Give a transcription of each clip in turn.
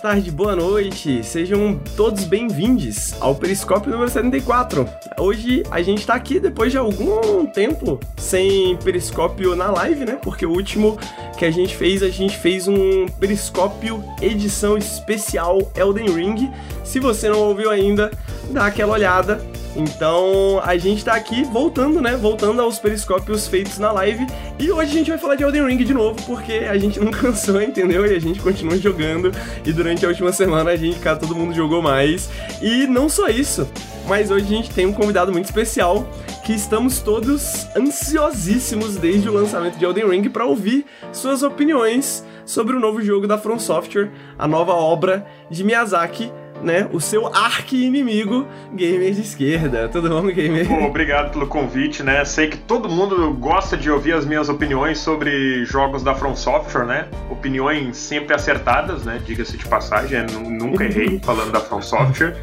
tarde, boa noite. Sejam todos bem-vindos ao Periscópio número 74. Hoje a gente tá aqui depois de algum tempo sem Periscópio na live, né? Porque o último que a gente fez, a gente fez um Periscópio edição especial Elden Ring. Se você não ouviu ainda, dá aquela olhada então a gente tá aqui voltando, né? Voltando aos periscópios feitos na live. E hoje a gente vai falar de Elden Ring de novo, porque a gente não cansou, entendeu? E a gente continua jogando. E durante a última semana a gente, cara, todo mundo jogou mais. E não só isso, mas hoje a gente tem um convidado muito especial que estamos todos ansiosíssimos desde o lançamento de Elden Ring para ouvir suas opiniões sobre o novo jogo da From Software, a nova obra de Miyazaki né, o seu arqui-inimigo, gamer de esquerda. Tudo bom, gamer? Pô, obrigado pelo convite, né? Sei que todo mundo gosta de ouvir as minhas opiniões sobre jogos da From Software, né? Opiniões sempre acertadas, né? Diga-se de passagem, nunca errei falando da From Software.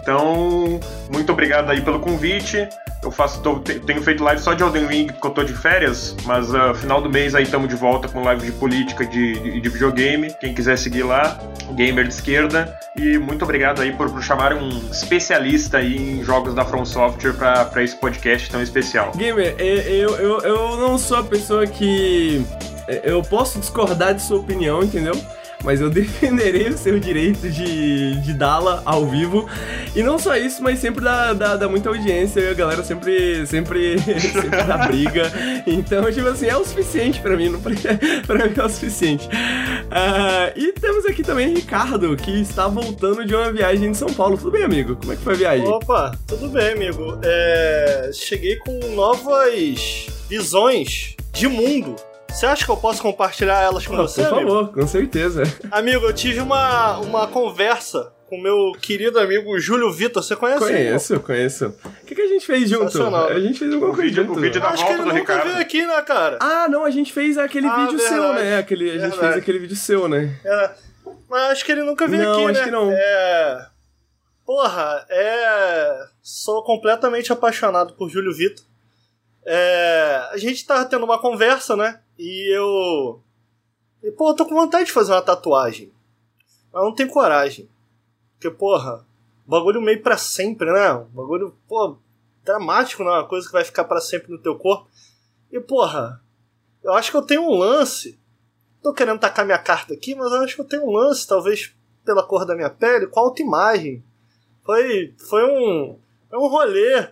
Então, muito obrigado aí pelo convite. Eu faço, tô, tenho feito live só de Elden Ring porque eu tô de férias, mas uh, final do mês aí estamos de volta com live de política de, de, de, videogame. Quem quiser seguir lá, Gamer de Esquerda. E muito obrigado aí por, por chamar um especialista aí em jogos da From Software para esse podcast tão especial. Gamer, eu, eu, eu não sou a pessoa que. Eu posso discordar de sua opinião, entendeu? Mas eu defenderei o seu direito de, de dá-la ao vivo. E não só isso, mas sempre dá, dá, dá muita audiência, a galera sempre, sempre, sempre dá briga. Então, tipo assim, é o suficiente para mim, não, pra mim é o suficiente. Uh, e temos aqui também Ricardo, que está voltando de uma viagem de São Paulo. Tudo bem, amigo? Como é que foi a viagem? Opa, tudo bem, amigo. É, cheguei com novas visões de mundo você acha que eu posso compartilhar elas com ah, você, Por amigo? favor, com certeza. Amigo, eu tive uma, uma conversa com meu querido amigo Júlio Vitor. Você conhece Conheço, ele? conheço. O que, que a gente fez junto? A gente fez alguma coisa junto. O vídeo da Acho que ele nunca Ricardo. veio aqui, né, cara? Ah, não, a gente fez aquele ah, vídeo verdade. seu, né? Aquele, a gente verdade. fez aquele vídeo seu, né? É. Mas acho que ele nunca veio não, aqui, né? Não, acho que não. É... Porra, é... Sou completamente apaixonado por Júlio Vitor. É... A gente tava tendo uma conversa, né? E eu. E, pô, eu tô com vontade de fazer uma tatuagem. Mas não tenho coragem. Porque, porra, bagulho meio para sempre, né? Um bagulho, pô, dramático, não é uma coisa que vai ficar para sempre no teu corpo. E, porra, eu acho que eu tenho um lance. Tô querendo tacar minha carta aqui, mas eu acho que eu tenho um lance, talvez pela cor da minha pele, com a autoimagem. Foi, foi um, foi um rolê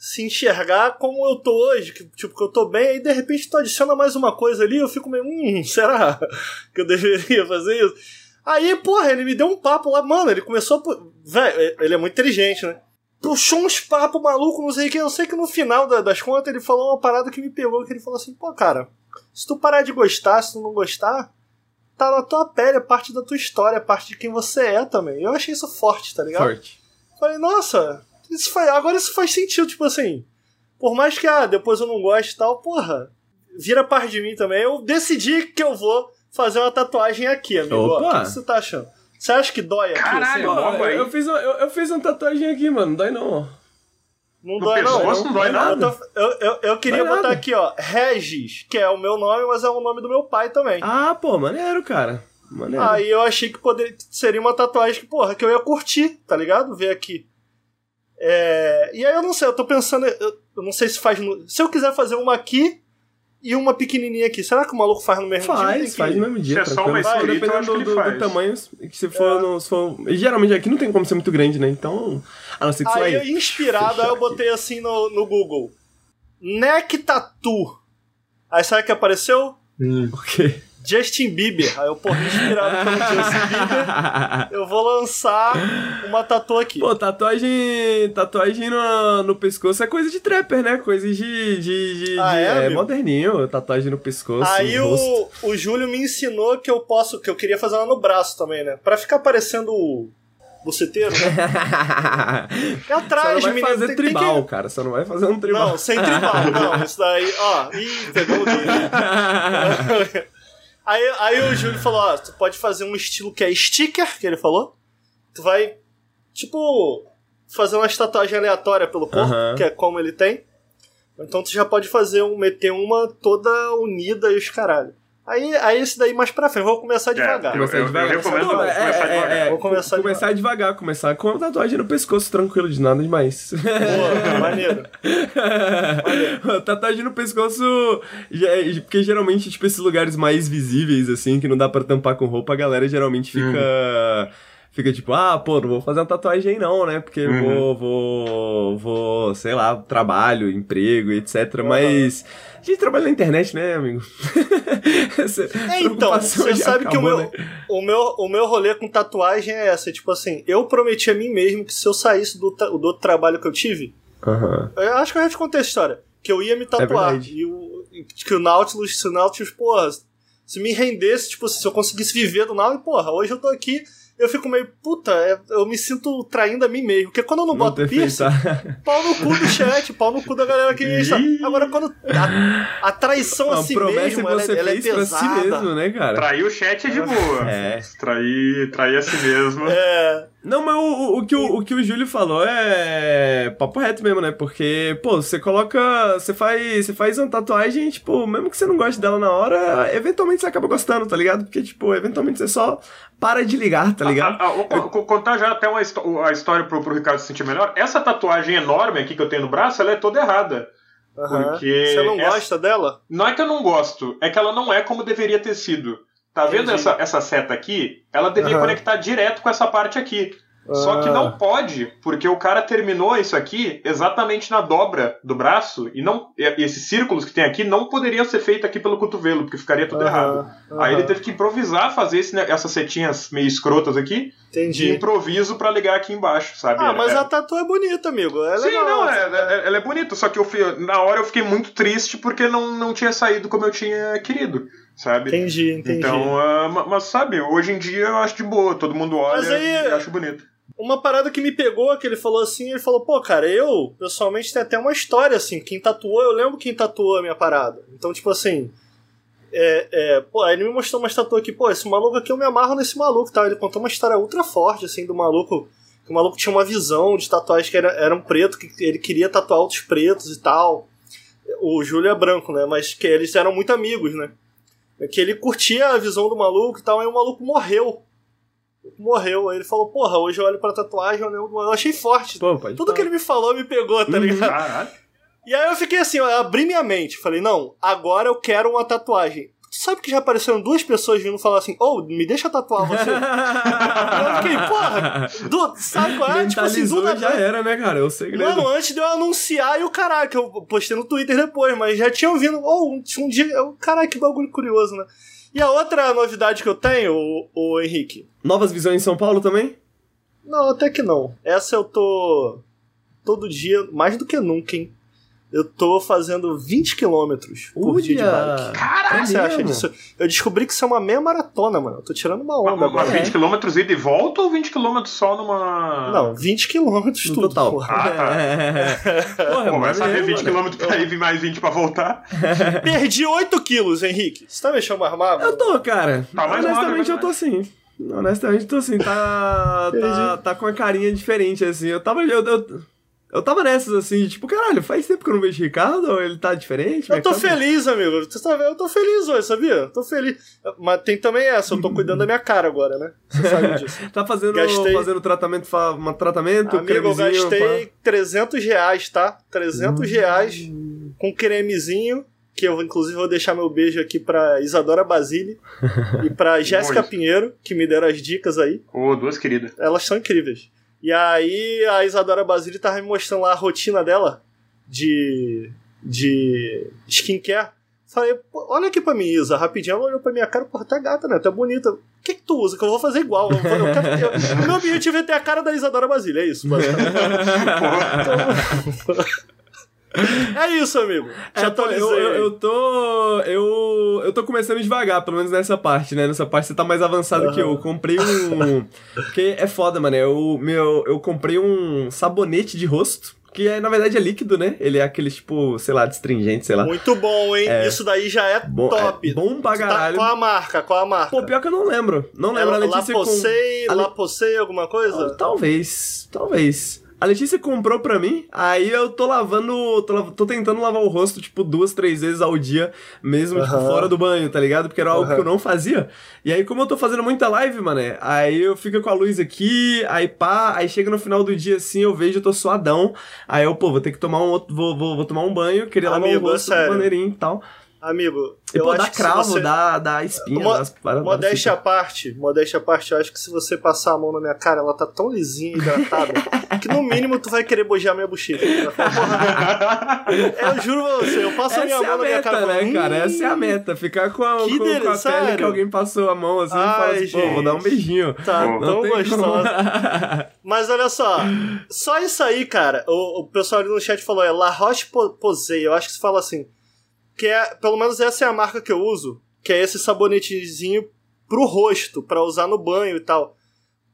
se enxergar como eu tô hoje, que, tipo, que eu tô bem, aí de repente tu adiciona mais uma coisa ali, eu fico meio, hum, será que eu deveria fazer isso? Aí, porra, ele me deu um papo lá, mano, ele começou a. Velho, ele é muito inteligente, né? Puxou uns papos malucos, não sei o que, eu sei que no final das contas ele falou uma parada que me pegou, que ele falou assim, pô, cara, se tu parar de gostar, se tu não gostar, tá na tua pele, é parte da tua história, é parte de quem você é também. Eu achei isso forte, tá ligado? Forte. Falei, nossa, isso faz, agora isso faz sentido, tipo assim. Por mais que ah, depois eu não goste e tal, porra, vira parte de mim também. Eu decidi que eu vou fazer uma tatuagem aqui, amigo. Opa. O que você tá achando? Você acha que dói aqui? Caralho, assim? eu, eu, fiz, eu, eu fiz uma tatuagem aqui, mano. Não dói não. Não no dói, não. Não, não dói nada. Eu, eu, eu queria botar nada. aqui, ó, Regis, que é o meu nome, mas é o nome do meu pai também. Ah, pô, maneiro, cara. Maneiro. Aí eu achei que poderia, seria uma tatuagem que, porra, que eu ia curtir, tá ligado? Ver aqui. É, e aí eu não sei, eu tô pensando, eu, eu não sei se faz. No, se eu quiser fazer uma aqui e uma pequenininha aqui, será que o maluco faz no mesmo faz, dia? Faz, faz no mesmo dia. Se é só uma escrita, dependendo do, do, do, tamanho, que se for, é. no, se for. Geralmente aqui não tem como ser muito grande, né? Então. A não ser que aí, aí inspirado, aí eu botei assim no, no Google. Neck Tattoo. Aí sabe o que apareceu? Hum, ok. Justin Bieber. Aí eu, porra, inspirado pelo Justin Bieber, eu vou lançar uma tatu aqui. Pô, tatuagem, tatuagem no, no pescoço é coisa de trapper, né? Coisa de, de, de, ah, de é, é moderninho, tatuagem no pescoço. Aí o, o Júlio me ensinou que eu posso, que eu queria fazer ela no braço também, né? Pra ficar parecendo o buceteiro, né? E atrás, Você não vai menino, fazer tem, tribal, tem que... cara. Você não vai fazer um tribal. Não, sem tribal, não. Isso daí, ó. Ih, pegou o. Aí, aí o Júlio falou: ó, tu pode fazer um estilo que é sticker, que ele falou. Tu vai, tipo, fazer uma tatuagem aleatória pelo corpo, uhum. que é como ele tem. Então tu já pode fazer um, meter uma toda unida e os caralho. Aí, aí esse daí mais pra frente, vou começar devagar. É, eu, eu, eu recomendo Não, é, começar é, devagar. é, Vou começar começar devagar, começar com a tatuagem no pescoço, tranquilo, de nada demais. Boa, maneiro. tatuagem no pescoço, porque geralmente, tipo, esses lugares mais visíveis, assim, que não dá pra tampar com roupa, a galera geralmente fica. Fica tipo, ah, pô, não vou fazer uma tatuagem aí não, né? Porque Uhum. vou, vou, vou, sei lá, trabalho, emprego, etc. Mas a gente trabalha na internet, né, amigo? É, então, você sabe que o acabou, meu, né? o, meu, o meu rolê com tatuagem é essa. Tipo assim, eu prometi a mim mesmo que se eu saísse do, do outro trabalho que eu tive, Aham. eu acho que eu já te contei a história, que eu ia me tatuar. É e o, que o Nautilus, se o Nautilus, porra, se me rendesse, tipo, se eu conseguisse viver do Nautilus, porra, hoje eu tô aqui, eu fico meio, puta, é- eu me sinto traindo a mim mesmo. Porque quando eu não, boto ter piercing, pau no cu do chat, pau no cu da galera que está. Agora, quando a, a traição a Uma si mesmo, que ela, é- ela é fez pra si pesada. mesmo, né, cara? Trair o chat é de boa. É. Trair, trair a si mesmo. É, Não, mas o, o, o que o, o que o Júlio falou é papo reto mesmo, né? Porque, pô, você coloca. Você faz, você faz uma tatuagem, tipo, mesmo que você não goste dela na hora, eventualmente você acaba gostando, tá ligado? Porque, tipo, eventualmente você só para de ligar, tá ligado? Ah, ah, vou co- co- contar já até uma a história pro, pro Ricardo se sentir melhor. Essa tatuagem enorme aqui que eu tenho no braço, ela é toda errada. aham. Porque Você não essa- gosta dela? Não é que eu não gosto, é que ela não é como deveria ter sido. Tá vendo Entendi. essa, essa seta aqui? Ela devia Aham. conectar direto com essa parte aqui. Só que Ah. não pode, porque o cara terminou isso aqui exatamente na dobra do braço e não e esses círculos que tem aqui não poderiam ser feitos aqui pelo cotovelo, porque ficaria tudo errado. Aham, Aí ele teve que improvisar fazer esse essas setinhas meio escrotas aqui de Entendi. improviso pra ligar aqui embaixo, sabe? Ah, mas É- a tatu é bonita, amigo. É Sim, legal. não, é, é- ela é bonita, só que eu fui- na hora eu fiquei muito triste porque não, não tinha saído como eu tinha querido, sabe? Entendi, entendi. Então, ma- mas sabe, hoje em dia eu acho de boa, todo mundo olha aí- e acha bonito. Uma parada que me pegou, que ele falou assim, ele falou, pô, cara, eu, pessoalmente, tem até uma história, assim, quem tatuou, eu lembro quem tatuou a minha parada. Então, tipo assim, é, é, pô, aí ele me mostrou uma tatu aqui, pô, esse maluco aqui, eu me amarro nesse maluco, tá? Ele contou uma história ultra forte, assim, do maluco, que o maluco tinha uma visão de tatuagem que era, era um preto, que ele queria tatuar outros pretos e tal. O Júlio é branco, né? Mas que eles eram muito amigos, né? Que ele curtia a visão do maluco e tal, aí o maluco morreu morreu. Aí ele falou, porra, hoje eu olho pra tatuagem, eu, lembro- eu achei forte. Pô, Tudo que ele me falou me pegou, tá ligado? Caralho. E aí eu fiquei assim, eu abri minha mente. Falei, não, agora eu quero uma tatuagem. Tu sabe que já apareceram duas pessoas vindo falar assim, ô, me deixa tatuar você. eu fiquei, porra, do, sabe qual é? Tipo assim, do nada. já era, né, cara? É o segredo. Mano, antes de eu anunciar e o caralho, que eu postei no Twitter depois, mas já tinham vindo. Ou um, um dia. eu- Caralho, que bagulho curioso, né? E a outra novidade que eu tenho, o, o Henrique, Novas visões em São Paulo também? Não, até que não. Essa eu tô todo dia, mais do que nunca, hein? Eu tô fazendo 20 quilômetros por dia de bike. O Caralho! que você acha disso? Eu descobri que isso é uma meia maratona, mano. Eu tô tirando uma onda Mas agora. 20km ida e volta ou 20km só numa. Não, 20 quilômetros No tudo. total. porra. Ah, tá. É. Porra, Pô, mas saber maneiro, 20 mano. km pra ir e mais 20 pra voltar. Perdi 8 quilos, Henrique. Você tá me chamando armado? Eu tô, cara. Tá mais Honestamente, magro, eu tô assim. Honestamente, tô assim. Tá, tá, tá com uma carinha diferente, assim. Eu tava. Eu, eu, eu tava nessas, assim, tipo, caralho, faz tempo que eu não vejo o Ricardo, ele tá diferente? Eu tô tá? feliz, amigo. Você tá vendo? Eu tô feliz hoje, sabia? Eu tô feliz. Mas tem também essa, eu tô cuidando da minha cara agora, né? Você sabe disso. Tá fazendo, Gastei- fazendo tratamento, fa- um tratamento, Amigo, eu gastei 300 reais, tá? 300 reais com cremezinho, que eu inclusive vou deixar meu beijo aqui pra Isadora Basile e pra Jéssica. Pinheiro, que me deram as dicas aí. Ô, duas queridas. Elas são incríveis. E aí a Isadora Basile tava me mostrando lá a rotina dela de, de skincare. Falei, "Pô, olha aqui pra mim, Isa, rapidinho. Ela olhou pra minha cara, porra, tá gata, né? Tá bonita. O que que tu usa? Que eu vou fazer igual. Eu eu quero meu objetivo é ter a cara da Isadora Basile, é isso, basicamente. É isso, amigo. Te É, atualizei. eu, eu, eu tô. Eu, eu tô começando devagar, pelo menos nessa parte, né? Nessa parte você tá mais avançado que eu. Eu comprei um. Porque é foda, mano. Eu, meu, eu comprei um sabonete de rosto. Que é, na verdade é líquido, né? Ele é aquele, tipo, sei lá, destringente, sei lá. Muito bom, hein? É. Isso daí já é Bom, top. é bom pra tá- caralho. qual a marca? Qual a marca? Pô, pior que eu não lembro. Não lembro. é a Letícia com... Laposei, Le- Laposei, alguma coisa? Talvez, talvez. A Letícia comprou pra mim, aí eu tô lavando. Tô, tô tentando lavar o rosto, tipo, duas, três vezes ao dia, mesmo, tipo, fora do banho, tá ligado? Porque era algo que eu não fazia. E aí, como eu tô fazendo muita live, mané, aí eu fico com a luz aqui, aí pá, aí chega no final do dia assim, eu vejo, eu tô suadão. Aí eu, pô, vou ter que tomar um outro. Vou, vou, vou tomar um banho, queria lavar Amigo, o é rosto maneirinho e tal. Amigo, E eu pô, acho dá que cravo, você... dá, dá espinha, Mo- dá, as paradas- Modéstia à parte, modéstia à parte, eu acho que se você passar a mão na minha cara, ela tá tão lisinha e hidratada, que no mínimo tu vai querer bojar minha bochecha. Tu vai falar, "Porra, é, eu juro pra você, eu passo a Essa minha é mão a na minha cara né, cara? "Hum". Essa é a meta. Ficar com a, Que com, dele- com a pele que alguém passou a mão assim e fala Ai, assim, pô, vou dar um beijinho. Tá Não tão gostosa. Mas olha só, só isso aí, cara. O, o pessoal ali no chat falou, é La Roche-Posay, eu acho que se fala assim. Que é, pelo menos essa é a marca que eu uso, que é esse sabonetezinho pro rosto, pra usar no banho e tal.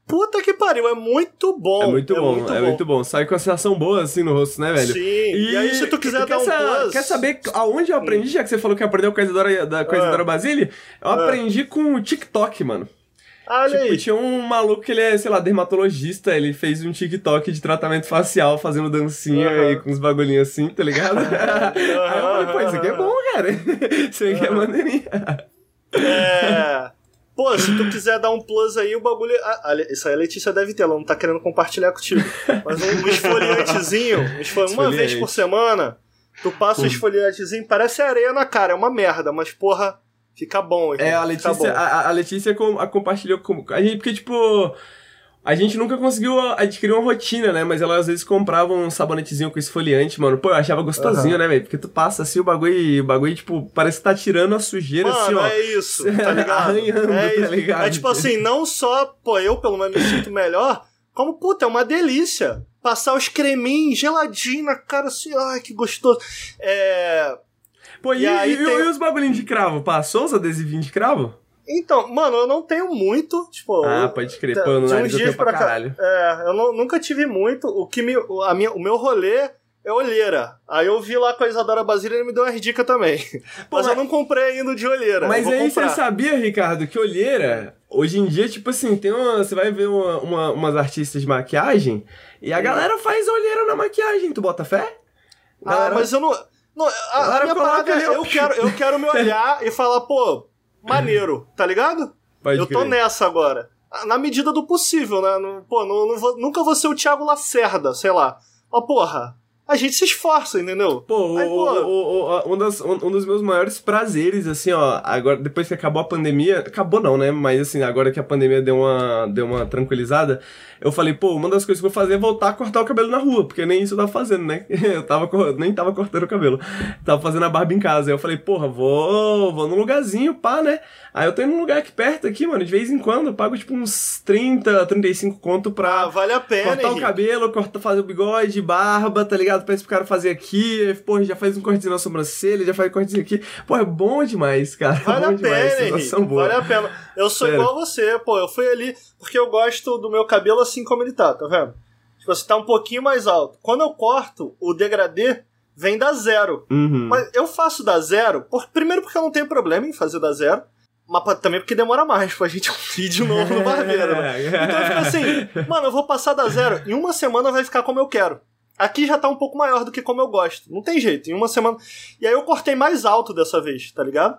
Puta que pariu, é muito bom. É muito bom, é muito bom. Sai com a sensação boa assim no rosto, né, velho? Sim, e, aí se tu quiser quer dar um sa- plus... Quer saber aonde eu aprendi, já que você falou que aprendeu com a Isadora, da, com a. Isadora Basile? Eu Ah. aprendi com o TikTok, mano. Olha Tipo, aí. tinha um maluco que ele é, sei lá, dermatologista, ele fez um TikTok de tratamento facial, fazendo dancinha Aham. e com uns bagulhinhos assim, tá ligado? Aí eu falei, pô, isso aqui é bom, cara. Isso aqui é maneirinho. É. Pô, se tu quiser dar um plus aí, o bagulho. Ah, isso aí a Letícia deve ter, ela não tá querendo compartilhar contigo. Mas um, um esfoliantezinho, um esfo- uma vez por semana, tu passa o esfoliantezinho, parece areia na cara, é uma merda, mas porra, fica bom. É, a Letícia, a, a Letícia com- a compartilhou com a gente, porque, tipo, a gente nunca conseguiu adquirir uma rotina, né? Mas ela às vezes comprava um sabonetezinho com esfoliante, mano. Pô, eu achava gostosinho, né, velho? Porque tu passa assim o bagulho, o bagulho, tipo, parece que tá tirando a sujeira assim, Mano, ó. é isso, tá ligado? Arranhando, é, tá isso. ligado? é tipo assim, não só, pô, eu pelo menos me sinto melhor, como, puta, é uma delícia. Passar os creminhos geladinho na cara assim, ai, que gostoso. É. Pô, e, E aí e- tem- e os bagulhinhos de cravo? Passou os adesivinhos de cravo? Então, mano, eu não tenho muito, tipo. Ah, eu- pode crer. Pô, no nariz eu tenho pra pra cá- caralho. É, eu nu- nunca tive muito. O que me, a minha, o meu rolê é olheira. Aí eu vi lá com a Isadora Basília e ele me deu umas dicas também. Pô, mas, mas- eu não comprei ainda de olheira. Mas aí comprar. você sabia, Ricardo, que olheira, hoje em dia, tipo assim, tem uma. Você vai ver uma, uma- umas artistas de maquiagem e a Sim. galera faz olheira na maquiagem, tu bota fé? Ah, Galera- mas eu não. Não a, a minha parada é, ó. eu quero, eu quero me olhar e falar, pô, maneiro, tá ligado? Pode eu tô crer. nessa agora. Na medida do possível, né? Não- pô, não, não vou- nunca vou ser o Thiago Lacerda, sei lá. Mas, porra, a gente se esforça, entendeu? Pô, Aí, o- pô. o- o- um, das- um- um dos meus maiores prazeres, assim, ó, agora, depois que acabou a pandemia, acabou não, né, mas assim, agora que a pandemia deu uma, deu uma tranquilizada, eu falei, pô, uma das coisas que eu vou fazer é voltar a cortar o cabelo na rua, porque nem isso eu tava fazendo, né, eu tava, nem tava cortando o cabelo, tava fazendo a barba em casa, aí eu falei, porra, vou, vou num lugarzinho, pá, né, aí eu tô indo num lugar aqui perto aqui, mano, de vez em quando eu pago, tipo, uns 30, 35 conto pra... Ah, vale a pena, Cortar o cabelo, cortar, fazer o bigode, barba, tá ligado? Pra esse cara fazer aqui, pô, já faz um cortezinho na sobrancelha, já faz um cortezinho aqui. Pô, é bom demais, cara. Vale é a demais, pena, Henrique. boa. Vale a pena. Eu sou Sério. igual a você, pô. Eu fui ali porque eu gosto do meu cabelo assim como ele tá, tá vendo? Tipo, você tá um pouquinho mais alto. Quando eu corto, o degradê vem da zero. Uhum. Mas eu faço da zero, por, primeiro porque eu não tenho problema em fazer da zero, mas também porque demora mais pra gente ir de novo no barbeiro, né? Então eu fico assim, mano, eu vou passar da zero. Em uma semana vai ficar como eu quero. Aqui já tá um pouco maior do que como eu gosto. Não tem jeito, em uma semana. E aí eu cortei mais alto dessa vez, tá ligado?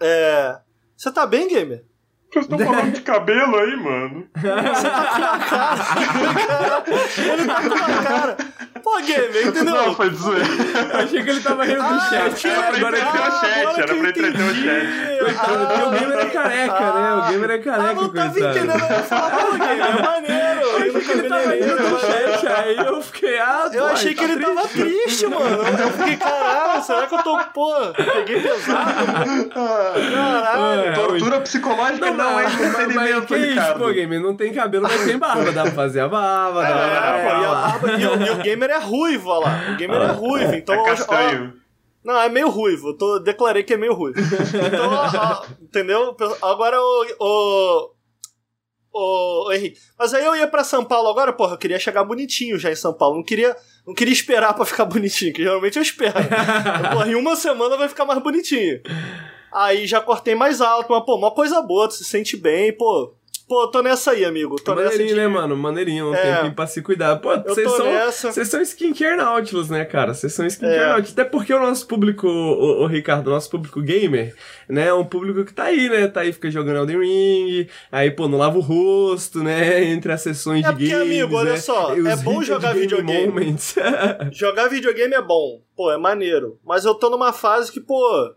É. Você tá bem, gamer? Vocês estão falando de cabelo aí, mano? Você tá com uma cara. Ele tá com uma cara. Pô, gamer, entendeu? Não, foi zoeira. Eu achei que ele tava rindo do Ah, chat. Era pra agora entreter o chat, agora era pra entreter o entendi. chat. Coitado, porque o gamer é careca, né? O gamer é careca, Ah, não tava coitado. entendendo. Eu pô, gamer, é maneiro. Eu achei que ele tava rindo do é chat, aí eu fiquei, ah, Eu achei que tá ele tava triste. mano. Eu fiquei, caralho, será que eu tô, pô, peguei pesado? Caralho. É, Tortura psicológica não, é entretenimento, que isso, Ricardo. pô, gamer? Não tem cabelo, mas tem barba. Dá pra fazer a barba, dá É, pra... pô, e, a barba- o, e o gamer é ruivo, olha lá. O gamer é ruivo, então. É hoje- ó, castanho. não, é meio ruivo. Eu tô, declarei que é meio ruivo. Então, ó, ó, entendeu? Agora o. o Ô, Henrique, mas aí eu ia pra São Paulo agora, porra, eu queria chegar bonitinho já em São Paulo. Não queria, não queria esperar pra ficar bonitinho, que geralmente eu espero. porra, em uma semana vai ficar mais bonitinho. Aí já cortei mais alto, mas, pô, uma coisa boa, tu se sente bem, pô. Pô, tô nessa aí, amigo. Tô Maneirinho, nessa de... né, mano? Maneirinho, um É. tempinho pra se cuidar. Pô, vocês são, nessa. são skincare Nautilus, né, cara? Vocês são skincare É. Nautilus. Até porque o nosso público, o, o Ricardo, o nosso público gamer, né, é um público que tá aí, né? Tá aí, fica jogando Elden Ring, aí, pô, não lava o rosto, né? Entre as sessões É de porque, games, amigo, olha né? só, é bom jogar Game videogame. Jogar videogame é bom. Pô, é maneiro. Mas eu tô numa fase que, pô.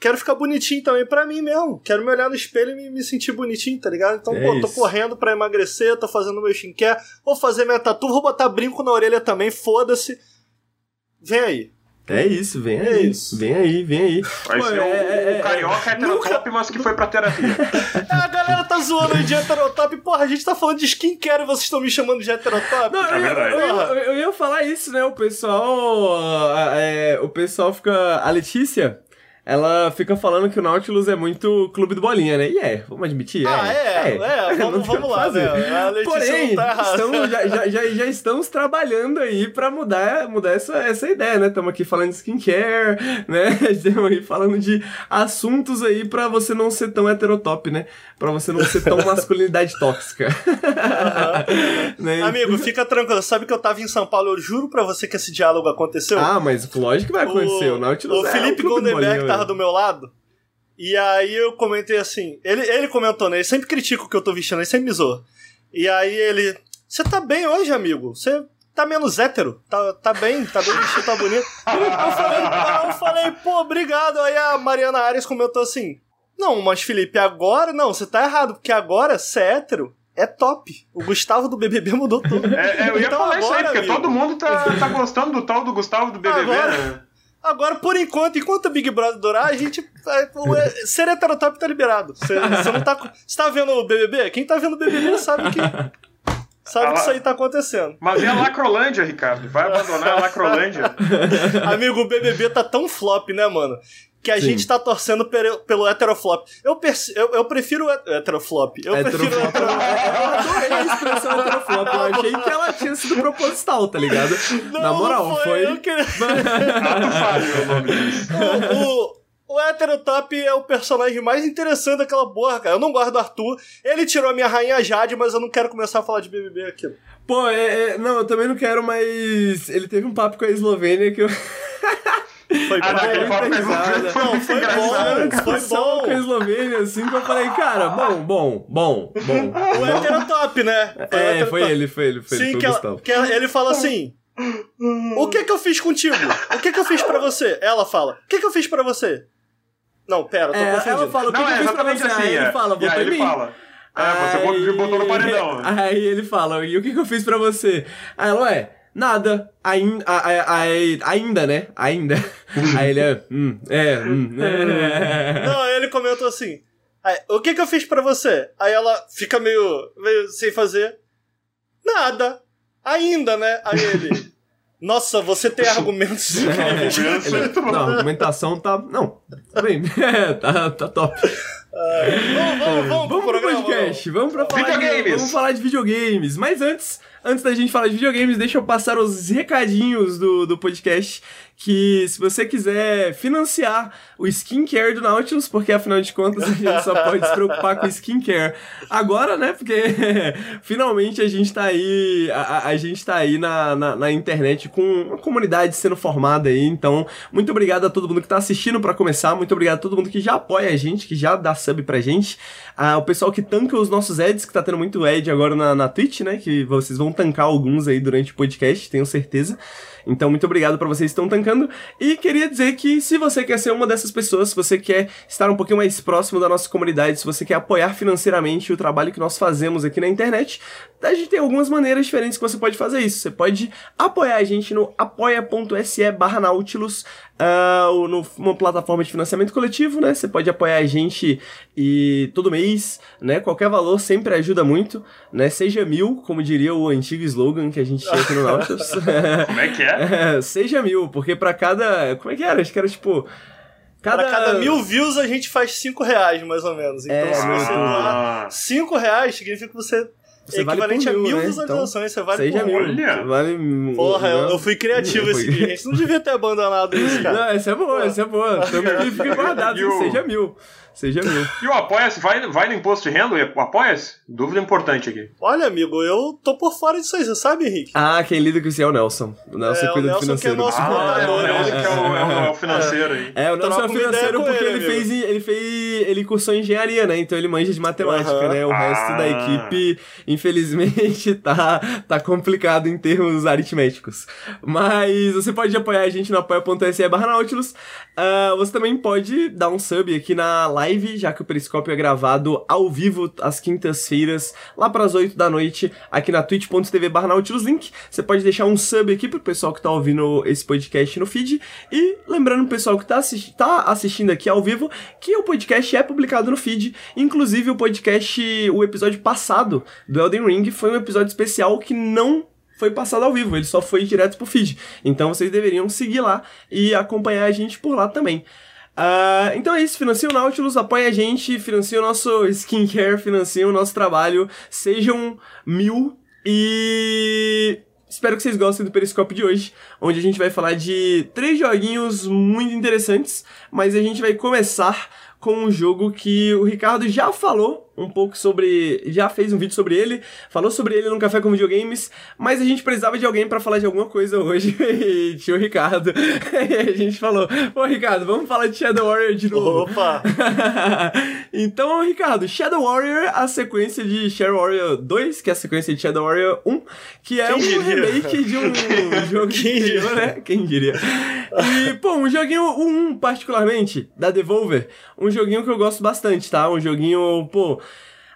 Quero ficar bonitinho também pra mim mesmo. Quero me olhar no espelho e me, me sentir bonitinho, tá ligado? Então, É pô, tô isso. correndo pra emagrecer, tô fazendo meu skincare, vou fazer minha tatu, vou botar brinco na orelha também, foda-se. Vem aí. É isso, vem É aí. isso. Vem aí, vem aí. Vai ser o, é- é- o carioca heterotop, mas que foi pra terapia. É, a galera tá zoando aí de heterotop. Porra, a gente tá falando de skincare e vocês estão me chamando de heterotop? Não, É eu, eu, ia- eu ia falar isso, né? O pessoal. ah, é, o pessoal fica. A Letícia. Ela fica falando que o Nautilus é muito clube do bolinha, né? E é, vamos admitir. Ah, é, é, vamos, tem o vamos que lá, fazer. né? Porém, tá estamos, já, já, já, estamos trabalhando aí pra mudar, mudar essa, essa ideia, né? Estamos aqui falando de skincare, né? Estamos aí falando de assuntos aí pra você não ser tão heterotop, né? Pra você não ser tão masculinidade tóxica. Né? Amigo, fica tranquilo. Sabe que eu tava em São Paulo, eu juro pra você que esse diálogo aconteceu. Ah, mas lógico que vai acontecer. O, Nautilus o é Felipe um Goldenberg bolinha, tava velho. do meu lado. E aí eu comentei assim. Ele, ele comentou, né? Ele sempre critica o que eu tô vestindo, ele sempre me zoa. E aí ele. Você tá bem hoje, amigo? Você tá menos hétero? Tá, tá bem? Tá bem vestido, tá bonito? Eu falei, eu falei, pô, obrigado. Aí a Mariana Arias comentou assim. Não, mas Felipe, agora não, você tá errado, porque agora ser hétero é top. O Gustavo do BBB mudou tudo. É, é, eu ia Então falar isso aí, agora, porque amigo. todo mundo tá, tá gostando do tal do Gustavo do BBB, Agora- né? Agora, por enquanto, enquanto o Big Brother durar, a gente. é, é, Ser heterotop tá liberado. Você você não tá. Você tá vendo o BBB? Quem tá vendo o BBB sabe que. Sabe que isso aí tá acontecendo. Mas e a Lacrolândia, Ricardo? Vai abandonar a Lacrolândia? Amigo, o BBB tá tão flop, né, mano? Que a Sim. gente tá torcendo pelo, pelo heteroflop. Eu, eu, eu prefiro o he- heteroflop. Eu prefiro o Heteroflop. hetero... Eu adorei a expressão heteroflop. Eu achei que ela tinha sido proposital, tá ligado? Na moral, foi. Eu que... O o, o, o heterotop é o personagem mais interessante daquela porra, cara. Eu não gosto do Arthur. Ele tirou a minha rainha Jade, mas eu não quero começar a falar de BBB aqui. Pô, é, é- não, eu também não quero, mas ele teve um papo com a Eslovênia que eu. Foi Ah, muita foi risada. foi Não, muito foi engraçado. bom. Foi bom. com a Eslovênia, assim, que eu falei, cara, bom, bom, bom, bom. O heterotop, né? o É, foi ele, foi ele, foi ele, Sim, foi que, o ela, Gustavo. que ela- ele fala assim: O que que eu fiz contigo? O que que eu fiz pra você? Ela fala: O que que eu fiz pra você? Não, pera, eu tô É, confundindo. ela fala, o que Não, que eu é fiz pra você? assim. Aí é. ele fala, votou aí em ele mim. fala. É, você Aí- botou no paredão. Aí ele fala, e o que, que eu fiz pra você? Aí ela, ué, nada. Ain, a, a- a- ainda, né? Ainda. Aí ele é, hum, é, hum, é. Não, aí ele comentou assim: O que que eu fiz pra você? Aí ela fica meio, meio sem fazer. Nada. Ainda, né? Aí ele. Nossa, você tem argumentos incríveis. É Ele- não, a argumentação tá. Não, tá bem. É, tá, tá top. Vamos, vamos, vamos, Vamos pro pro programa. podcast, vamos pra falar de, Videogames. vamos falar de videogames. Mas antes, antes da gente falar de videogames, deixa eu passar os recadinhos do, do podcast. Que se você quiser financiar o skincare do Nautilus, porque afinal de contas a gente só pode se preocupar com skincare agora, né? Porque finalmente a gente tá aí, a, a- gente tá aí na, na, na internet com uma comunidade sendo formada aí. Então, muito obrigado a todo mundo que tá assistindo pra começar. Muito obrigado a todo mundo que já apoia a gente, que já dá sub pra gente. Ah, o pessoal que tanca os nossos ads, que tá tendo muito ad agora na, na Twitch, né? Que vocês vão tancar alguns aí durante o podcast, tenho certeza. Então, muito obrigado pra vocês que estão tancando. E queria dizer que se você quer ser uma dessas pessoas, se você quer estar um pouquinho mais próximo da nossa comunidade, se você quer apoiar financeiramente o trabalho que nós fazemos aqui na internet, a gente tem algumas maneiras diferentes que você pode fazer isso. Você pode apoiar a gente no apoia.se barra Nautilus, numa plataforma de financiamento coletivo, né? Você pode apoiar a gente e todo mês, né? Qualquer valor sempre ajuda muito, né? Seja mil, como diria o antigo slogan que a gente tinha aqui no Nautilus. Como é que é? Seja mil, porque pra cada. Como é que era? Acho que era tipo. Cada, Pra cada mil views a gente faz cinco reais, mais ou menos. Então, É, se você doar cinco reais, significa que você Você equivalente vale por a mil né? visualizações, você vale seja por mil. Olha. Vale Porra, eu, eu fui criativo esse dia. A gente não devia ter abandonado isso, cara. Não, essa é boa, essa é boa. Que fica guardado, o- seja mil. Seja mil. E o Apoia-se vai, vai no imposto de renda? O Apoia-se? Dúvida importante aqui. Olha, amigo, eu tô por fora disso aí, você sabe, Henrique? Ah, quem lida com isso é o Nelson. O Nelson É, o cuida do Nelson que é financeiro. nosso Ah, é o né? Nelson que é o, é o- é o financeiro aí. É, o Nelson é ideia financeiro porque ele, ele, amigo. fez, ele fez. Ele cursou engenharia, né? Então ele manja de matemática, Aham. né? O resto da Ah. equipe, infelizmente, tá, tá complicado em termos aritméticos. Mas você pode apoiar a gente no apoia.se barra Nautilus. Ah, você também pode dar um sub aqui na live, já que o Periscópio é gravado ao vivo às quintas-feiras, lá para as 8 da noite, aqui na twitch.tv barra Nautilus Link. Você pode deixar um sub aqui pro pessoal que tá ouvindo esse podcast no feed. E lembrando o pessoal que tá, assisti tá assistindo aqui ao vivo, que o podcast é publicado no feed. Inclusive o podcast, o episódio passado do Elden Ring foi um episódio especial que não foi passado ao vivo, ele só foi direto pro feed. Então vocês deveriam seguir lá e acompanhar a gente por lá também. Ah, então é isso, financia o Nautilus, apoia a gente, financia o nosso skincare, financia o nosso trabalho, sejam mil e espero que vocês gostem do Periscópio de hoje, onde a gente vai falar de três joguinhos muito interessantes, mas a gente vai começar com um jogo que o Ricardo já falou um pouco sobre, já fez um vídeo sobre ele, falou sobre ele no Café com Videogames, mas a gente precisava de alguém pra falar de alguma coisa hoje, e tinha o Ricardo, e a gente falou, pô Ricardo, vamos falar de Shadow Warrior de novo. Opa! então, Ricardo, Shadow Warrior, a sequência de Shadow Warrior 2, que é a sequência de Shadow Warrior 1, que é Quem um diria? remake de um jogo Quem anterior, diria? né? Quem diria? E, pô, um joguinho, um particularmente, da Devolver, um joguinho que eu gosto bastante, tá? Um joguinho, pô,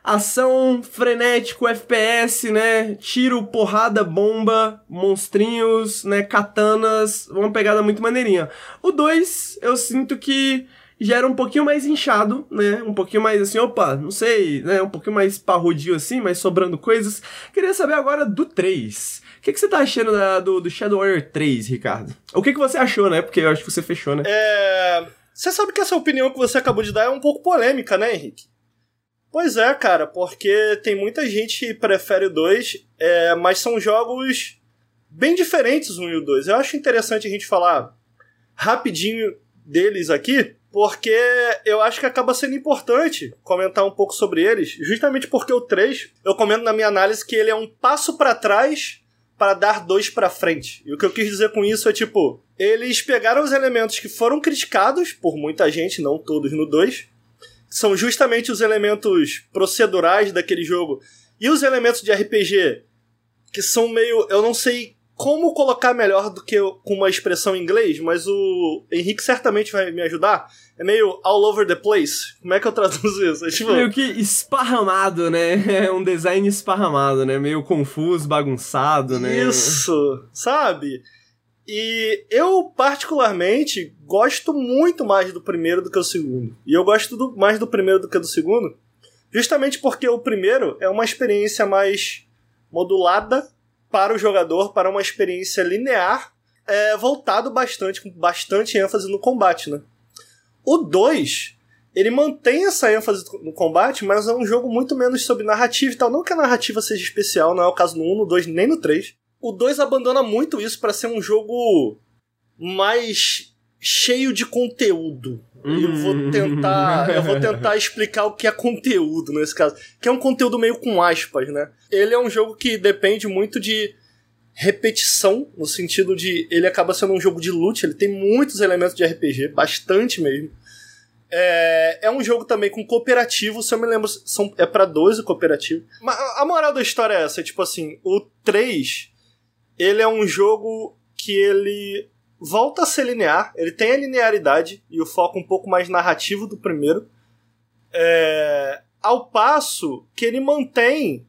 ação, frenético, FPS, né? Tiro, porrada, bomba, monstrinhos, né? Katanas, uma pegada muito maneirinha. O 2, eu sinto que já era um pouquinho mais inchado, né? Um pouquinho mais assim, opa, não sei, né? Um pouquinho mais parrudio assim, mas sobrando coisas. Queria saber agora do 3. O que, que você tá achando da- do, do Shadow Warrior 3, Ricardo? O que, que você achou, né? Porque eu acho que você fechou, né? É, Você sabe que essa opinião que você acabou de dar é um pouco polêmica, né, Henrique? Pois é, cara, porque tem muita gente que prefere o 2, é, mas são jogos bem diferentes 1 e o 2. Eu acho interessante a gente falar rapidinho deles aqui, porque eu acho que acaba sendo importante comentar um pouco sobre eles, justamente porque o 3, eu comento na minha análise que ele é um passo pra trás para dar dois pra frente. E o que eu quis dizer com isso é tipo, eles pegaram os elementos que foram criticados por muita gente, não todos no 2, que são justamente os elementos procedurais daquele jogo e os elementos de RPG que são meio, eu não sei como colocar melhor do que eu- com uma expressão em inglês, mas o Henrique certamente vai me ajudar. É meio all over the place. Como é que eu traduzo isso? É tipo, Meio que esparramado, né? É um design esparramado, né? Meio confuso, bagunçado, né? Isso, sabe? E eu, particularmente, gosto muito mais do primeiro do que o segundo. E eu gosto do- mais do primeiro do que do segundo, justamente porque o primeiro é uma experiência mais modulada para o jogador, para uma experiência linear, é, voltado bastante, com bastante ênfase no combate, né? O 2, ele mantém essa ênfase no combate, mas é um jogo muito menos sobre narrativa e tal. Não que a narrativa seja especial, não é o caso no 1, no 2, nem no 3. O 2 abandona muito isso para ser um jogo mais cheio de conteúdo. E eu vou Hum. tentar, eu vou tentar explicar o que é conteúdo nesse caso, que é um conteúdo meio com aspas, né? Ele é um jogo que depende muito de repetição, no sentido de ele acaba sendo um jogo de loot, ele tem muitos elementos de RPG, bastante mesmo. É, é um jogo também com cooperativo, se eu me lembro, são, é pra 12 cooperativo. Mas a a moral da história é essa, é tipo assim, o 3, ele é um jogo que ele volta a ser linear, ele tem a linearidade e o foco um pouco mais narrativo do primeiro, é, ao passo que ele mantém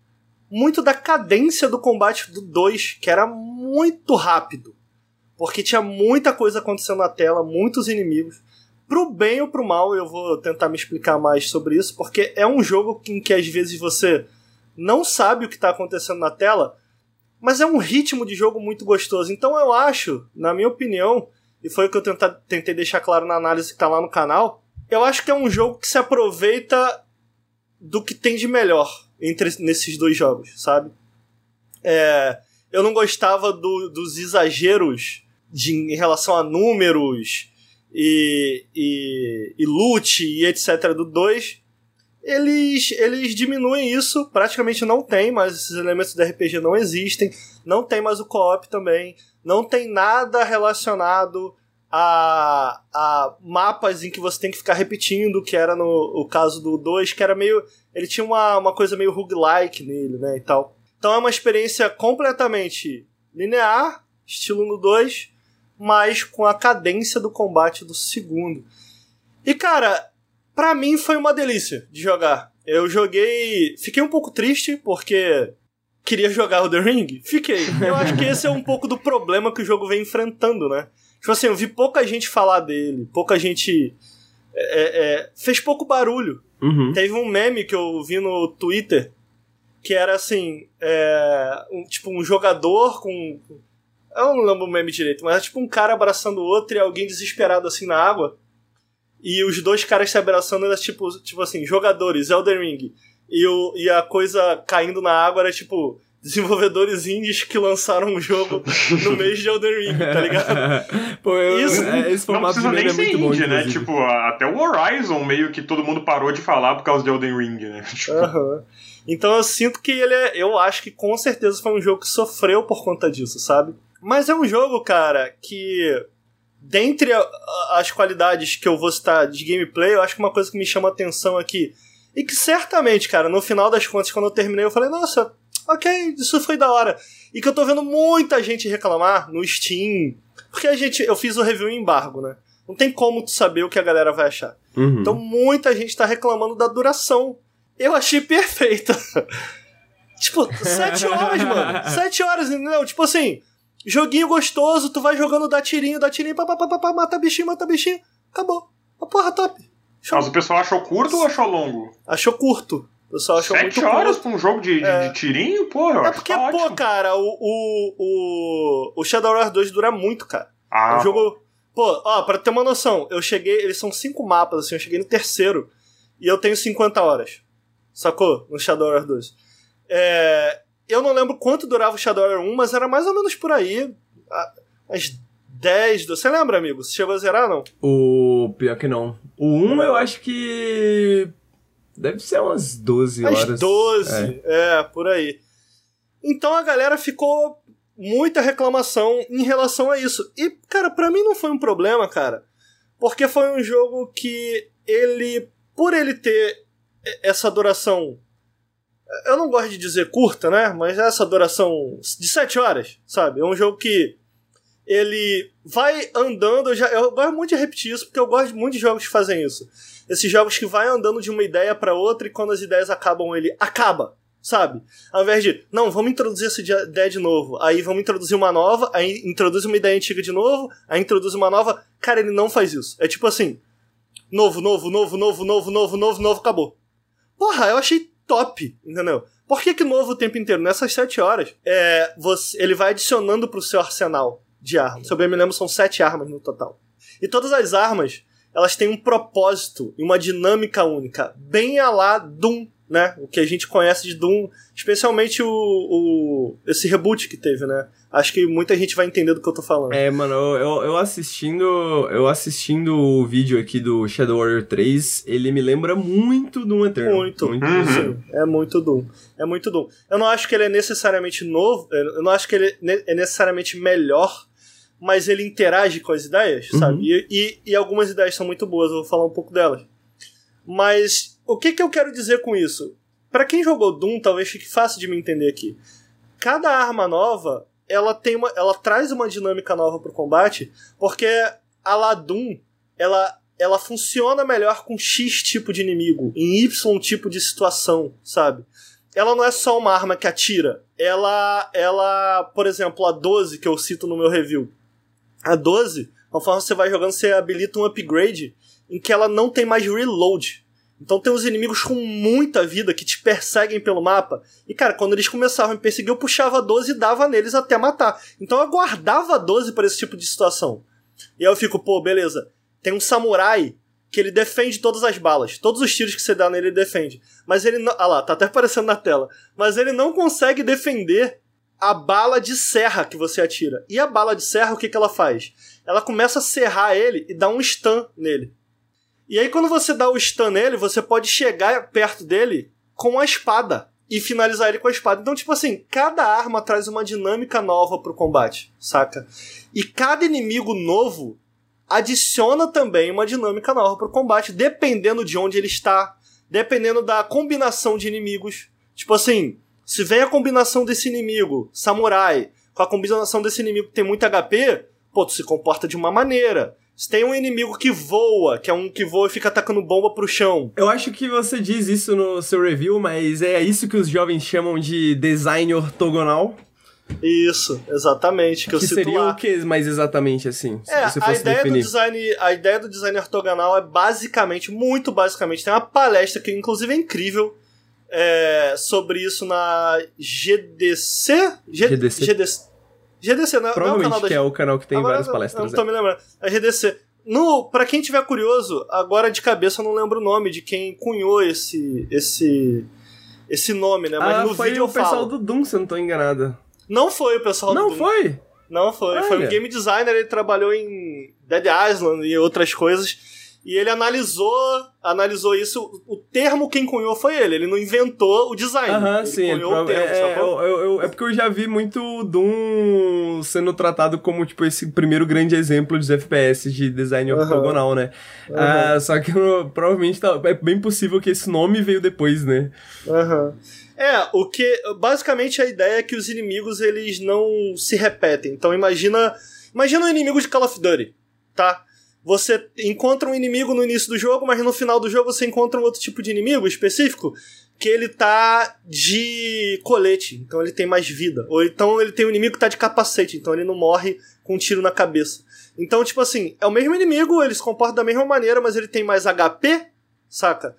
muito da cadência do combate do 2, que era muito rápido. Porque tinha muita coisa acontecendo na tela, muitos inimigos. Pro bem ou pro mal, eu vou tentar me explicar mais sobre isso, porque é um jogo em que às vezes você não sabe o que está acontecendo na tela, mas é um ritmo de jogo muito gostoso. Então eu acho, na minha opinião, e foi o que eu tenta, tentei deixar claro na análise que tá lá no canal, eu acho que é um jogo que se aproveita do que tem de melhor entre nesses dois jogos, sabe? É, eu não gostava do, dos exageros de, em relação a números e, e, e loot e etc. do 2. Eles, eles diminuem isso, praticamente não tem, mas esses elementos do RPG não existem. Não tem mais o co-op também. Não tem nada relacionado a, a mapas em que você tem que ficar repetindo, que era no o caso do 2, que era meio. Ele tinha uma, uma coisa meio roguelike nele, né? E tal. Então é uma experiência completamente linear, estilo no 2, mas com a cadência do combate do segundo. E cara, pra mim foi uma delícia de jogar. Eu joguei. Fiquei um pouco triste porque queria jogar o The Ring? Fiquei. Eu acho que esse é um pouco do problema que o jogo vem enfrentando, né? Tipo assim, eu vi pouca gente falar dele, pouca gente. É, é, fez pouco barulho. Uhum. Teve um meme que eu vi no Twitter que era assim: é, um, tipo, um jogador com. Eu não lembro o meme direito, mas era tipo um cara abraçando o outro e alguém desesperado assim na água. E os dois caras se abraçando era tipo, tipo assim, jogadores, Elden Ring. E, o, e a coisa caindo na água era tipo desenvolvedores indies que lançaram um jogo no mês de Elden Ring, tá ligado? Pô, eu, Isso é, esse Não formato de precisa nem é ser bom, indie, né? inclusive. Tipo, até o Horizon meio que todo mundo parou de falar por causa de Elden Ring, né? Tipo, Aham. Então eu sinto que ele é. Eu acho que com certeza foi um jogo que sofreu por conta disso, sabe? Mas é um jogo, cara, que. Dentre a- a- as qualidades que eu vou citar de gameplay, eu acho que uma coisa que me chama a atenção aqui. E que certamente, cara, no final das contas, quando eu terminei, eu falei, nossa, ok, isso foi da hora. E que eu tô vendo muita gente reclamar no Steam. Porque a gente. Eu fiz o review em embargo, né? Não tem como tu saber o que a galera vai achar. Uhum. Então muita gente tá reclamando da duração. Eu achei perfeita. tipo, sete horas, mano. Sete horas, entendeu? Tipo assim, joguinho gostoso, tu vai jogando, dá tirinho, dá tirinho, pá, pá, pá, pá, pá, mata bichinho, mata bichinho. Acabou. A porra top. Show. mas o pessoal achou curto ou achou longo? Achou curto. O pessoal achou Sete muito horas curto. pra um jogo de, de, É. de tirinho? Porra, eu É porque, que tá pô, ótimo. cara, o, o, o, o Shadowrun 2 dura muito, cara. Ah, O jogo. Pô, ó, pra ter uma noção, eu cheguei. Eles são cinco mapas, assim, eu cheguei no terceiro. E eu tenho 50 horas. Sacou? No Shadowrun 2. É, eu não lembro quanto durava o Shadowrun 1, mas era mais ou menos por aí. As 10. do- Você lembra, amigo? Você chegou a zerar, não? O pior que não. O 1 eu acho que. Deve ser umas 12 As horas. 12. É. por aí. Então a galera ficou muita reclamação em relação a isso. E, cara, pra mim não foi um problema, cara. Porque foi um jogo que ele, por ele ter essa duração. Eu não gosto de dizer curta, né? Mas essa duração de 7 horas, sabe? É um jogo que ele vai andando. Eu, já, eu gosto muito de repetir isso, porque eu gosto muito de jogos que fazem isso. Esses jogos que vai andando de uma ideia pra outra e quando as ideias acabam, ele acaba, sabe? Ao invés de, não, vamos introduzir essa ideia de novo, aí vamos introduzir uma nova, aí introduz uma ideia antiga de novo, aí introduz uma nova. Cara, ele não faz isso. É tipo assim: novo, novo, novo, novo, novo, novo, novo, novo, acabou. Porra, eu achei top, entendeu? Por que, que novo o tempo inteiro? Nessas sete horas, é, você, ele vai adicionando pro seu arsenal de armas. Se eu bem me lembro, são sete armas no total. E todas as armas, elas têm um propósito e uma dinâmica única, bem a lá Doom, né? O que a gente conhece de Doom, especialmente o, o esse reboot que teve, né? Acho que muita gente vai entender do que eu tô falando. É, mano, eu, eu assistindo. Eu assistindo o vídeo aqui do Shadow Warrior 3, ele me lembra muito do Eternal. Muito. muito. Uhum. Sim, é muito Doom. É muito Doom. Eu não acho que ele é necessariamente novo, eu não acho que ele ne- é necessariamente melhor, mas ele interage com as ideias, Uhum. sabe? E, e, e algumas ideias são muito boas, eu vou falar um pouco delas. Mas o que, que eu quero dizer com isso? Pra quem jogou Doom, talvez fique fácil de me entender aqui. Cada arma nova, ela tem uma, ela traz uma dinâmica nova pro combate, porque a la Doom, ela ela funciona melhor com X tipo de inimigo, em Y tipo de situação, sabe? Ela não é só uma arma que atira. Ela, ela, por exemplo, a 12 que eu cito no meu review. A 12, conforme você vai jogando, você habilita um upgrade em que ela não tem mais reload. Então tem os inimigos com muita vida que te perseguem pelo mapa. E cara, quando eles começavam a me perseguir, eu puxava a 12 e dava neles até matar. Então eu guardava a 12 para esse tipo de situação. E aí eu fico, pô, beleza. Tem um samurai que ele defende todas as balas. Todos os tiros que você dá nele, ele defende. Mas ele não. Ah lá, tá até aparecendo na tela. Mas ele não consegue defender a bala de serra que você atira. E a bala de serra, o que, que ela faz? Ela começa a serrar ele e dá um stun nele. E aí, quando você dá o stun nele, você pode chegar perto dele com a espada e finalizar ele com a espada. Então, tipo assim, cada arma traz uma dinâmica nova pro combate, saca? E cada inimigo novo adiciona também uma dinâmica nova pro combate, dependendo de onde ele está, dependendo da combinação de inimigos. Tipo assim, se vem a combinação desse inimigo, samurai, com a combinação desse inimigo que tem muito HP, pô, tu se comporta de uma maneira. Se tem um inimigo que voa, que é um que voa e fica atacando bomba pro chão. Eu acho que você diz isso no seu review, mas é isso que os jovens chamam de design ortogonal. Isso, exatamente. Que, que eu cito seria lá. o que mais exatamente assim? Se é, a ideia definir. do design, a ideia do design ortogonal é basicamente, muito basicamente, tem uma palestra que inclusive é incrível é, sobre isso na GDC? G GDC. GDC. GDC, não, Provavelmente não é o canal da... que é o canal que tem agora, várias palestras. Não, não tô é. me lembrando. É GDC. No, pra quem tiver curioso, agora de cabeça eu não lembro o nome de quem cunhou esse esse esse nome, né? Mas ah, no foi vídeo o eu pessoal do Doom, se eu não tô enganado. Não foi o pessoal não do Doom. foi? Não foi. Foi um game designer, ele trabalhou em Dead Island e outras coisas. E ele analisou, analisou isso. O termo quem cunhou foi ele. Ele não inventou o design. Aham, ele sim. cunhou o termo, é, é, eu, eu, é porque eu já vi muito Doom sendo tratado como, tipo, esse primeiro grande exemplo de FPS de design Aham. ortogonal, né? Aham. Ah, só que provavelmente tá, é bem possível que esse nome veio depois, né? Aham. É, o que. Basicamente a ideia é que os inimigos eles não se repetem. Então imagina. Imagina um inimigo de Call of Duty, tá? Você encontra um inimigo no início do jogo, mas no final do jogo você encontra um outro tipo de inimigo específico que ele tá de colete, então ele tem mais vida. Ou então ele tem um inimigo que tá de capacete, então ele não morre com um tiro na cabeça. Então, tipo assim, é o mesmo inimigo, ele se comporta da mesma maneira, mas ele tem mais HP, saca?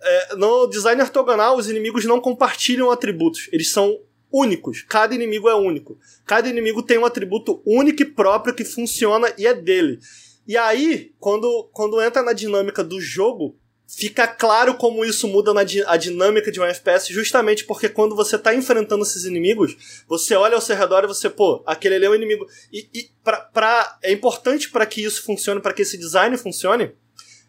É, no design ortogonal, os inimigos não compartilham atributos. Eles são únicos. Cada inimigo é único. Cada inimigo tem um atributo único e próprio que funciona e é dele. E aí, quando, quando entra na dinâmica do jogo, fica claro como isso muda na di a dinâmica de um FPS, justamente porque quando você tá enfrentando esses inimigos, você olha ao seu redor e você, pô, aquele ali é um inimigo. E, e pra, pra, é importante para que isso funcione, para que esse design funcione,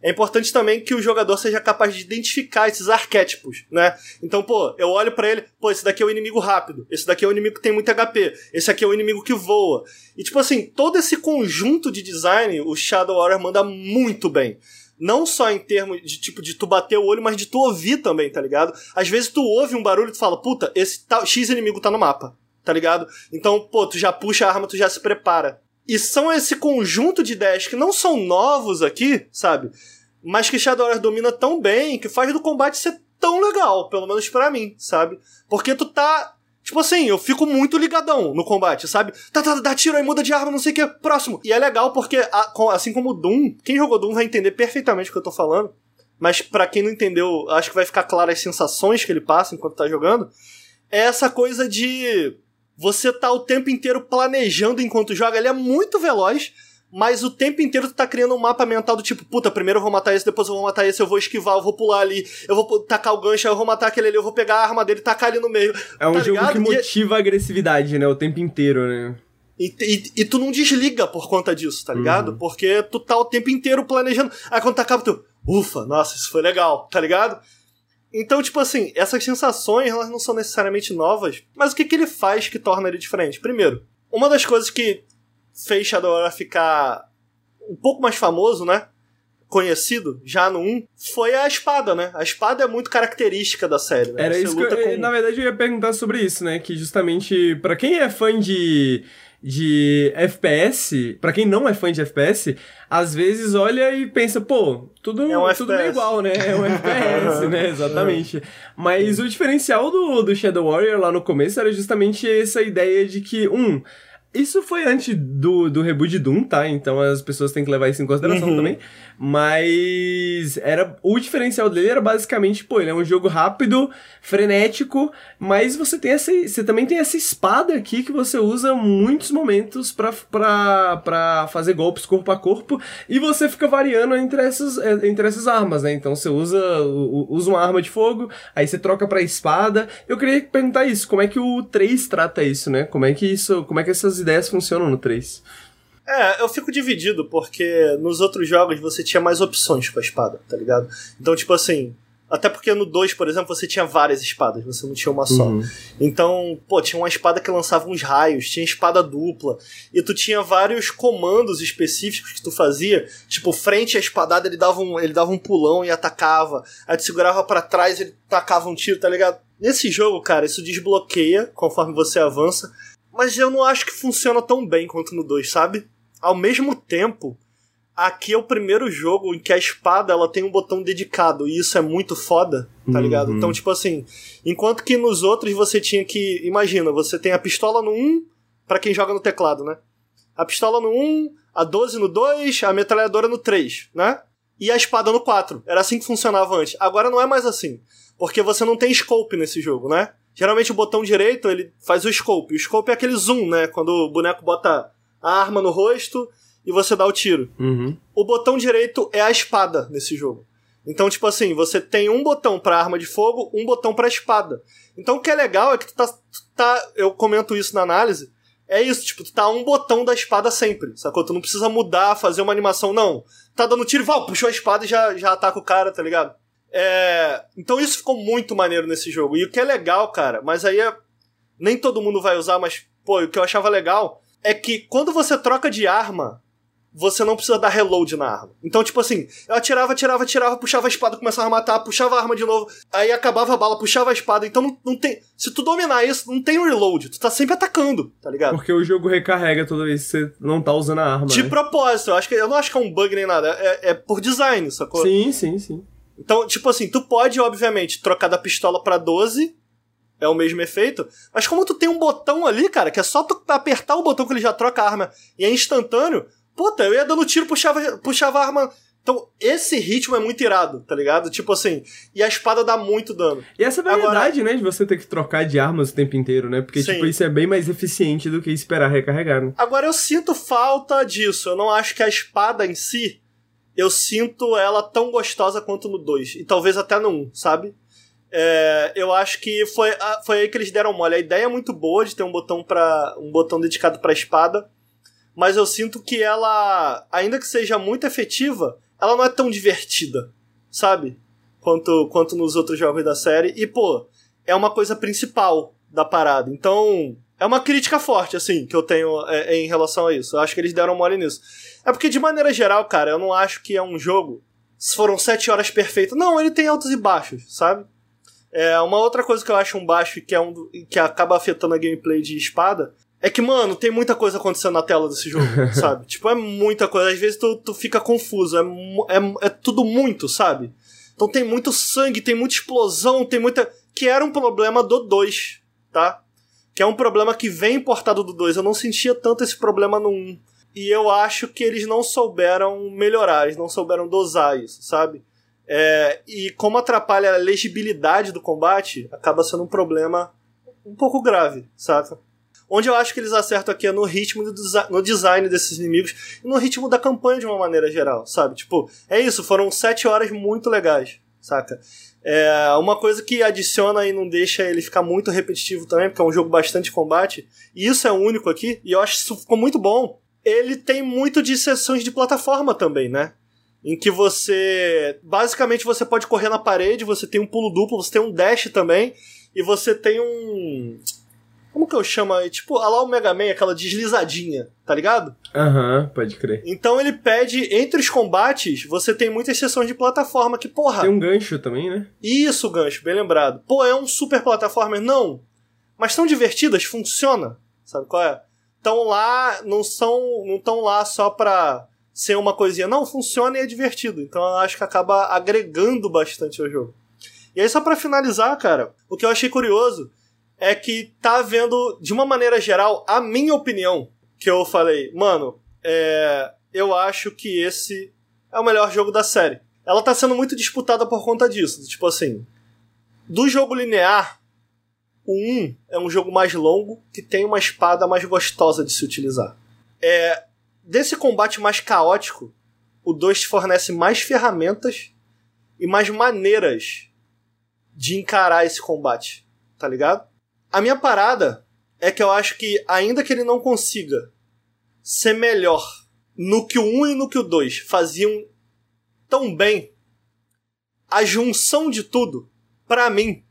é importante também que o jogador seja capaz de identificar esses arquétipos, né? Então, pô, eu olho pra ele, pô, esse daqui é o inimigo rápido, esse daqui é o inimigo que tem muito HP, esse aqui é o inimigo que voa. E tipo assim, todo esse conjunto de design, o Shadow Warrior manda muito bem. Não só em termos de tipo de tu bater o olho, mas de tu ouvir também, tá ligado? Às vezes tu ouve um barulho e tu fala, puta, esse tal, X inimigo tá no mapa, tá ligado? Então, pô, tu já puxa a arma, tu já se prepara. E são esse conjunto de ideias que não são novos aqui, sabe? Mas que Shadow domina tão bem que faz do combate ser tão legal, pelo menos pra mim, sabe? Porque tu tá. Tipo assim, eu fico muito ligadão no combate, sabe? Tá, tá, dá tiro aí, muda de arma, não sei o que, próximo. E é legal porque, assim como o Doom, quem jogou Doom vai entender perfeitamente o que eu tô falando. Mas pra quem não entendeu, acho que vai ficar claro as sensações que ele passa enquanto tá jogando. É essa coisa de você tá o tempo inteiro planejando enquanto joga. Ele é muito veloz, mas o tempo inteiro tu tá criando um mapa mental do tipo, puta, primeiro eu vou matar esse, depois eu vou matar esse, eu vou esquivar, eu vou pular ali, eu vou tacar o gancho, eu vou matar aquele ali, eu vou pegar a arma dele e tacar ali no meio. É um tá jogo ligado? que E- motiva a agressividade, né? O tempo inteiro, né? E, e- e tu não desliga por conta disso, tá ligado? Uhum. Porque tu tá o tempo inteiro planejando. Aí quando tu acaba, tu. Ufa, nossa, isso foi legal, tá ligado? Então, tipo assim, essas sensações, elas não são necessariamente novas, mas o que, que ele faz que torna ele diferente? Primeiro, uma das coisas que fez Shadow Warrior ficar um pouco mais famoso, né? Conhecido, já no 1, foi a espada, né? A espada é muito característica da série, né? Era Você isso que eu, com- Na verdade, eu ia perguntar sobre isso, né? Que justamente, pra quem é fã de, de FPS, pra quem não é fã de FPS, às vezes olha e pensa, pô, tudo, É um tudo FPS. igual, né? É um FPS, né? Exatamente. Mas o diferencial do, do Shadow Warrior lá no começo era justamente essa ideia de que, um, Isso foi antes do, do reboot de Doom, tá? Então as pessoas têm que levar isso em consideração Uhum. também. Mas era o diferencial dele era basicamente, pô, ele é um jogo rápido, frenético, mas você tem essa, você também tem essa espada aqui que você usa muitos momentos pra fazer golpes corpo a corpo e você fica variando entre essas, eh, entre essas armas, né? Então você usa, usa uma arma de fogo, aí você troca pra espada. Eu queria perguntar isso, como é que o 3 trata isso, né? Como é que isso, como é que essas ideias funcionam no 3? É, eu fico dividido, porque nos outros jogos você tinha mais opções com a espada, tá ligado? Então, tipo assim. Até porque no 2, por exemplo, você tinha várias espadas, você não tinha uma só. Uhum. Então, pô, tinha uma espada que lançava uns raios, tinha espada dupla, e tu tinha vários comandos específicos que tu fazia, tipo, frente à espadada ele dava um, ele dava um pulão e atacava, aí tu segurava pra trás ele tacava um tiro, tá ligado? Nesse jogo, cara, isso desbloqueia conforme você avança, mas eu não acho que funciona tão bem quanto no 2, sabe? Ao mesmo tempo, aqui é o primeiro jogo em que a espada ela tem um botão dedicado, e isso é muito foda, tá Uhum. ligado? Então, tipo assim, enquanto que nos outros você tinha que. Imagina, você tem a pistola no 1, pra quem joga no teclado, né? A pistola no 1, a 12 no 2, a metralhadora no 3, né? E a espada no 4. Era assim que funcionava antes. Agora não é mais assim. Porque você não tem scope nesse jogo, né? Geralmente o botão direito ele faz o scope. O scope é aquele zoom, né? Quando o boneco bota a arma no rosto e você dá o tiro. Uhum. O botão direito é a espada nesse jogo. Então, tipo assim, você tem um botão pra arma de fogo, um botão pra espada. Então, o que é legal é que tu tá, tu tá. Eu comento isso na análise. É isso, tipo, tu tá um botão da espada sempre, sacou? Tu não precisa mudar, fazer uma animação, não. Tá dando tiro, val, puxou a espada e já, já ataca o cara, tá ligado? É. Então, isso ficou muito maneiro nesse jogo. E o que é legal, cara, mas aí é. Nem todo mundo vai usar, mas, pô, o que eu achava legal é que quando você troca de arma, você não precisa dar reload na arma. Então, tipo assim, eu atirava, atirava, atirava, puxava a espada, começava a matar, puxava a arma de novo, aí acabava a bala, puxava a espada. Então não, não tem. Se tu dominar isso, não tem reload. Tu tá sempre atacando, tá ligado? Porque o jogo recarrega toda vez que você não tá usando a arma. De né? propósito, eu, acho que, eu não acho que é um bug nem nada. É, é por design, sacou? Sim, sim, sim. Então, tipo assim, tu pode, obviamente, trocar da pistola pra 12, é o mesmo efeito, mas como tu tem um botão ali, cara, que é só tu apertar o botão que ele já troca a arma e é instantâneo, puta, eu ia dando tiro, puxava, puxava a arma. Então, esse ritmo é muito irado, tá ligado? Tipo assim, e a espada dá muito dano. E essa variedade, né, de você ter que trocar de armas o tempo inteiro, né? Porque, Sim. tipo, isso é bem mais eficiente do que esperar recarregar, né? Agora eu sinto falta disso. Eu não acho que a espada em si, eu sinto ela tão gostosa quanto no 2. E talvez até no 1, sabe? É, eu acho que foi, foi aí que eles deram mole. A ideia é muito boa de ter um botão para um botão dedicado pra espada, mas eu sinto que ela, ainda que seja muito efetiva, ela não é tão divertida, sabe? Quanto, quanto nos outros jogos da série. E, pô, é uma coisa principal da parada. Então, é uma crítica forte, assim, que eu tenho é, em relação a isso. Eu acho que eles deram mole nisso. É porque, de maneira geral, cara, eu não acho que é um jogo. Se foram sete horas perfeito. Não, ele tem altos e baixos, sabe? É, uma outra coisa que eu acho um baixo e que, é um, que acaba afetando a gameplay de espada é que, mano, tem muita coisa acontecendo na tela desse jogo, sabe? Tipo, é muita coisa. Às vezes tu, tu fica confuso. É, é, é tudo muito, sabe? Então tem muito sangue, tem muita explosão, tem muita. Que era um problema do 2, tá? Que é um problema que vem importado do 2. Eu não sentia tanto esse problema no 1. E eu acho que eles não souberam melhorar, eles não souberam dosar isso, sabe? É, e como atrapalha a legibilidade do combate, acaba sendo um problema um pouco grave, saca? Onde eu acho que eles acertam aqui é no ritmo desi- no design desses inimigos e no ritmo da campanha de uma maneira geral, sabe? Tipo, é isso, foram sete horas muito legais, saca? É uma coisa que adiciona e não deixa ele ficar muito repetitivo também, porque é um jogo bastante combate, e isso é único aqui, e eu acho que isso ficou muito bom. Ele tem muito de sessões de plataforma também, né? Em que você basicamente você pode correr na parede, você tem um pulo duplo, você tem um dash também e você tem um como que eu chamo? aí? Tipo, a lá o Mega Man, aquela deslizadinha, tá ligado? Aham, pode crer. Então ele pede entre os combates, você tem muitas sessões de plataforma que, porra, Tem um gancho também, né? isso, gancho, bem lembrado. Pô, é um super plataforma? Não. Mas são divertidas, funciona. Sabe qual é? Estão lá, não são, não estão lá só pra ser uma coisinha. Não, funciona e é divertido. Então eu acho que acaba agregando bastante ao jogo. E aí, só pra finalizar, cara, o que eu achei curioso é que tá havendo, de uma maneira geral, a minha opinião, que eu falei, mano, é, eu acho que esse é o melhor jogo da série. Ela tá sendo muito disputada por conta disso. Tipo assim, do jogo linear, o 1 é um jogo mais longo que tem uma espada mais gostosa de se utilizar. É, desse combate mais caótico, o 2 te fornece mais ferramentas e mais maneiras de encarar esse combate, tá ligado? A minha parada é que eu acho que, ainda que ele não consiga ser melhor no que o 1 e no que o 2 faziam tão bem, a junção de tudo, para mim,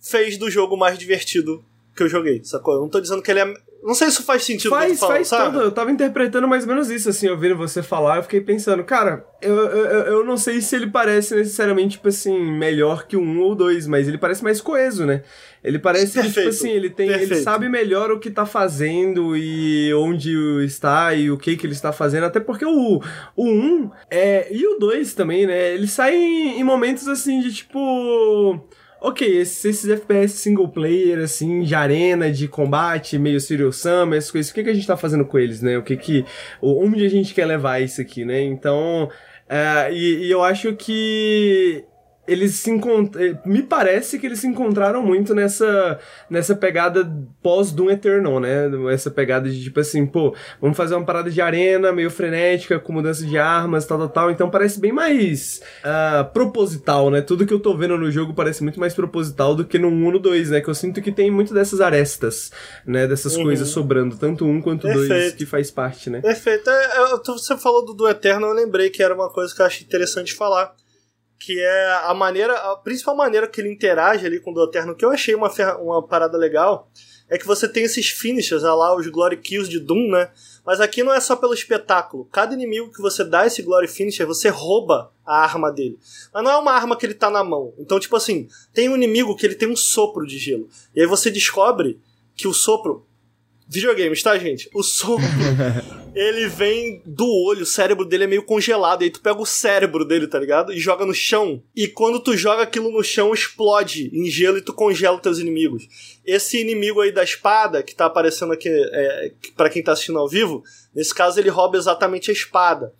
fez do jogo mais divertido que eu joguei, sacou? Eu não tô dizendo que ele é não sei se faz sentido. Faz, falando, faz sabe? todo. Eu tava interpretando mais ou menos isso, assim, ouvindo você falar, eu fiquei pensando, cara, eu, eu, eu não sei se ele parece necessariamente, tipo assim, melhor que o 1 ou 2, mas ele parece mais coeso, né? Ele parece que, tipo assim, ele tem. Perfeito. Ele sabe melhor o que tá fazendo e onde está e o que que ele está fazendo. Até porque o, o 1 é, e o 2 também, né? Ele sai em, em momentos assim de tipo ok, esses, esses, FPS single player, assim, de arena, de combate, meio Serial Sam, essas coisas, o que, que a gente tá fazendo com eles, né? O que que. Onde a gente quer levar isso aqui, né? Então. Uh, e, e eu acho que eles se encontram. Eh, me parece que eles se encontraram muito nessa, nessa pegada pós Doom Eternal, né? Essa pegada de tipo assim, pô, vamos fazer uma parada de arena meio frenética, com mudança de armas, tal, tal, tal. Então parece bem mais uh, proposital, né? Tudo que eu tô vendo no jogo parece muito mais proposital do que no 1 no 2, né? Que eu sinto que tem muito dessas arestas, né? Dessas uhum. coisas sobrando, tanto um quanto Perfeito. dois, que faz parte, né? Perfeito. É, você falou do, do Eternal, eu lembrei que era uma coisa que eu achei interessante falar que é a maneira, a principal maneira que ele interage ali com o Doterno, que eu achei uma, uma parada legal, é que você tem esses finishers, lá os Glory Kills de Doom, né? Mas aqui não é só pelo espetáculo. Cada inimigo que você dá esse Glory Finisher, você rouba a arma dele. Mas não é uma arma que ele tá na mão. Então, tipo assim, tem um inimigo que ele tem um sopro de gelo. E aí você descobre que o sopro videogames, tá, gente? O sopro, ele vem do olho, o cérebro dele é meio congelado. E aí tu pega o cérebro dele, tá ligado? E joga no chão. E quando tu joga aquilo no chão, explode em gelo e tu congela os teus inimigos. Esse inimigo aí da espada, que tá aparecendo aqui é, para quem tá assistindo ao vivo, nesse caso ele rouba exatamente a espada.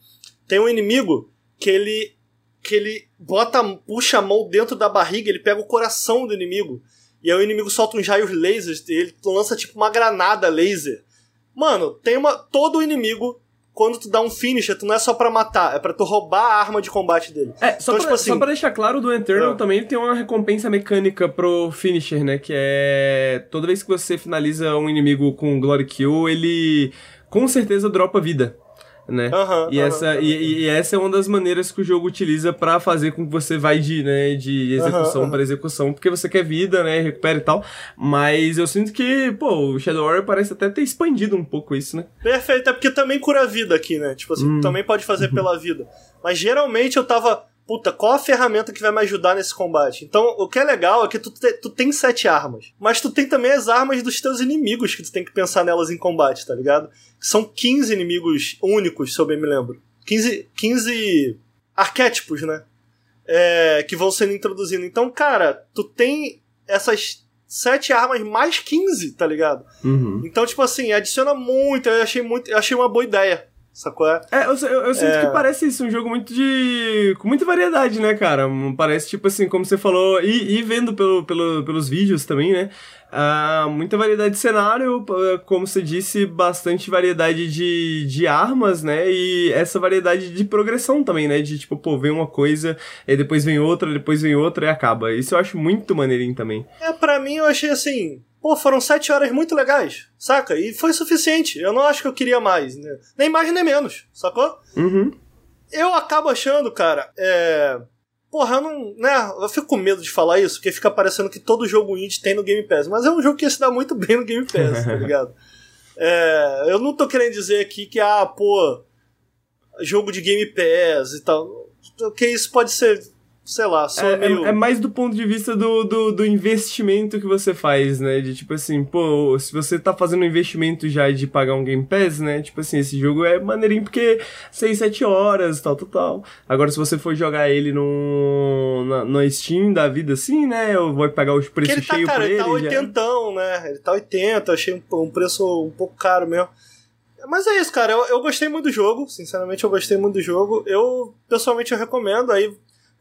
Tem um inimigo que ele que ele bota, puxa a mão dentro da barriga, ele pega o coração do inimigo. E aí o inimigo solta uns raios lasers, ele lança tipo uma granada laser. Mano, tem uma. Todo inimigo, quando tu dá um finisher, tu não é só pra matar, é pra tu roubar a arma de combate dele. É, só, então, pra, tipo assim, só pra deixar claro, do Eternal é. também tem uma recompensa mecânica pro finisher, né? Que é. Toda vez que você finaliza um inimigo com Glory Kill, ele com certeza dropa vida né? Uhum, e, uhum, essa, uhum. E, e, essa é uma das maneiras que o jogo utiliza para fazer com que você vai de, né, de execução para execução, porque você quer vida, né, recupera e tal. Mas eu sinto que, pô, o Shadow Warrior parece até ter expandido um pouco isso, né? Perfeito, é porque também cura a vida aqui, né? Tipo assim, hum. também pode fazer uhum. pela vida. Mas geralmente eu tava puta, qual a ferramenta que vai me ajudar nesse combate? Então, o que é legal é que tu, te, tu tem sete armas, mas tu tem também as armas dos teus inimigos que tu tem que pensar nelas em combate, tá ligado? São 15 inimigos únicos, se eu bem me lembro. 15, 15 arquétipos, né? É, que vão sendo introduzidos. Então, cara, tu tem essas sete armas mais 15, tá ligado? Uhum. Então, tipo assim, adiciona muito, eu achei muito, eu achei uma boa ideia. Sacou? É, eu, eu, eu sinto é... que parece isso, um jogo muito de. com muita variedade, né, cara? Parece, tipo assim, como você falou, e, e vendo pelo, pelo, pelos vídeos também, né? Uh, muita variedade de cenário, como você disse, bastante variedade de, de armas, né? E essa variedade de progressão também, né? De tipo, pô, vem uma coisa, e depois vem outra, depois vem outra e acaba. Isso eu acho muito maneirinho também. É, pra mim eu achei assim Pô, foram sete horas muito legais, saca? E foi suficiente. Eu não acho que eu queria mais, né? Nem mais nem menos, sacou? Uhum. Eu acabo achando, cara, é. Porra, eu não. Né? Eu fico com medo de falar isso, porque fica parecendo que todo jogo indie tem no Game Pass. Mas é um jogo que ia se dá muito bem no Game Pass, tá ligado? É, eu não tô querendo dizer aqui que, ah, pô, jogo de Game Pass e tal. Que isso pode ser sei lá, só é, é meio... é, é, mais do ponto de vista do, do, do, investimento que você faz, né? De tipo assim, pô, se você tá fazendo um investimento já de pagar um Game Pass, né? Tipo assim, esse jogo é maneirinho porque 6, 7 horas, tal, tal, tal. Agora, se você for jogar ele no, na, no Steam da vida assim, né? Eu vou pagar os preços cheios tá, cara, pra ele. Tá 80, né? Ele tá 80, achei um, um preço um pouco caro mesmo. Mas é isso, cara. Eu, eu gostei muito do jogo. Sinceramente, eu gostei muito do jogo. Eu, pessoalmente, eu recomendo. Aí,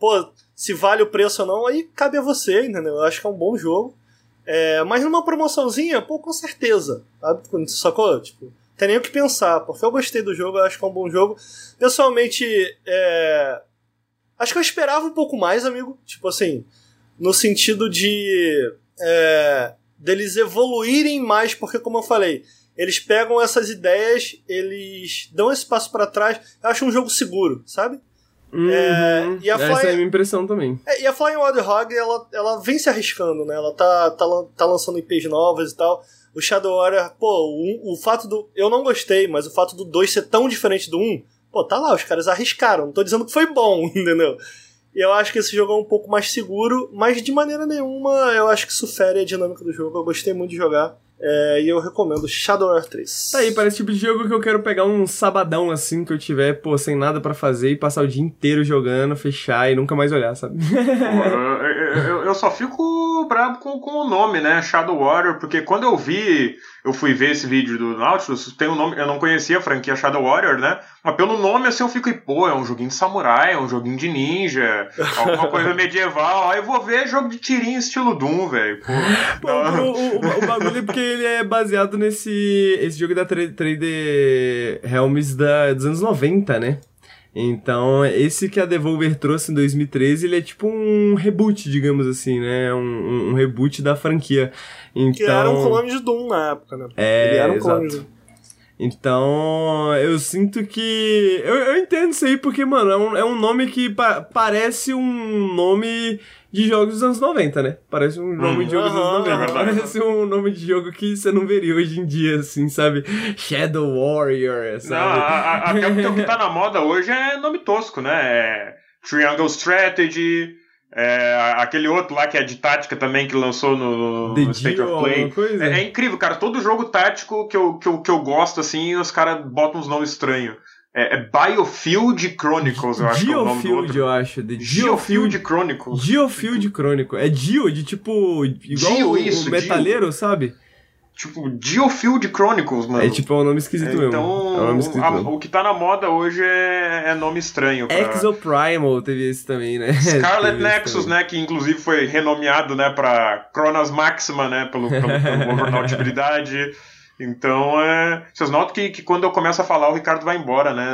pô, se vale o preço ou não, aí cabe a você, entendeu? Eu acho que é um bom jogo. É, mas numa promoçãozinha, pô, com certeza. Sabe? Sacou? Tipo, tem nem o que pensar. Porque eu gostei do jogo, eu acho que é um bom jogo. Pessoalmente, é... Acho que eu esperava um pouco mais, amigo. Tipo assim, no sentido de. É, deles evoluírem mais, porque, como eu falei, eles pegam essas ideias, eles dão esse passo para trás. Eu acho um jogo seguro, sabe? Uhum. É, e a Essa Fly... é a minha impressão também. É, e a Flying Wild Hog, ela, ela vem se arriscando, né? Ela tá, tá, tá lançando IPs novas e tal. O Shadow Warrior, pô, o, o fato do. Eu não gostei, mas o fato do 2 ser tão diferente do 1, um, pô, tá lá, os caras arriscaram. Não tô dizendo que foi bom, entendeu? E eu acho que esse jogo é um pouco mais seguro, mas de maneira nenhuma eu acho que isso fere a dinâmica do jogo. Eu gostei muito de jogar. É, e eu recomendo Shadow Warrior 3. Tá aí, parece o tipo de jogo que eu quero pegar um sabadão assim que eu tiver, pô, sem nada para fazer e passar o dia inteiro jogando, fechar e nunca mais olhar, sabe? Eu, eu, só fico bravo com, com o nome, né? Shadow Warrior, porque quando eu vi eu fui ver esse vídeo do Nautilus, tem um nome, eu não conhecia a franquia Shadow Warrior, né? Mas pelo nome assim eu fico, e, pô, é um joguinho de samurai, é um joguinho de ninja, alguma coisa medieval. Aí eu vou ver jogo de tirinho estilo Doom, velho. O, o, o, bagulho é porque ele é baseado nesse esse jogo da 3D Helms da, dos anos 90, né? Então, esse que a Devolver trouxe em 2013, ele é tipo um reboot, digamos assim, né? Um, um, reboot da franquia. Então, que era um clone de Doom na época, né? É, ele era um exato. clone de Doom. Então, eu sinto que. Eu, eu entendo isso aí, porque, mano, é um, é um nome que pa parece um nome de jogos dos anos 90, né? Parece um nome hum. de jogos dos anos 90. Uhum. Parece um nome de jogo que você não veria hoje em dia, assim, sabe? Shadow Warrior, sabe? Não, a, a, até porque o que tá na moda hoje é nome tosco, né? É Triangle Strategy. É, aquele outro lá que é de tática também, que lançou no, no State of Play. É, é, incrível, cara. Todo jogo tático que eu, que eu, que eu gosto, assim, os caras botam uns nomes estranhos. É, é, Biofield Chronicles, eu acho Geofield, que é o nome do outro. eu acho. The Geofield Chronicles. Geofield Chronicles. É Geo, de tipo... Igual Geo, o, isso, o metaleiro, Geo. sabe? Tipo, Geofield Chronicles, mano. É tipo, é um nome esquisito então, mesmo. Então, é um nome esquisito o, o que tá na moda hoje é, é nome estranho. Pra... Exoprimal teve esse também, né? Scarlet Nexus, né? Que inclusive foi renomeado, né, pra Cronos Maxima, né? Pelo, pelo, pelo jornal de habilidade. Então, é, vocês notam que, que quando eu começo a falar, o Ricardo vai embora, né?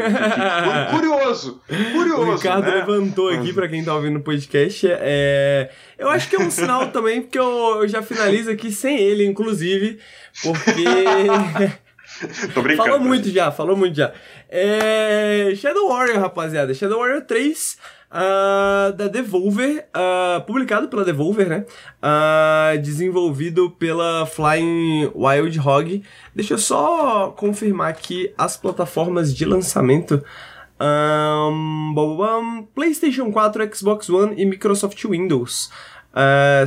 É, curioso, curioso. O Ricardo né? levantou aqui, para quem tá ouvindo o podcast. É, eu acho que é um sinal também, porque eu, eu já finalizo aqui sem ele, inclusive, porque. Tô brincando. Falou muito já, falou muito já. É, Shadow Warrior, rapaziada. Shadow Warrior 3 uh, da Devolver, uh, publicado pela Devolver, né? Uh, desenvolvido pela Flying Wild Hog. Deixa eu só confirmar aqui as plataformas de lançamento. Um, bom, bom, PlayStation 4, Xbox One e Microsoft Windows. Uh,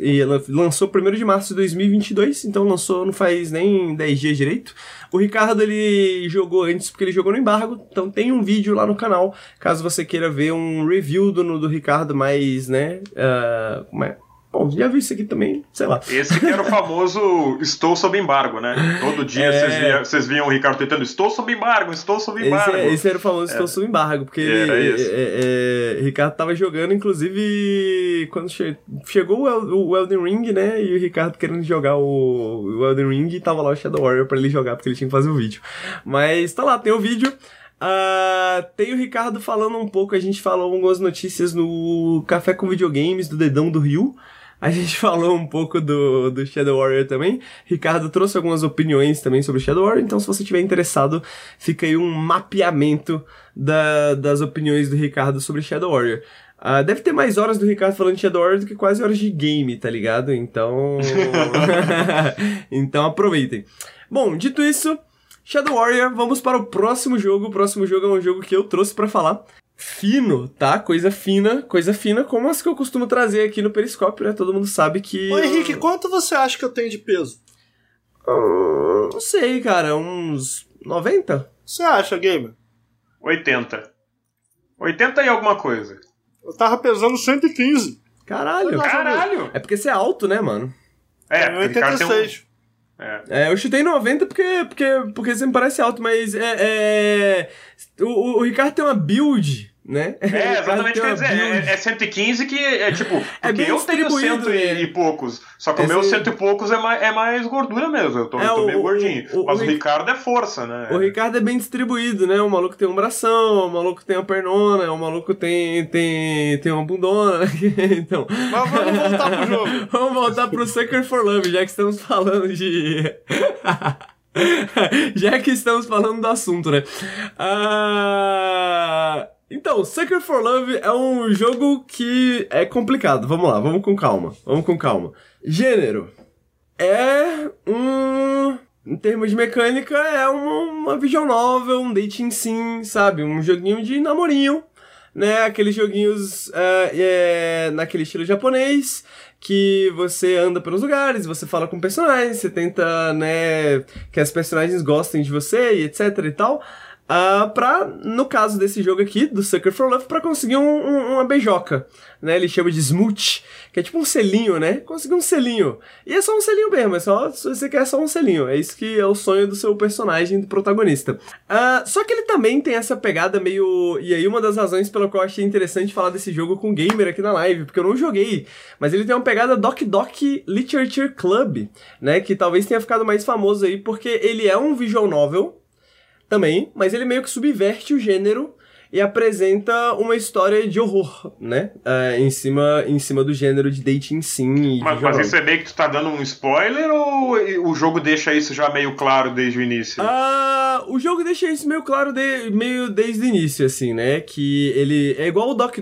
e lançou 1 de março de 2022, então lançou não faz nem 10 dias direito. O Ricardo ele jogou antes porque ele jogou no embargo, então tem um vídeo lá no canal, caso você queira ver um review do, do Ricardo mais, né? Uh? Bom, já vi isso aqui também, sei lá. Esse que era o famoso estou sob embargo, né? Todo dia é... vocês, viam, vocês viam o Ricardo tentando estou sob embargo, estou sob embargo. Esse, esse era o famoso estou é. sob embargo, porque ele, é, é, Ricardo tava jogando, inclusive, quando che chegou o, o Elden Ring, né? E o Ricardo querendo jogar o, o Elden Ring e tava lá o Shadow Warrior pra ele jogar, porque ele tinha que fazer o vídeo. Mas tá lá, tem o vídeo. Uh, tem o Ricardo falando um pouco, a gente falou algumas notícias no Café com Videogames do Dedão do Rio. A gente falou um pouco do, do Shadow Warrior também. Ricardo trouxe algumas opiniões também sobre Shadow Warrior, então se você estiver interessado, fica aí um mapeamento da, das opiniões do Ricardo sobre Shadow Warrior. Uh, deve ter mais horas do Ricardo falando de Shadow Warrior do que quase horas de game, tá ligado? Então. então aproveitem. Bom, dito isso, Shadow Warrior, vamos para o próximo jogo. O próximo jogo é um jogo que eu trouxe para falar fino, tá? Coisa fina, coisa fina, como as que eu costumo trazer aqui no Periscópio, né? Todo mundo sabe que. Ô Henrique, quanto você acha que eu tenho de peso? Uh, não sei, cara, uns 90? Você acha, gamer? 80. 80 e alguma coisa. Eu tava pesando 115. Caralho. Caralho! É porque você é alto, né, mano? É, 86. É. é. eu chutei 90 porque, porque, porque me parece alto, mas é, é o, o Ricardo tem uma build né? É, exatamente, quer dizer, é, é 115 que é tipo, é bem eu tenho cento e, e, poucos, só que Esse... o meu cento e poucos é mais, é mais gordura mesmo, eu tô, é, eu tô meio o, gordinho, o, mas o, o Ricardo é força, né? O Ricardo é bem distribuído, né? O maluco tem um bração, o maluco tem uma pernona, o maluco tem, tem, tem uma bundona, né? então... Mas vamos voltar pro jogo. vamos voltar pro Sucker for Love, já que estamos falando de... já que estamos falando do assunto, né? Ah... Então, Sucker for Love é um jogo que é complicado. Vamos lá, vamos com calma. Vamos com calma. Gênero. É um. Em termos de mecânica, é uma, uma visual novel, um dating sim, sabe? Um joguinho de namorinho, né? Aqueles joguinhos é, é, naquele estilo japonês, que você anda pelos lugares, você fala com personagens, você tenta, né, que as personagens gostem de você e etc e tal uh, pra, no caso desse jogo aqui, do Sucker for Love, pra conseguir um, um, uma beijoca, né? Ele chama de smooch, que é tipo um selinho, né? Conseguir um selinho. E é só um selinho mesmo, é só, você quer só um selinho. É isso que é o sonho do seu personagem, do protagonista. Uh, só que ele também tem essa pegada meio... E aí uma das razões pela qual eu achei interessante falar desse jogo com gamer aqui na live, porque eu não joguei, mas ele tem uma pegada Doc Doc Literature Club, né? Que talvez tenha ficado mais famoso aí, porque ele é um visual novel, também, mas ele meio que subverte o gênero e apresenta uma história de horror, né? Uh, em, cima, em cima do gênero de dating sim. mas, mas isso é meio que tu tá dando um spoiler ou o jogo deixa isso já meio claro desde o início? Uh, o jogo deixa isso meio claro de, meio desde o início, assim, né? Que ele é igual o Doc.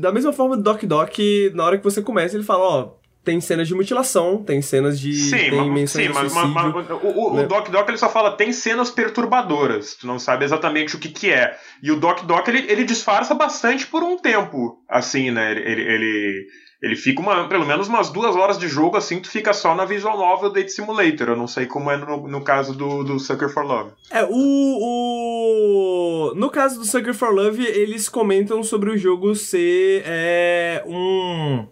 Da mesma forma do Doc Doc, na hora que você começa, ele fala, ó tem cenas de mutilação, tem cenas de. Sim, tem mas, sim mas, mas, mas, o, né? o Doc Doc ele só fala tem cenas perturbadoras, tu não sabe exatamente o que, que é. E o Doc Doc ele, ele disfarça bastante por um tempo, assim, né? Ele, ele, ele fica uma, pelo menos umas duas horas de jogo, assim, tu fica só na Visual Novel Date Simulator. Eu não sei como é no, no caso do, do Sucker for Love. É, o, o. No caso do Sucker for Love, eles comentam sobre o jogo ser é, um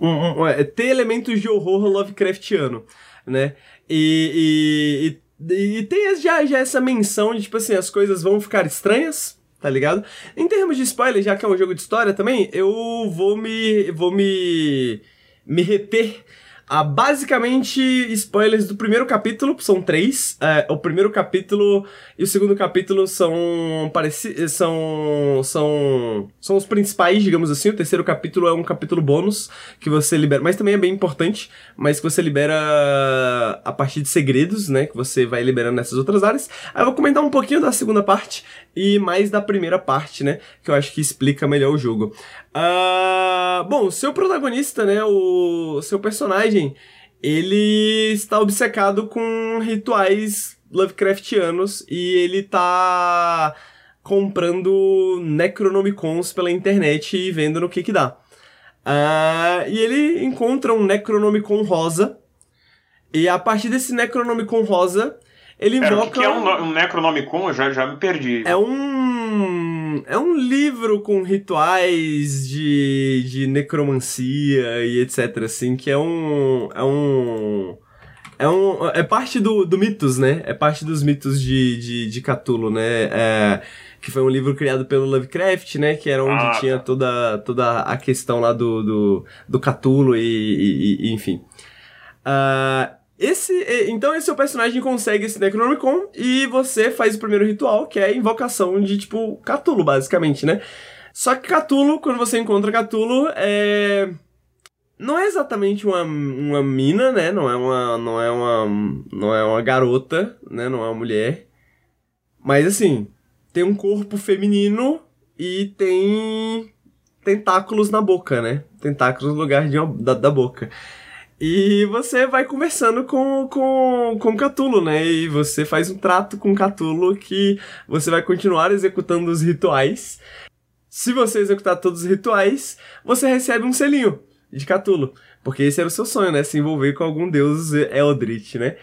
um, um, é, ter elementos de horror Lovecraftiano, né? E, e, e, e tem já, já essa menção de, tipo assim, as coisas vão ficar estranhas, tá ligado? Em termos de spoiler, já que é um jogo de história também, eu vou me. vou me. me reter a basicamente spoilers do primeiro capítulo, são três. É, o primeiro capítulo e o segundo capítulo são pareci são são são os principais, digamos assim. O terceiro capítulo é um capítulo bônus que você libera, mas também é bem importante, mas que você libera a partir de segredos, né, que você vai liberando nessas outras áreas. Aí eu vou comentar um pouquinho da segunda parte e mais da primeira parte, né, que eu acho que explica melhor o jogo. Uh, bom, seu protagonista, né, o seu personagem, ele está obcecado com rituais Lovecraftianos e ele tá comprando Necronomicons pela internet e vendo no que que dá. Uh, e ele encontra um Necronomicon rosa e a partir desse Necronomicon rosa ele invoca... o que é um, um Necronomicon? Eu já, já me perdi. É um... É um livro com rituais de, de necromancia e etc, assim, que é um... É um... É, um, é parte do, do mitos, né? É parte dos mitos de, de, de Cthulhu, né? É, que foi um livro criado pelo Lovecraft, né? Que era onde ah. tinha toda, toda a questão lá do, do, do Cthulhu e, e, e enfim. Uh, esse, então esse seu personagem consegue esse Necronomicon e você faz o primeiro ritual, que é a invocação de, tipo, Catulo, basicamente, né? Só que Catulo, quando você encontra Catulo, é... Não é exatamente uma, uma mina, né? Não é uma, não é uma, não é uma garota, né? Não é uma mulher. Mas, assim, tem um corpo feminino e tem tentáculos na boca, né? Tentáculos no lugar de uma, da, da boca. E você vai conversando com, com, com Catulo, né? E você faz um trato com Catulo que você vai continuar executando os rituais. Se você executar todos os rituais, você recebe um selinho de Catulo. Porque esse era o seu sonho, né? Se envolver com algum deus Eldritch, né?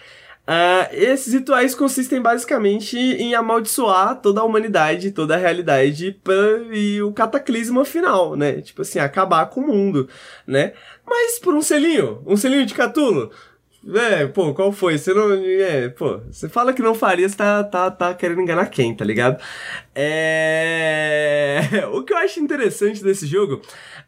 Uh, esses rituais consistem basicamente em amaldiçoar toda a humanidade, toda a realidade e o cataclisma final, né? Tipo assim, acabar com o mundo, né? Mas por um selinho, um selinho de Catulo, É, pô, qual foi? Você não. É, pô, você fala que não faria, você tá, tá, tá querendo enganar quem, tá ligado? É. O que eu acho interessante desse jogo,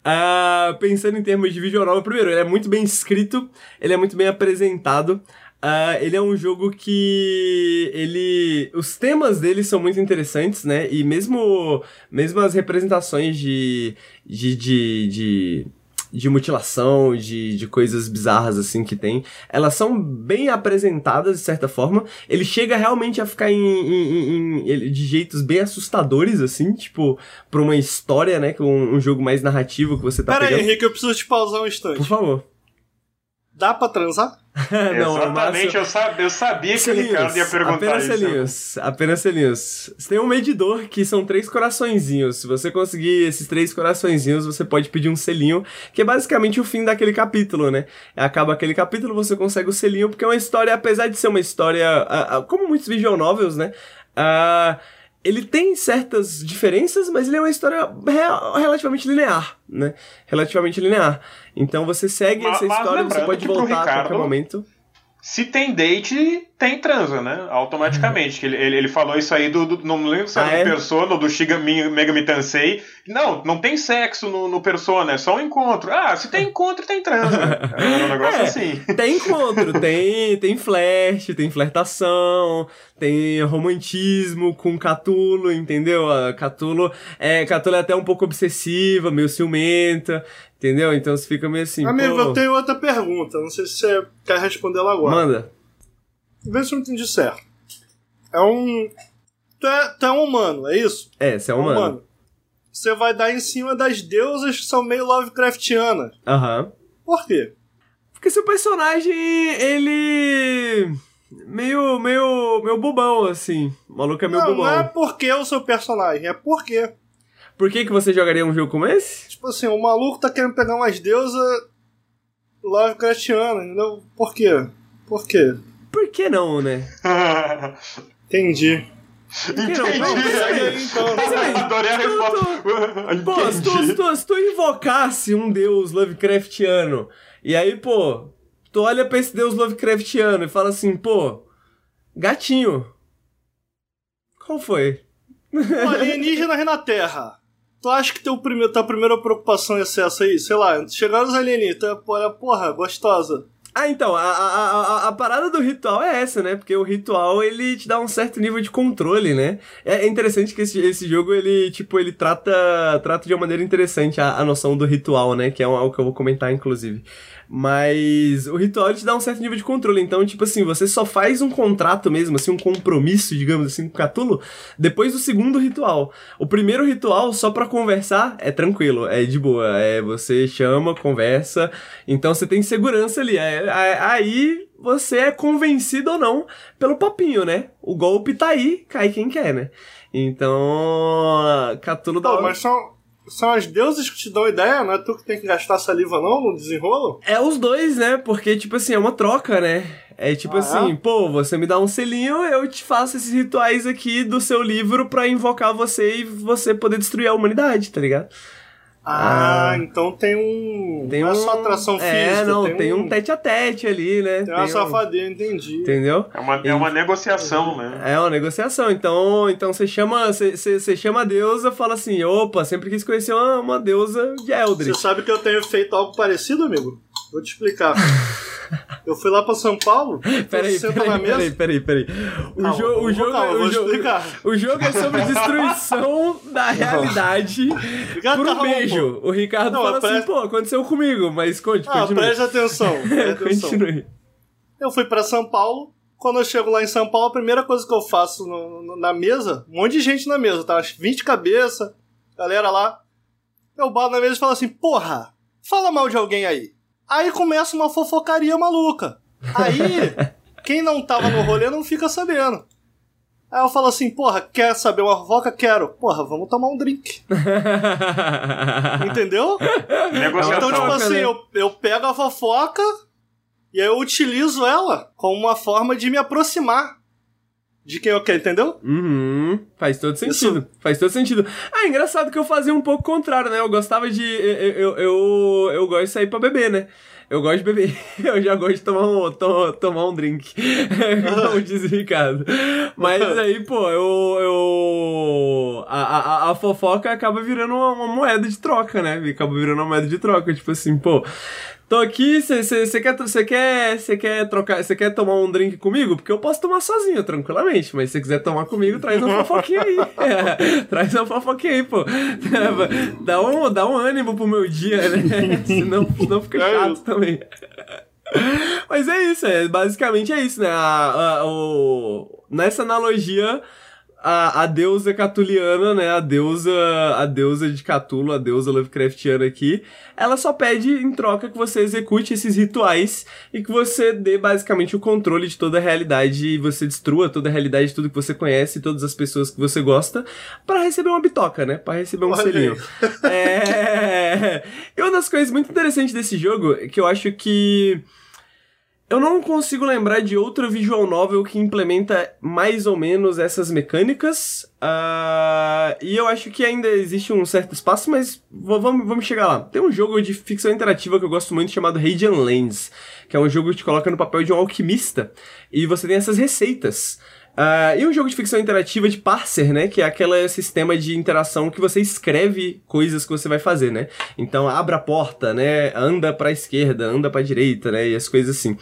uh, pensando em termos de vídeo novel, primeiro, ele é muito bem escrito, ele é muito bem apresentado. Uh, ele é um jogo que ele os temas dele são muito interessantes né e mesmo mesmo as representações de de, de, de de mutilação, de, de coisas bizarras assim que tem, elas são bem apresentadas de certa forma. Ele chega realmente a ficar em, em, em, de jeitos bem assustadores, assim, tipo, pra uma história, né? Um, um jogo mais narrativo que você tá Pera pegando. aí, Henrique, eu preciso te pausar um instante. Por favor. Dá pra transar? não, Exatamente, Márcio... eu, sabia, eu sabia que selinhos, o Ricardo ia perguntar apenas isso. Selinhos, apenas selinhos. Você tem um medidor que são três coraçõezinhos. Se você conseguir esses três coraçõezinhos, você pode pedir um selinho, que é basicamente o fim daquele capítulo, né? Acaba aquele capítulo, você consegue o selinho, porque é uma história, apesar de ser uma história, como muitos visual novels, né? Uh, ele tem certas diferenças, mas ele é uma história relativamente linear, né? Relativamente linear. Então você segue mas, essa história, você pode voltar Ricardo, a qualquer momento. Se tem date, tem transa, né? Automaticamente. ele, ele, ele falou isso aí do. do não lembro se era ah, do é? Persona ou do Shiga Megami Tensei. Não, não tem sexo no, no Persona, é só um encontro. Ah, se tem encontro, tem transa. É um negócio é, assim. Tem encontro, tem, tem flash, tem flertação, tem romantismo com Catulo, entendeu? Catulo é, Catulo é até um pouco obsessiva, meio ciumenta. Entendeu? Então você fica meio assim. Amigo, pô... eu tenho outra pergunta. Não sei se você quer responder ela agora. Manda. Vê se eu entendi certo. É um. Tu é, tu é um humano, é isso? É, você é um humano. humano. Você vai dar em cima das deusas que são meio Lovecraftianas. Aham. Uhum. Por quê? Porque seu personagem, ele. Meio, meio, meio bobão, assim. O maluco é meio não, bobão. Não é porque o seu personagem, é porque. Por que, que você jogaria um jogo como esse? Tipo assim, o maluco tá querendo pegar umas deusas Lovecraftianas, entendeu? Por quê? Por quê? Por que não, né? Entendi. Entendi. Não, não, aí, então. Mas aí, Adorei a resposta. Pô, se tu, se, tu, se tu invocasse um deus Lovecraftiano, e aí, pô, tu olha pra esse deus Lovecraftiano e fala assim, pô, gatinho. Qual foi? Um alienígena na Terra. Tu acha que teu primeiro, tua primeira preocupação ia ser essa aí? Sei lá, chegaram os alienígenas, porra, gostosa. Ah, então, a, a, a, a, parada do ritual é essa, né? Porque o ritual, ele te dá um certo nível de controle, né? É, é interessante que esse, esse jogo, ele, tipo, ele trata, trata de uma maneira interessante a, a noção do ritual, né? Que é algo que eu vou comentar, inclusive. Mas o ritual te dá um certo nível de controle. Então, tipo assim, você só faz um contrato mesmo, assim, um compromisso, digamos assim, com o Catulo, depois do segundo ritual. O primeiro ritual, só para conversar, é tranquilo, é de boa. É você chama, conversa. Então você tem segurança ali. É, é, aí você é convencido ou não pelo papinho, né? O golpe tá aí, cai quem quer, né? Então, Catulo dá. Pô, mas são, são as deusas que te dão ideia, não é tu que tem que gastar saliva não no desenrolo? É os dois, né? Porque, tipo assim, é uma troca, né? É tipo ah, assim, é? pô, você me dá um selinho, eu te faço esses rituais aqui do seu livro pra invocar você e você poder destruir a humanidade, tá ligado? Ah, ah, então tem um. Tem não é só atração é, física. É, não, tem, tem um... um tete a tete ali, né? Tem, tem uma um... safadinha, entendi. Entendeu? É uma, é uma negociação, né? É uma negociação. Então, então você chama. Você, você chama a deusa fala assim: opa, sempre quis conhecer uma, uma deusa de Eldritch. Você sabe que eu tenho feito algo parecido, amigo? Vou te explicar. Eu fui lá pra São Paulo. Peraí, peraí, peraí, peraí, peraí. O, calma, jo o, jogo, calma, o, jogo, o jogo é sobre destruição da realidade por um beijo. O Ricardo não, fala assim, pô, aconteceu comigo, mas conte, ah, continue. preste atenção. Preste atenção. continue. Eu fui pra São Paulo. Quando eu chego lá em São Paulo, a primeira coisa que eu faço no, no, na mesa, um monte de gente na mesa, tá? 20 cabeça, galera lá. Eu bato na mesa e falo assim, porra, fala mal de alguém aí. Aí começa uma fofocaria maluca. Aí, quem não tava no rolê não fica sabendo. Aí eu falo assim, porra, quer saber uma fofoca? Quero. Porra, vamos tomar um drink. Entendeu? Então, tipo assim, né? eu, eu pego a fofoca e aí eu utilizo ela como uma forma de me aproximar de quem eu quero, entendeu? Uhum, faz todo sentido. Isso. Faz todo sentido. Ah, engraçado que eu fazia um pouco contrário, né? Eu gostava de. Eu, eu, eu, eu gosto de sair pra beber, né? Eu gosto de beber. Eu já gosto de tomar um, to, tomar um drink. Como diz o Ricardo. Mas aí, pô, eu. eu a, a, a fofoca acaba virando uma, uma, moeda de troca, né? Acaba virando uma moeda de troca. Tipo assim, pô, Tô aqui, você quer, cê quer, cê quer trocar, você quer tomar um drink comigo? Porque eu posso tomar sozinho, tranquilamente. Mas se você quiser tomar comigo, traz uma fofoquinha aí. É, traz uma fofoquinha aí, pô. Dá um, dá um ânimo pro meu dia, né? senão, senão fica é chato também. Mas é isso, é, basicamente é isso, né? A, a, o, nessa analogia, a, a deusa catuliana, né? A deusa, a deusa de Catulo, a deusa Lovecraftiana aqui, ela só pede em troca que você execute esses rituais e que você dê basicamente o controle de toda a realidade e você destrua toda a realidade de tudo que você conhece, todas as pessoas que você gosta, para receber uma bitoca, né? Para receber um Olha selinho. é... E uma das coisas muito interessantes desse jogo é que eu acho que eu não consigo lembrar de outra visual novel que implementa mais ou menos essas mecânicas. Uh, e eu acho que ainda existe um certo espaço, mas vamos, vamos chegar lá. Tem um jogo de ficção interativa que eu gosto muito chamado Radiant Lands, que é um jogo que te coloca no papel de um alquimista e você tem essas receitas. Uh, e um jogo de ficção interativa de parser, né? Que é aquele sistema de interação que você escreve coisas que você vai fazer, né? Então, abra a porta, né? Anda pra esquerda, anda pra direita, né? E as coisas assim.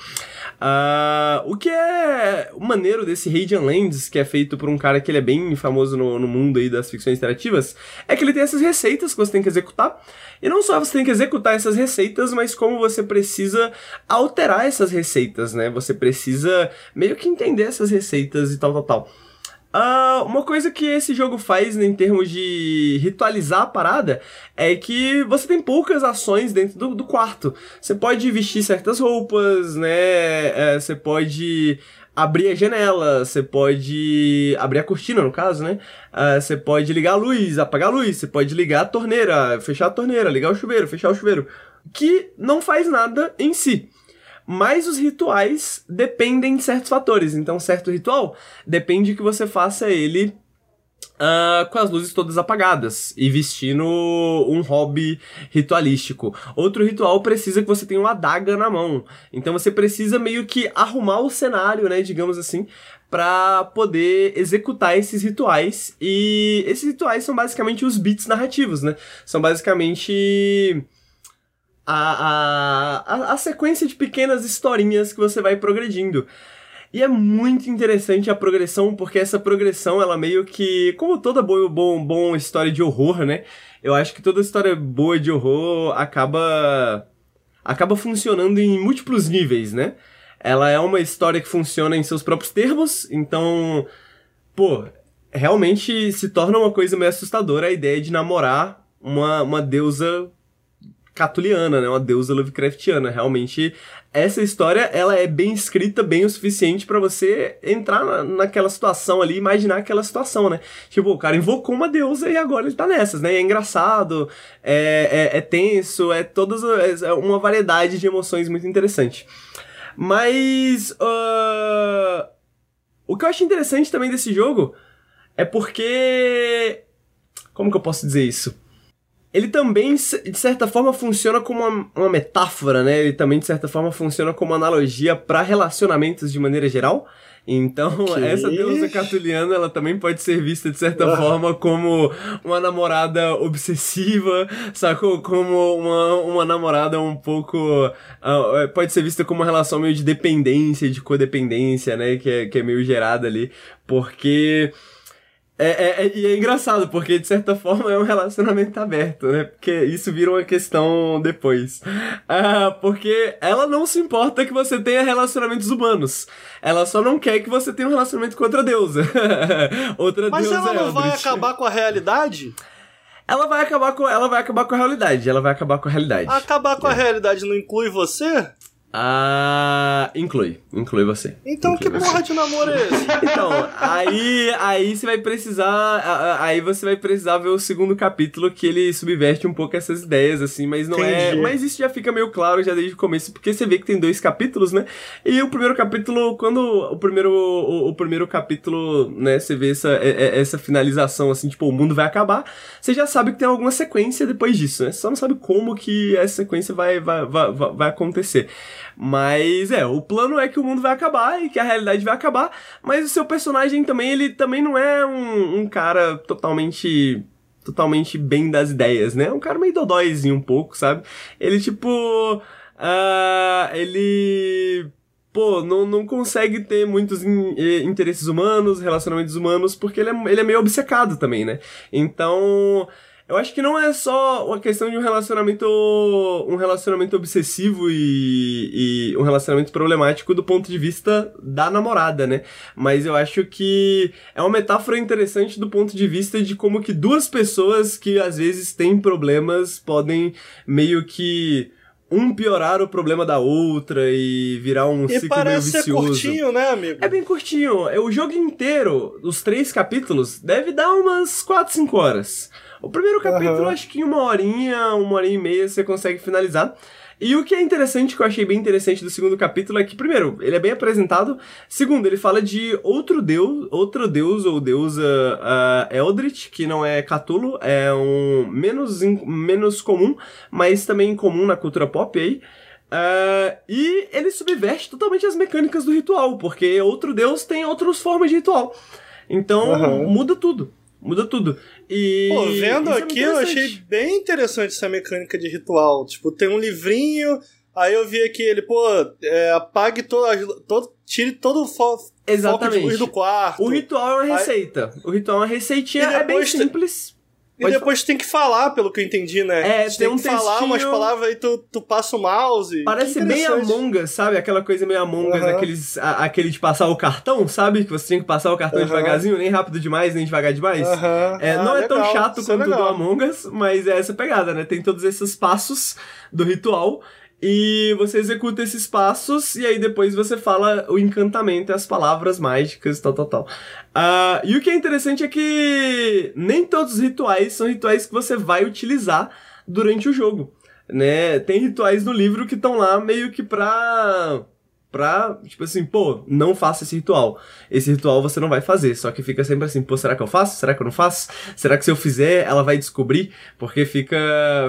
Uh, o que é maneiro desse Radiant Lands, que é feito por um cara que ele é bem famoso no, no mundo aí das ficções interativas, é que ele tem essas receitas que você tem que executar. E não só você tem que executar essas receitas, mas como você precisa alterar essas receitas, né? Você precisa meio que entender essas receitas e tal, tal, tal. Uh, uma coisa que esse jogo faz em termos de ritualizar a parada é que você tem poucas ações dentro do, do quarto. Você pode vestir certas roupas, né? É, você pode abrir a janela, você pode abrir a cortina, no caso, né? Uh, você pode ligar a luz, apagar a luz, você pode ligar a torneira, fechar a torneira, ligar o chuveiro, fechar o chuveiro. Que não faz nada em si. Mas os rituais dependem de certos fatores. Então, certo ritual depende que você faça ele Uh, com as luzes todas apagadas e vestindo um hobby ritualístico. Outro ritual precisa que você tenha uma adaga na mão. Então você precisa meio que arrumar o cenário, né, digamos assim, para poder executar esses rituais. E esses rituais são basicamente os bits narrativos, né? São basicamente a, a, a, sequência de pequenas historinhas que você vai progredindo. E é muito interessante a progressão, porque essa progressão, ela meio que. Como toda boa, bom, bom história de horror, né? Eu acho que toda história boa de horror acaba. acaba funcionando em múltiplos níveis, né? Ela é uma história que funciona em seus próprios termos, então. Pô, realmente se torna uma coisa meio assustadora a ideia de namorar uma, uma deusa catuliana, né? Uma deusa Lovecraftiana. Realmente, essa história, ela é bem escrita, bem o suficiente para você entrar na, naquela situação ali, imaginar aquela situação, né? Tipo, o cara invocou uma deusa e agora ele tá nessas, né? é engraçado, é, é, é tenso, é todas é uma variedade de emoções muito interessante. Mas uh, o que eu acho interessante também desse jogo é porque como que eu posso dizer isso? Ele também, de certa forma, funciona como uma, uma, metáfora, né? Ele também, de certa forma, funciona como analogia para relacionamentos de maneira geral. Então, que? essa deusa catuliana, ela também pode ser vista, de certa ah. forma, como uma namorada obsessiva, sacou? Como uma, uma namorada um pouco... Uh, pode ser vista como uma relação meio de dependência, de codependência, né? Que é, que é meio gerada ali. Porque... É, é, é, e é engraçado, porque de certa forma é um relacionamento aberto, né? Porque isso vira uma questão depois. Ah, porque ela não se importa que você tenha relacionamentos humanos. Ela só não quer que você tenha um relacionamento com outra deusa. outra Mas deusa ela não vai acabar com a realidade? Ela vai acabar com ela vai acabar com a realidade. Ela vai acabar com a realidade. Acabar com é. a realidade não inclui você? Ah, inclui, inclui você. Então inclui que você. porra de namoro é esse? Então, aí, aí você vai precisar, aí você vai precisar ver o segundo capítulo que ele subverte um pouco essas ideias assim, mas não é, Entendi. mas isso já fica meio claro já desde o começo, porque você vê que tem dois capítulos, né? E o primeiro capítulo, quando o primeiro o, o primeiro capítulo, né, você vê essa é- é- essa finalização assim, tipo, o mundo vai acabar, você já sabe que tem alguma sequência depois disso, né? Você só não sabe como que essa sequência vai, vai, vai vai acontecer. Mas é, o plano é que o mundo vai acabar e que a realidade vai acabar, mas o seu personagem também, ele também não é um, um cara totalmente totalmente bem das ideias, né? Um cara meio dodóizinho um pouco, sabe? Ele tipo ah, ele pô, não, não consegue ter muitos in- interesses humanos, relacionamentos humanos, porque ele é, ele é meio obcecado também, né? Então, eu acho que não é só uma questão de um relacionamento um relacionamento obsessivo e, e um relacionamento problemático do ponto de vista da namorada, né? Mas eu acho que é uma metáfora interessante do ponto de vista de como que duas pessoas que às vezes têm problemas podem meio que um piorar o problema da outra e virar um E ciclo meio parece ser vicioso. curtinho, né, amigo? É bem curtinho. É, O jogo inteiro, os três capítulos, deve dar umas 4, 5 horas. O primeiro capítulo, Aham. acho que em uma horinha, uma horinha e meia você consegue finalizar. E o que é interessante, que eu achei bem interessante do segundo capítulo, é que, primeiro, ele é bem apresentado. Segundo, ele fala de outro deus, outro deus ou deusa uh, Eldritch, que não é Cthulhu, é um menos, menos comum, mas também comum na cultura pop aí. Ah, e ele subverte totalmente as mecânicas do ritual, porque outro deus tem outras formas de ritual. Então, Aham. muda tudo. Muda tudo. E. Pô, vendo é aqui, eu achei bem interessante essa mecânica de ritual. Tipo, tem um livrinho, aí eu vi aqui ele, pô, é, apague todo, todo. Tire todo o fo foco de Exatamente. luz do quarto. O ritual é uma Aí- receita. O ritual é uma receitinha, é bem simples. E depois tem que falar, pelo que eu entendi, né? É, Você tem tem um que falar umas palavras aí, tu, tu passa o mouse. Parece bem. Among Us, sabe? Aquela coisa meio Among Us, aqueles, a- aquele de passar o cartão, sabe? Que você tem que passar o cartão devagarzinho, nem rápido demais, nem devagar demais. É, Ah, não é tão legal. chato Isso é quanto o do. Among Us, mas é essa pegada, né? Tem todos esses passos do ritual. E você executa esses passos e aí depois você fala o encantamento e as palavras mágicas, tal, tal, tal. Ah, e o que é interessante é que nem todos os rituais são rituais que você vai utilizar durante o jogo, né? Tem rituais no livro que estão lá meio que pra pra, tipo assim, pô, não faça esse ritual. Esse ritual você não vai fazer. Só que fica sempre assim, pô, será que eu faço? Será que eu não faço? Será que se eu fizer, ela vai descobrir? Porque fica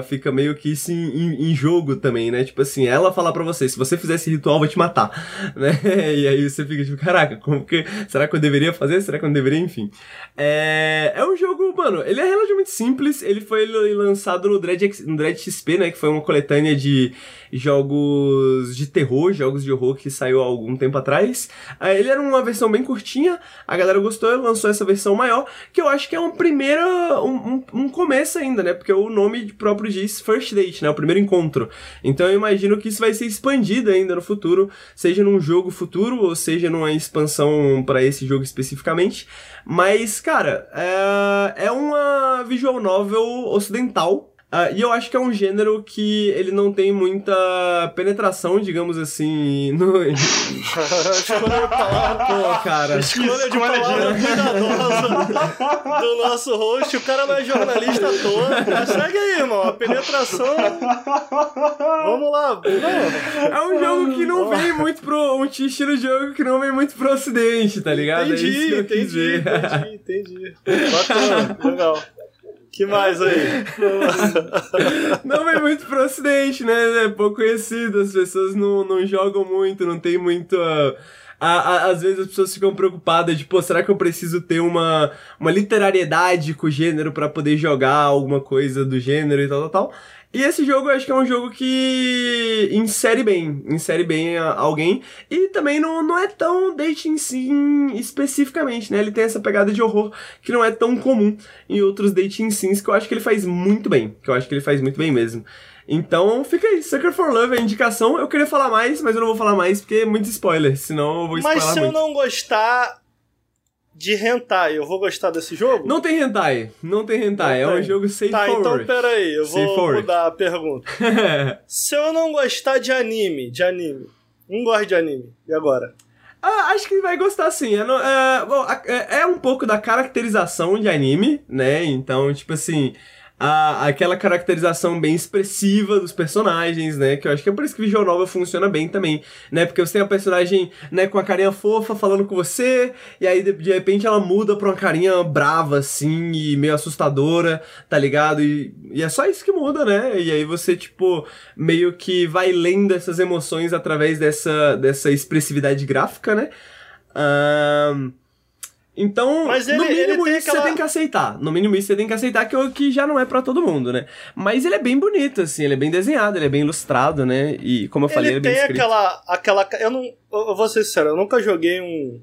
fica meio que isso em, em- jogo também, né? Tipo assim, ela falar pra você, se você fizer esse ritual, vou te matar, né? E aí você fica tipo, caraca, como que... Será que eu deveria fazer? Será que eu não deveria? Enfim. É, é um jogo, mano, ele é relativamente simples. Ele foi lançado no Dread, no Dread XP, né? Que foi uma coletânea de jogos de terror, jogos de horror que saiu há algum tempo atrás. Ah, ele era uma versão bem curtinha, a galera gostou e lançou essa versão maior, que eu acho que é uma primeira, um, um, um começo ainda, né? Porque o nome próprio diz First Date, né? O primeiro encontro. Então eu imagino que isso vai ser expandido ainda no futuro, seja num jogo futuro ou seja numa expansão para esse jogo especificamente. Mas, cara, é, é uma visual novel ocidental. Ah, e eu acho que é um gênero que ele não tem muita penetração, digamos assim, no... Escolha de palavra. Pô, cara. Escolha de palavra cuidadosa do nosso host. O cara não é jornalista à toa. Mas segue aí, irmão. A penetração. Vamos lá. É um jogo que não vem muito pro. Um estilo de jogo que não vem muito pro ocidente, tá ligado? é isso que Entendi, quis entendi, entendi, entendi. Bacana, legal. Que mais aí? não vem muito pro ocidente, né? É pouco conhecido, as pessoas não, não jogam muito, não tem muito. ah, a- a- às vezes as pessoas ficam preocupadas de, pô, será que eu preciso ter uma, uma literariedade com o gênero pra poder jogar alguma coisa do gênero e tal, tal, tal. E esse jogo eu acho que é um jogo que insere bem, insere bem alguém. E também não, não é tão dating sim especificamente, né? Ele tem essa pegada de horror que não é tão comum em outros dating sims, que eu acho que ele faz muito bem. Que eu acho que ele faz muito bem mesmo. Então fica aí, Sucker for Love é a indicação. Eu queria falar mais, mas eu não vou falar mais porque é muito spoiler, senão eu vou spoiler Mas se eu muito. não gostar de hentai, eu vou gostar desse jogo? Não tem hentai, não tem hentai, não é tem. um jogo safe tá, forward. Tá, então pera aí, eu vou mudar a pergunta. Se eu não gostar de anime, de anime, não gosto de anime, e agora? Ah, acho que vai gostar sim. É, é, bom, é, é um pouco da caracterização de anime, né? Então, tipo assim, a, aquela caracterização bem expressiva dos personagens, né? Que eu acho que é por isso que Visual Novel funciona bem também, né? Porque você tem a personagem, né, com a carinha fofa falando com você, e aí de, de repente ela muda pra uma carinha brava, assim, e meio assustadora, tá ligado? E, e é só isso que muda, né? E aí você, tipo, meio que vai lendo essas emoções através dessa, dessa expressividade gráfica, né? Um, então, Mas ele, no mínimo ele isso aquela... você tem que aceitar. No mínimo isso você tem que aceitar que, que já não é para todo mundo, né? Mas ele é bem bonito, assim, ele é bem desenhado, ele é bem ilustrado, né? E como eu falei, ele, ele é bem escrito. aquela, aquela. Eu não. Eu vou ser sincero, eu nunca joguei um.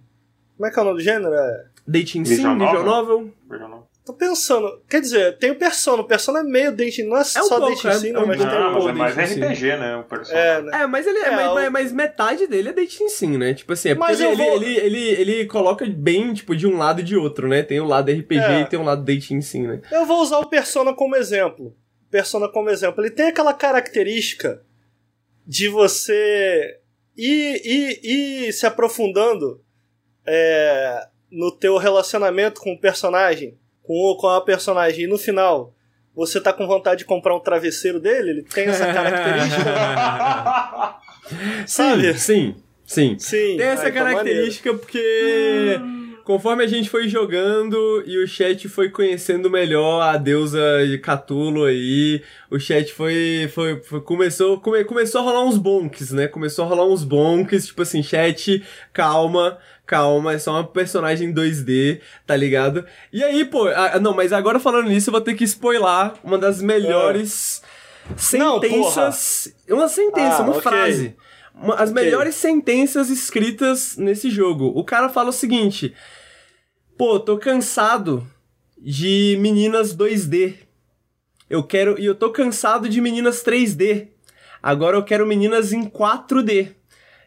Como é que é o nome do gênero? É... Dating Sim, Visual Novel. Visual Novel. Tô pensando, quer dizer, tem o Persona, o Persona é meio dating, não é, é só pouco, dating sim, é, um mas não, tem um mas pouco. é mais RPG, né? O Persona. É, né? É, mas ele é, É, mas, o- mas- mas metade dele é dating sim, né? Tipo assim, é porque Mas ele, vou- ele, ele, ele, ele coloca bem, tipo, de um lado e de outro, né? Tem o lado RPG É. e tem o lado dating sim, né? Eu vou usar o Persona como exemplo. Persona como exemplo. Ele tem aquela característica de você ir, ir, ir se aprofundando é, no teu relacionamento com o personagem, com, com a personagem. E no final, você tá com vontade de comprar um travesseiro dele, ele tem essa característica, sabe? Sim, sim. Sim. Tem essa então característica porque conforme a gente foi jogando e o chat foi conhecendo melhor a deusa de Catulo aí, o chat foi, foi, foi- começou come- começou a rolar uns bonks, né? Começou a rolar uns bonks, tipo assim, chat, calma, calma, é só uma personagem 2D, tá ligado? E aí, pô, ah, não, mas agora falando nisso, eu vou ter que spoiler uma das melhores Não, sentenças, uma sentença, Ah, uma ok. frase uma- as Ok. melhores sentenças escritas nesse jogo. O cara fala o seguinte: Pô, tô cansado de meninas 2D. Eu quero. E eu tô cansado de meninas 3D. Agora eu quero meninas em 4D.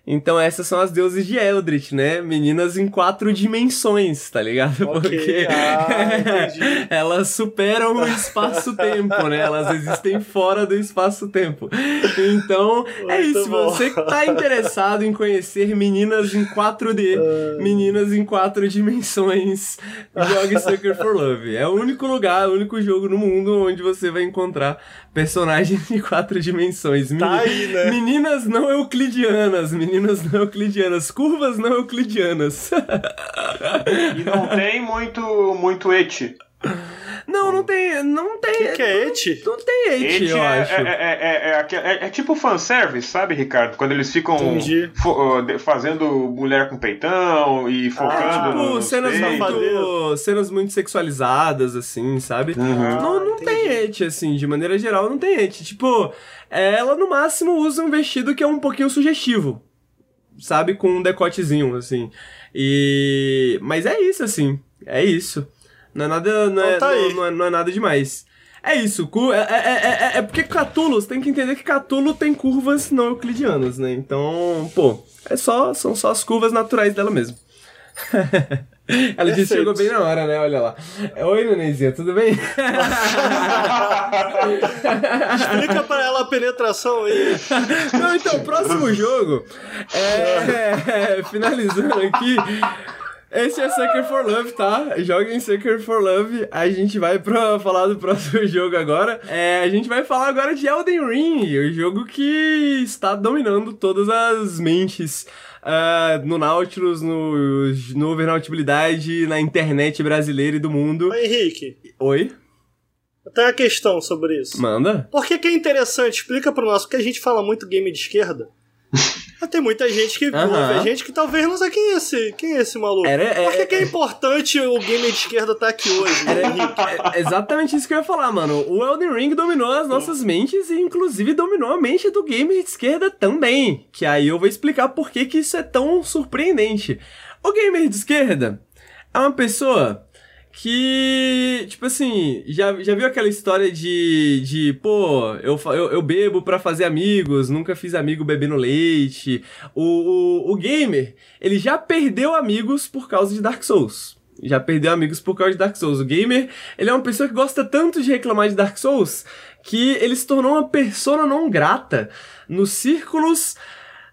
Então essas são as deuses de Eldritch, né? Meninas em quatro dimensões, tá ligado? Ok, Porque ah, elas superam o espaço-tempo, né? Elas existem fora do espaço-tempo. Então, é Muito isso. bom. Você que tá interessado em conhecer meninas em 4D, meninas em quatro dimensões, jogue Sucker for Love. É o único lugar, o único jogo no mundo onde você vai encontrar personagens em quatro dimensões. Meni- Tá aí, né? Meninas não euclidianas, meninas não euclidianas, curvas não euclidianas. E não tem muito, muito eti. Não, não tem, não O tem. que, que é eti? Não tem hate, Eti eu é, acho. é, é, é, é, é- é tipo fanservice, sabe, Ricardo? Quando eles ficam fo- fazendo mulher com peitão e focando Ah, no- Tipo, nos cenas muito, cenas muito sexualizadas, assim, sabe? Uhum. Não, não tem hate, assim, de maneira geral, não tem hate. Tipo, ela no máximo usa um vestido que é um pouquinho sugestivo, sabe? Com um decotezinho, assim. E. Mas é isso, assim. É isso. Não é nada. Não é, Então tá não, não é, não é nada demais. É isso, cu- é, é, é, é- é porque Catulo, você tem que entender que Catulo tem curvas não euclidianas, né? Então, pô, é só, são só as curvas naturais dela mesmo. Ela disse chegou bem na hora, né? Olha lá. Oi, Nenenzinha, tudo bem? Explica pra ela a penetração aí. Não, então, próximo jogo. É, finalizando aqui. Esse é Sucker for Love, tá? Joguem Sucker for Love. A gente vai pra falar do próximo jogo agora. É, a gente vai falar agora de Elden Ring, o jogo que está dominando todas as mentes. ah, no Nautilus, no, no Overnautibilidade, na internet brasileira e do mundo. Ô, Henrique, Oi? eu tenho uma questão sobre isso. Manda? Por que, que é interessante? Explica pro nosso, porque a gente fala muito game de esquerda. Tem muita gente que a gente que talvez não sabe quem é esse, quem é esse maluco. Era- é- Por que, que é importante o game de esquerda estar aqui hoje? Era Henrique? é exatamente isso que eu ia falar, mano. O Elden Ring dominou as nossas mentes e, inclusive, dominou a mente do gamer de esquerda também. Que aí eu vou explicar por que, que isso é tão surpreendente. O gamer de esquerda é uma pessoa que, tipo assim, já, já viu aquela história de, de pô, eu, eu, eu bebo pra fazer amigos, nunca fiz amigo bebendo leite. O, o, o gamer, ele já perdeu amigos por causa de Dark Souls. Já perdeu amigos por causa de Dark Souls. O gamer, ele é uma pessoa que gosta tanto de reclamar de Dark Souls que ele se tornou uma persona não grata nos círculos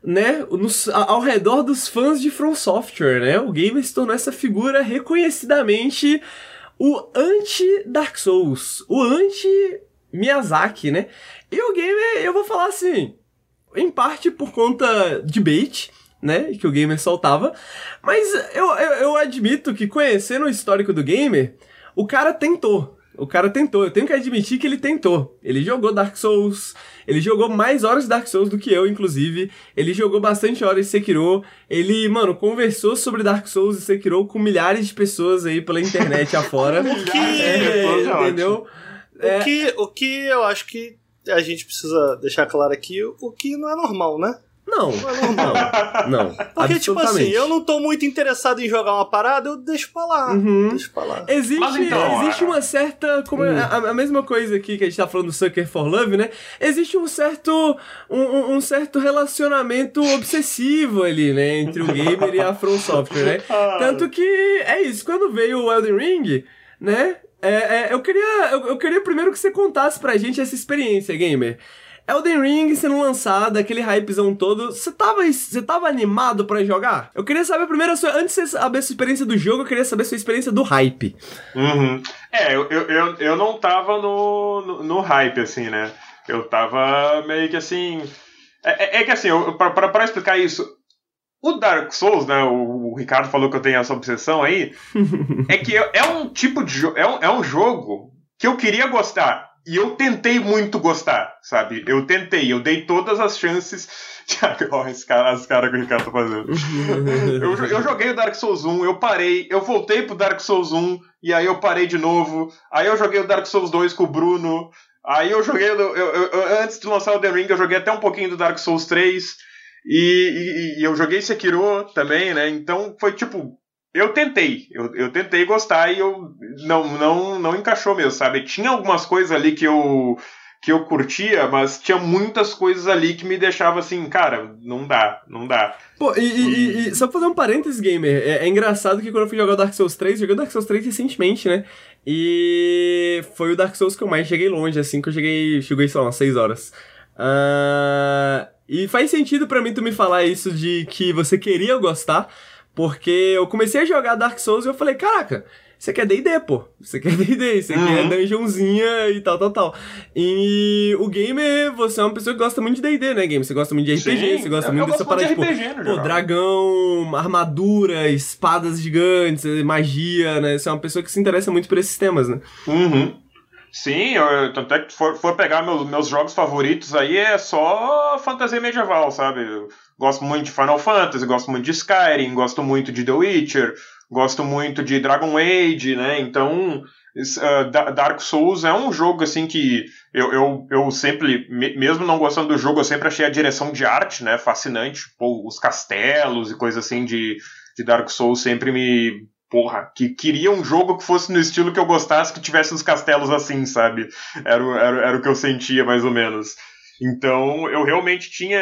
né, nos, ao redor dos fãs de From Software, né? O gamer se tornou essa figura reconhecidamente o anti-Dark Souls, o anti-Miyazaki, né? E o gamer, eu vou falar assim, em parte por conta de bait, né, que o gamer soltava, mas eu, eu, eu admito que conhecendo o histórico do gamer, o cara tentou, o cara tentou, eu tenho que admitir que ele tentou. Ele jogou Dark Souls, ele jogou mais horas de Dark Souls do que eu, inclusive. Ele jogou bastante horas de Sekiro. Ele, mano, conversou sobre Dark Souls e Sekiro com milhares de pessoas aí pela internet afora. o que... É, entendeu? É. O, que, o que eu acho que a gente precisa deixar claro aqui, o que não é normal, né? Não, não, não. Porque, tipo assim, eu não tô muito interessado em jogar uma parada, eu deixo pra lá. Uhum. Deixo pra lá. Existe, então, existe uma certa. Como uhum. a, a, mesma coisa aqui que a gente tá falando do Sucker for Love, né? Existe um certo. Um, um certo relacionamento obsessivo ali, né? Entre o gamer e a From Software, né? Ah. Tanto que é isso. Quando veio o Elden Ring, né? É, é, eu, queria, eu, eu queria primeiro que você contasse pra gente essa experiência, gamer. Elden Ring sendo lançado, aquele hypezão todo, você tava, tava animado para jogar? Eu queria saber primeiro, sua, antes de você saber a sua experiência do jogo, eu queria saber a sua experiência do hype. Uhum. É, eu, eu, eu não tava no, no, no, hype, assim, né? Eu tava meio que assim. É, é, é que assim, eu, pra, pra, pra explicar isso, o Dark Souls, né? O, Ricardo falou que eu tenho essa obsessão aí. é que é, é um tipo de jogo. É um, é um jogo que eu queria gostar. E eu tentei muito gostar, sabe? Eu tentei, eu dei todas as chances. Esse cara, as caras que o Ricardo tá fazendo. eu, eu joguei o Dark Souls 1, eu parei, eu voltei pro Dark Souls 1, e aí eu parei de novo. Aí eu joguei o Dark Souls 2 com o Bruno. Aí eu joguei. Eu, eu, eu, antes de lançar o The Ring, eu joguei até um pouquinho do Dark Souls 3. E, e, e eu joguei Sekiro também, né? Então foi tipo eu tentei, eu, eu tentei gostar e eu não, não, não encaixou mesmo, sabe? Tinha algumas coisas ali que eu que eu curtia, mas tinha muitas coisas ali que me deixava assim, cara, não dá, não dá. Pô, e, e, e só pra fazer um parênteses, gamer, é, é, engraçado que quando eu fui jogar o Dark Souls 3, joguei o Dark Souls 3 recentemente, né? E foi o Dark Souls que eu mais cheguei longe, assim, que eu cheguei, cheguei, sei lá, umas 6 horas. Uh, e faz sentido para mim tu me falar isso de que você queria gostar, porque eu comecei a jogar Dark Souls e eu falei, caraca, você quer D&D, pô. Você quer D&D, você uhum. quer dungeonzinha e tal, tal, tal. E o gamer, você é uma pessoa que gosta muito de D&D, né, game? Você gosta muito de RPG, Sim, você gosta muito dessa parada, de tipo, RPG, pô, dragão, armadura, espadas gigantes, magia, né? Você é uma pessoa que se interessa muito por esses temas, né? Uhum. Sim, eu, tanto é que for, for pegar meus, meus jogos favoritos aí é só fantasia medieval, sabe? Eu gosto muito de Final Fantasy, gosto muito de Skyrim, gosto muito de The Witcher, gosto muito de Dragon Age, né? Então, uh, Dark Souls é um jogo assim que eu, eu, eu sempre, mesmo não gostando do jogo, eu sempre achei a direção de arte, né, fascinante. Pô, os castelos e coisas assim de, de Dark Souls sempre me porra, que queria um jogo que fosse no estilo que eu gostasse, que tivesse os castelos assim, sabe? Era, era, era o que eu sentia, mais ou menos. Então, eu realmente tinha.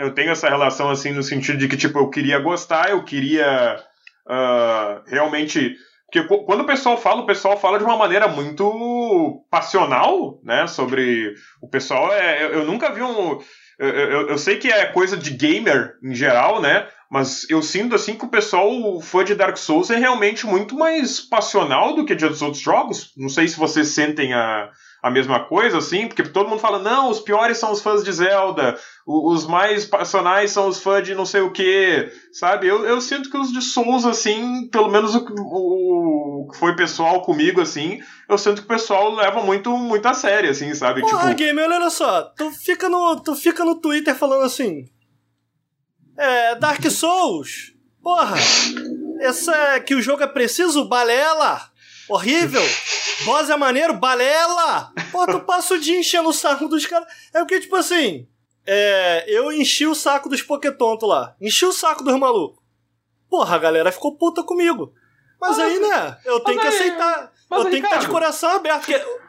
Eu tenho essa relação assim, no sentido de que, tipo, eu queria gostar, eu queria uh, realmente. Porque quando o pessoal fala, o pessoal fala de uma maneira muito passional, né? Sobre. O pessoal é. Eu, eu nunca vi um. Eu, eu, eu, sei que é coisa de gamer em geral, né? Mas eu sinto assim que o pessoal fã de Dark Souls é realmente muito mais passional do que de outros jogos. Não sei se vocês sentem a, a mesma coisa, assim, porque todo mundo fala, não, os piores são os fãs de Zelda, os mais passionais são os fãs de não sei o que, sabe? Eu, eu sinto que os de Souls, assim, pelo menos o, o, que foi pessoal comigo, assim, eu sinto que o pessoal leva muito, muito a sério, assim, sabe? Porra, tipo... Game, olha só, tu fica, no, tu fica no Twitter falando assim, é, Dark Souls. Porra. Essa que o jogo é preciso, balela. Horrível. Boss é maneiro, balela. Pô, tu passa o dia enchendo o saco dos caras. É porque, tipo assim. É, eu enchi o saco dos Pokétonto lá. Enchi o saco dos malucos. Porra, a galera ficou puta comigo. Mas aí, né? Eu tenho que aceitar. eu tenho que estar de coração aberto. Porque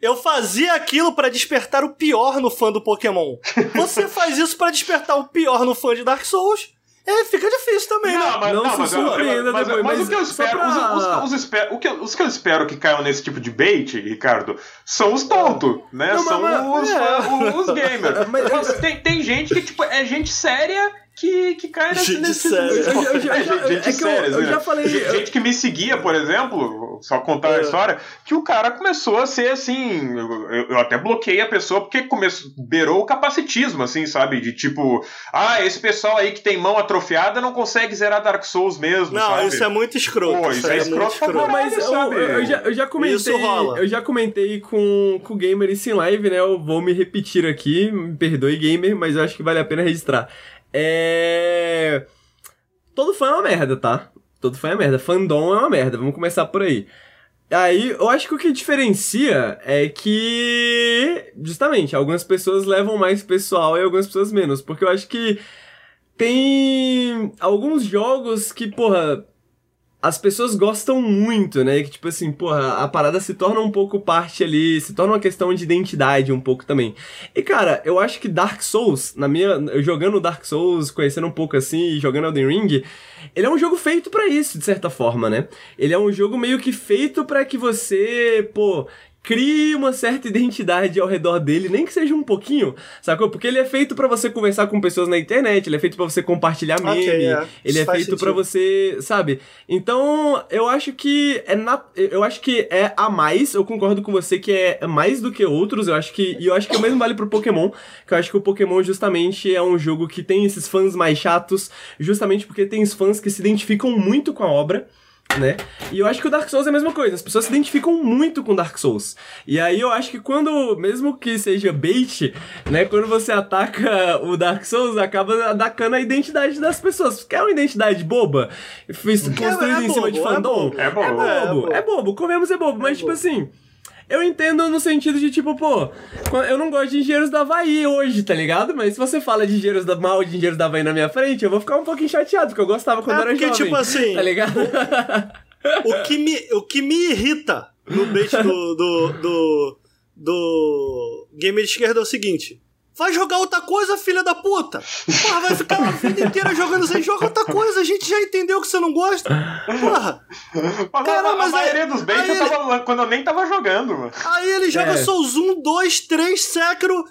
eu fazia aquilo para despertar o pior no fã do Pokémon. Você faz isso para despertar o pior no fã de Dark Souls. É, fica difícil também, não, né? Mas, não, não, se mas, surpreenda mas, depois. Mas, mas, o que eu espero, pra... os, os, os, espero, o que, os que eu espero que caiam nesse tipo de bait, Ricardo, são os tontos, né? Não, são mas, os, é. os, gamers. Mas, tem, tem gente que, tipo, é gente séria que, que cai nesse, gente nesse séria. Eu, gente é séria, eu, eu, já falei. Gente que me seguia, por exemplo, só contar é. a história, que o cara começou a ser assim. Eu, eu até bloqueei a pessoa porque começou, beirou o capacitismo, assim, sabe? De tipo, ah, esse pessoal aí que tem mão atrofiada não consegue zerar Dark Souls mesmo. Não, sabe? isso é muito escroto. Pô, isso, é, é escroto, escroto. Não, mas eu, eu, já, eu já comentei. Eu já comentei com, com o Gamer isso em live, né? Eu vou me repetir aqui, me perdoe, gamer, mas eu acho que vale a pena registrar. É. Todo fã é uma merda, tá? Todo fã é uma merda. Fandom é uma merda. Vamos começar por aí. Aí, eu acho que o que diferencia é que, justamente, algumas pessoas levam mais pessoal e algumas pessoas menos. Porque eu acho que tem alguns jogos que, porra, as pessoas gostam muito, né? Que tipo assim, porra, a parada se torna um pouco parte ali, se torna uma questão de identidade um pouco também. E cara, eu acho que Dark Souls, na minha, eu jogando Dark Souls, conhecendo um pouco assim jogando Elden Ring, ele é um jogo feito para isso, de certa forma, né? Ele é um jogo meio que feito para que você, pô, crie uma certa identidade ao redor dele, nem que seja um pouquinho, sacou? Porque ele é feito para você conversar com pessoas na internet, ele é feito para você compartilhar meme, okay, é. ele é feito para você, sabe? Então, eu acho que é nat... eu acho que é a mais, eu concordo com você que é mais do que outros, eu acho que e eu acho que o mesmo vale pro Pokémon, que eu acho que o Pokémon justamente é um jogo que tem esses fãs mais chatos, justamente porque tem os fãs que se identificam muito com a obra né? E eu acho que o Dark Souls é a mesma coisa, as pessoas se identificam muito com Dark Souls. E aí eu acho que quando, mesmo que seja bait, né, quando você ataca o Dark Souls, acaba atacando a identidade das pessoas. Quer uma identidade boba? Fiz, construída é, é em bobo, cima de fandom? É bobo. É bobo, é bobo, é bobo. comemos é bobo, mas tipo assim... Eu entendo no sentido de, tipo, pô, eu não gosto de engenheiros da Havaí hoje, tá ligado? Mas se você fala de engenheiros da mal de engenheiros da Havaí na minha frente, eu vou ficar um pouquinho chateado, porque eu gostava quando é era porque, jovem. tipo assim. Tá ligado? O, o, que, me, o que me irrita no bait do, do, do, do gamer de esquerda é o seguinte. Vai jogar outra coisa, filha da puta! Porra, vai ficar a vida inteira jogando sem joga outra coisa, a gente já entendeu que você não gosta. Porra! Mas Caramba, mas a maioria dos baits eu tava, quando eu nem tava jogando, mano. Aí ele joga é. Souls 1, 2, 3, Sekiro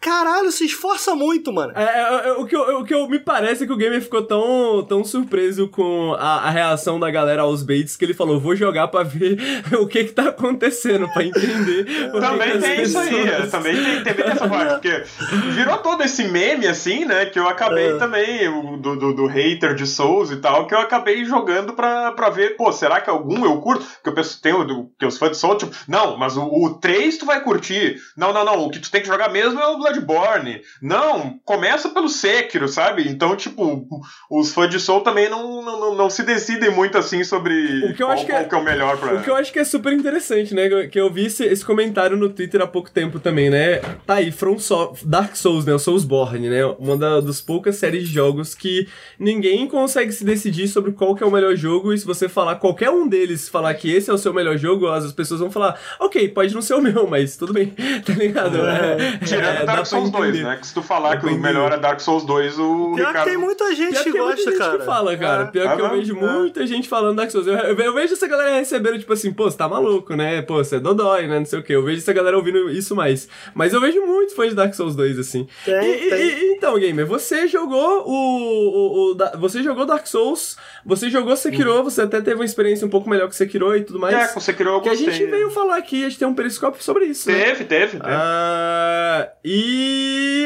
Caralho, se esforça muito, mano. É, é, é, o, que eu, o que eu, me parece é que o gamer ficou tão, tão surpreso com a, a, reação da galera aos baits que ele falou: vou jogar pra ver o que que tá acontecendo, pra entender. também que tem isso aí, é, também tem, tem essa parte, porque virou todo esse meme assim, né? Que eu acabei é. também, do, do, do, hater de Souls e tal, que eu acabei jogando pra, pra ver, pô, será que algum eu curto? Que eu penso, tem o, que os fãs de Souls, tipo, não, mas o, o 3 tu vai curtir. Não, não, não, o que tu tem que jogar mesmo é o Bloodborne. Não, começa pelo Sekiro, sabe? Então, tipo, os fãs de Soul também não, não, não se decidem muito assim sobre o que eu qual, acho que é, que é o melhor pra. O que eu acho que é super interessante, né? Que eu vi esse, esse comentário no Twitter há pouco tempo também, né? Tá aí, From so Dark Souls, né? O Soulsborne, né? Uma da, das poucas séries de jogos que ninguém consegue se decidir sobre qual que é o melhor jogo. E se você falar qualquer um deles, falar que esse é o seu melhor jogo, as pessoas vão falar, ok, pode não ser o meu, mas tudo bem, tá ligado? É, é, Dark Souls 2, né? Que se tu falar que o melhor é Dark Souls 2, o Pior Ricardo... que tem muita gente Pior que, que gosta, gente cara. que fala, cara. Pior é. que eu ah, vejo é. muita gente falando Dark Souls. Eu, eu, eu, vejo essa galera recebendo, tipo assim, pô, você tá maluco, né? Pô, você é dodói, né? Não sei o quê. Eu vejo essa galera ouvindo isso mais. Mas eu vejo muitos fãs de Dark Souls 2, assim. Tem, e, tem. E, então, Gamer, você jogou o, o, o, Você jogou Dark Souls, você jogou Sekiro, uhum. você até teve uma experiência um pouco melhor que Sekiro e tudo mais. É, com Sekiro eu gostei. Que a gente veio falar aqui, a gente tem um periscópio sobre isso. Né? Teve, né? teve, teve. Ah, e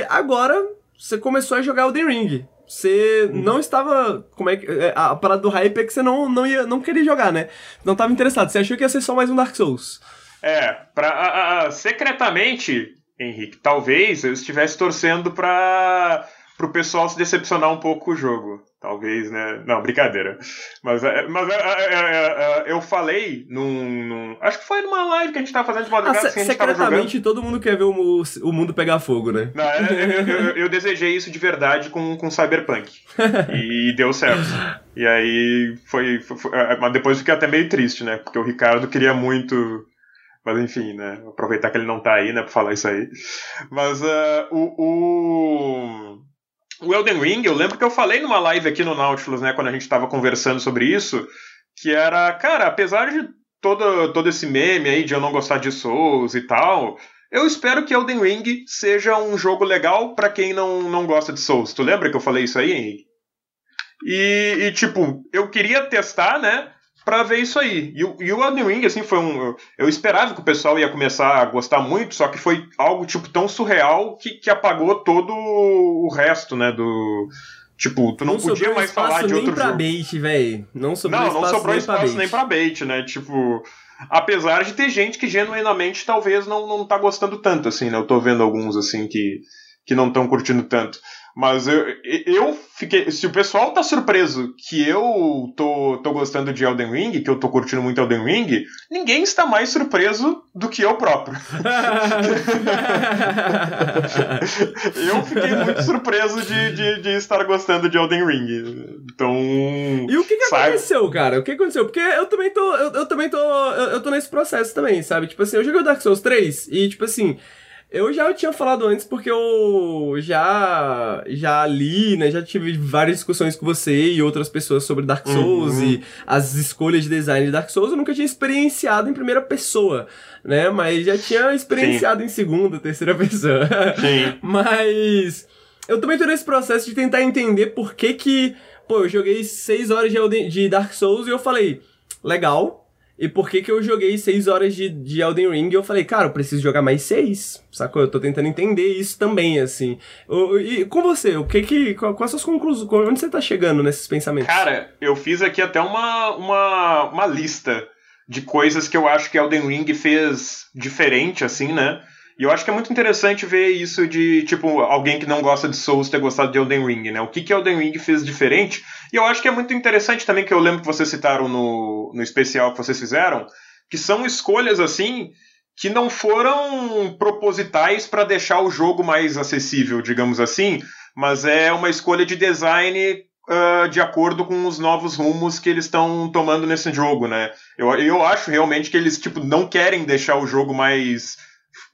agora você começou a jogar o The Ring. Você uhum. não estava. Como é que. É, a parada do hype é que você não, não, ia, não queria jogar, né? Não estava interessado. Você achou que ia ser só mais um Dark Souls. É, pra, a, a, secretamente, Henrique, talvez eu estivesse torcendo para o pessoal se decepcionar um pouco com o jogo. Talvez, né? Não, brincadeira. Mas, é, mas é, é, eu falei num, num, Acho que foi numa live que a gente tava fazendo de madrugada. Ah, assim, a gente secretamente todo mundo quer ver o, o mundo pegar fogo, né? Não, eu, eu, eu, desejei isso de verdade com, com Cyberpunk. e deu certo. E aí foi. foi, foi mas depois fiquei até meio triste, né? Porque o Ricardo queria muito. Mas enfim, né? Aproveitar que ele não tá aí, né? Pra falar isso aí. Mas uh, o, o do Elden Ring, eu lembro que eu falei numa live aqui no Nautilus, né, quando a gente tava conversando sobre isso, que era, cara, apesar de todo, todo esse meme aí de eu não gostar de Souls e tal, eu espero que Elden Ring seja um jogo legal para quem não, não gosta de Souls. Tu lembra que eu falei isso aí, Henrique? E, tipo, eu queria testar, né? Pra ver isso aí. E, e o Elden Ring, assim, foi um. Eu esperava que o pessoal ia começar a gostar muito, só que foi algo, tipo, tão surreal que, que apagou todo o resto, né? Do. Tipo, tu não, não podia mais falar de outro nem pra jogo. bait, velho. Não sobrou não, espaço, não sobrou nem, espaço pra bait. nem pra bait, né? Tipo. Apesar de ter gente que genuinamente talvez não, não tá gostando tanto, assim, né? Eu tô vendo alguns, assim, que, que não estão curtindo tanto. Mas eu, eu fiquei. Se o pessoal tá surpreso que eu tô, tô gostando de Elden Ring, que eu tô curtindo muito Elden Ring, ninguém está mais surpreso do que eu próprio. eu fiquei muito surpreso de, de, de, estar gostando de Elden Ring. Então. E o que, que sabe? aconteceu, cara? O que aconteceu? Porque eu também tô. Eu, eu também tô. Eu, eu tô nesse processo também, sabe? Tipo assim, eu joguei o Dark Souls 3 e, tipo assim. Eu já tinha falado antes porque eu já já li, né? Já tive várias discussões com você e outras pessoas sobre Dark Souls uhum. e as escolhas de design de Dark Souls. Eu nunca tinha experienciado em primeira pessoa, né? Mas já tinha experienciado Sim. em segunda, terceira pessoa. Sim. Mas eu também tô nesse processo de tentar entender por que que, pô, eu joguei seis horas de, de Dark Souls e eu falei, legal, e por que que eu joguei 6 horas de, de Elden Ring e eu falei, cara, eu preciso jogar mais 6, sacou? Eu tô tentando entender isso também, assim. E com você, o que que, quais as suas conclusões, onde você tá chegando nesses pensamentos? Cara, eu fiz aqui até uma, uma, uma lista de coisas que eu acho que Elden Ring fez diferente, assim, né? E eu acho que é muito interessante ver isso de, tipo, alguém que não gosta de Souls ter gostado de Elden Ring, né? O que que Elden Ring fez diferente? E eu acho que é muito interessante também, que eu lembro que vocês citaram no, no especial que vocês fizeram, que são escolhas, assim, que não foram propositais para deixar o jogo mais acessível, digamos assim, mas é uma escolha de design Uh, de acordo com os novos rumos que eles estão tomando nesse jogo, né? Eu, eu acho realmente que eles tipo não querem deixar o jogo mais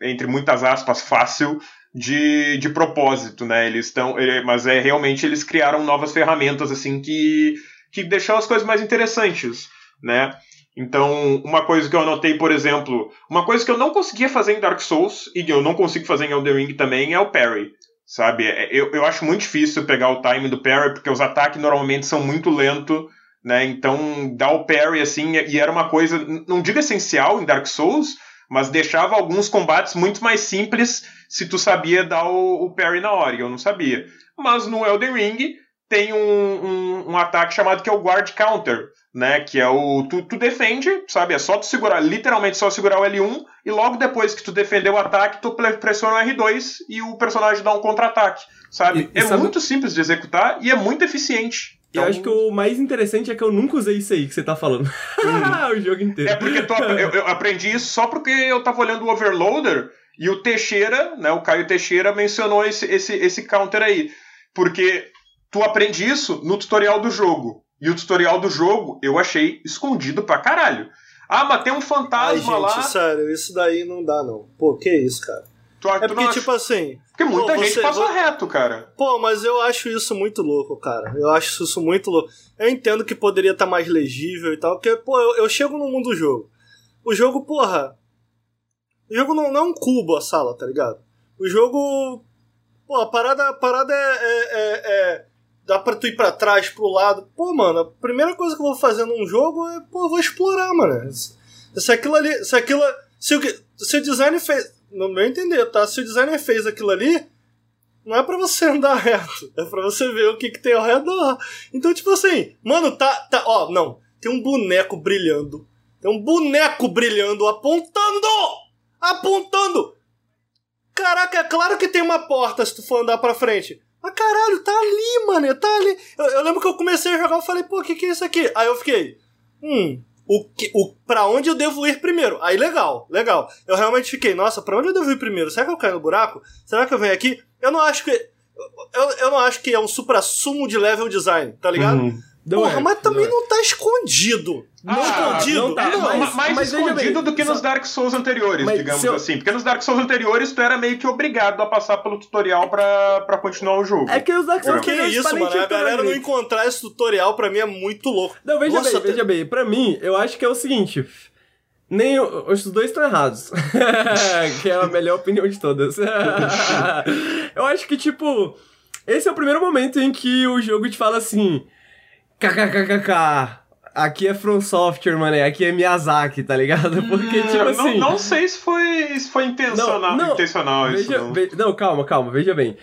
entre muitas aspas, fácil de, de propósito, né? Eles estão. Mas é realmente eles criaram novas ferramentas assim que, que deixam as coisas mais interessantes, né? Então, uma coisa que eu anotei, por exemplo, uma coisa que eu não conseguia fazer em Dark Souls e que eu não consigo fazer em Elden Ring também é o parry. Sabe? É, eu, eu acho muito difícil pegar o time do parry, porque os ataques normalmente são muito lentos, né? Então, dar o parry assim, e era uma coisa, não digo essencial em Dark Souls, mas deixava alguns combates muito mais simples se tu sabia dar o, o parry na hora, e eu não sabia. Mas no Elden Ring tem um, um, um, ataque chamado que é o Guard Counter, né? Que é o. Tu, tu, defende, sabe? É só tu segurar, literalmente só segurar o L1, e logo depois que tu defender o ataque, tu pressiona o R2 e o personagem dá um contra-ataque. Sabe? E, é sabe... muito simples de executar e é muito eficiente. Então... Eu acho que o mais interessante é que eu nunca usei isso aí que você tá falando. Hum. o jogo inteiro. É porque tu, eu, eu, aprendi isso só porque eu tava olhando o Overloader e o Teixeira, né, o Caio Teixeira mencionou esse, esse, esse counter aí. Porque tu aprende isso no tutorial do jogo. E o tutorial do jogo eu achei escondido pra caralho. Ah, mas tem um fantasma Ai, gente, lá. sério, isso daí não dá não. Pô, que isso, cara? Tu, é porque, tipo assim. Porque muita pô, gente você, passa reto, cara. Pô, mas eu acho isso muito louco, cara. Eu acho isso muito louco. Eu entendo que poderia estar tá mais legível e tal, porque, pô, eu, eu, chego no mundo do jogo. O jogo, porra. O jogo não, não é um cubo a sala, tá ligado? O jogo. Pô, a parada, a parada é, é, é, é dá pra tu ir pra trás, pro lado. Pô, mano, a primeira coisa que eu vou fazer num jogo é, pô, eu vou explorar, mano. Se aquilo ali. Se aquilo. Se o, se o design fez no meu entender, tá? Se o designer fez aquilo ali, não é para você andar reto, é para você ver o que, que tem ao redor. Então, tipo assim, mano, tá, tá, ó, não, tem um boneco brilhando. Tem um boneco brilhando, apontando! Apontando! Caraca, é claro que tem uma porta se tu for andar pra frente. Mas caralho, tá ali, mano, tá ali. Eu, eu lembro que eu comecei a jogar, e falei, pô, o que, que é isso aqui? Aí eu fiquei, hum, o que, o, pra onde eu devo ir primeiro. Aí legal, legal. Eu realmente fiquei, nossa, pra onde eu devo ir primeiro? Será que eu caio no buraco? Será que eu venho aqui? Eu não acho que. Eu, eu não acho que é um supra-sumo de level design, tá ligado? Uhum. Não Porra, é, mas também não é. não, tá escondido. Não Ah, escondido. não tá, não. mais, mas- mas veja escondido do que nos Dark Souls anteriores, Mas digamos eu- assim. Porque nos Dark Souls anteriores tu era meio que obrigado a passar pelo tutorial pra, pra continuar o jogo. É que os Dark Souls que anteriores isso, mano. A galera não encontrar esse tutorial pra mim é muito louco. Não, veja Nossa, bem, veja bem. Pra mim, eu acho que é o seguinte. Nem os dois estão errados. que é a melhor opinião de todas. eu acho que, tipo, esse é o primeiro momento em que o jogo te fala assim: kkkk. Aqui é From Software, mano. Aqui é Miyazaki, tá ligado? Porque, tipo assim. não, não sei se foi, se foi intencional, Não, não. intencional isso. Veja, não. ve- não, calma, calma, veja bem.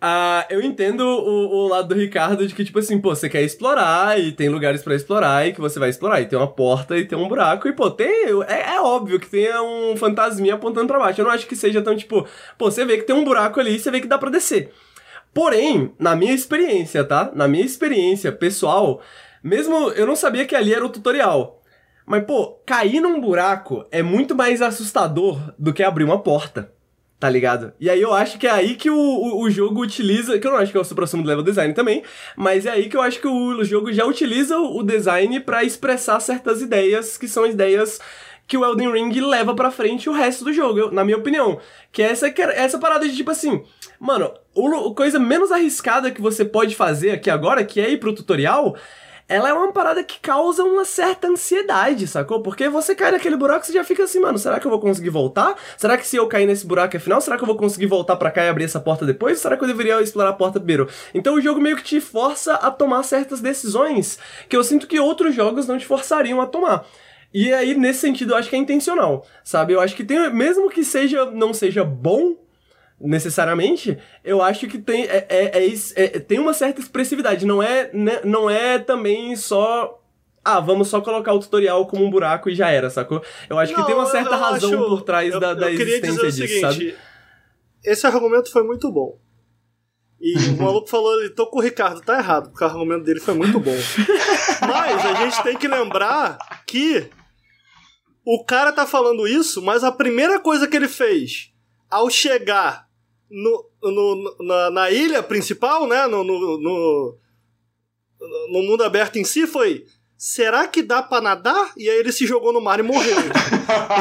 Ah, eu entendo o, o lado do Ricardo de que, tipo assim, pô, você quer explorar e tem lugares pra explorar e que você vai explorar. E tem uma porta e tem um buraco. E, pô, tem. É, é óbvio que tenha um fantasminha apontando pra baixo. Eu não acho que seja tão, tipo, pô, você vê que tem um buraco ali e você vê que dá pra descer. Porém, na minha experiência, tá? Na minha experiência pessoal, mesmo eu não sabia que ali era o tutorial. Mas, pô, cair num buraco é muito mais assustador do que abrir uma porta. Tá ligado? E aí eu acho que é aí que o, o, o jogo utiliza. Que eu não acho que é o supra do level design também. Mas é aí que eu acho que o, o jogo já utiliza o, design pra expressar certas ideias que são ideias que o Elden Ring leva pra frente o resto do jogo, eu- na minha opinião. Que é essa, que é essa parada de tipo assim. Mano, a coisa menos arriscada que você pode fazer aqui agora, que é ir pro tutorial, ela é uma parada que causa uma certa ansiedade, sacou? Porque você cai naquele buraco e você já fica assim, mano, será que eu vou conseguir voltar? Será que se eu cair nesse buraco é final, será que eu vou conseguir voltar pra cá e abrir essa porta depois? Será que eu deveria explorar a porta primeiro? Então o jogo meio que te força a tomar certas decisões que eu sinto que outros jogos não te forçariam a tomar. E aí, nesse sentido, eu acho que é intencional, sabe? Eu acho que tem, mesmo que seja, não seja bom, necessariamente, eu acho que tem, é, é- é é- tem uma certa expressividade. Não é, né, não é também só. Ah, vamos só colocar o tutorial como um buraco e já era, sacou? Eu acho que Não, tem uma certa razão acho- por trás eu, da, da eu queria existência dizer o disso, seguinte, sabe? Esse argumento foi muito bom. E o maluco falou ali, tô com o Ricardo, tá errado, porque o argumento dele foi muito bom. Mas a gente tem que lembrar que o cara tá falando isso, mas a primeira coisa que ele fez ao chegar no, no- na, na ilha principal, né, no, no, no, no mundo aberto em si, foi será que dá pra nadar? E aí ele se jogou no mar e morreu.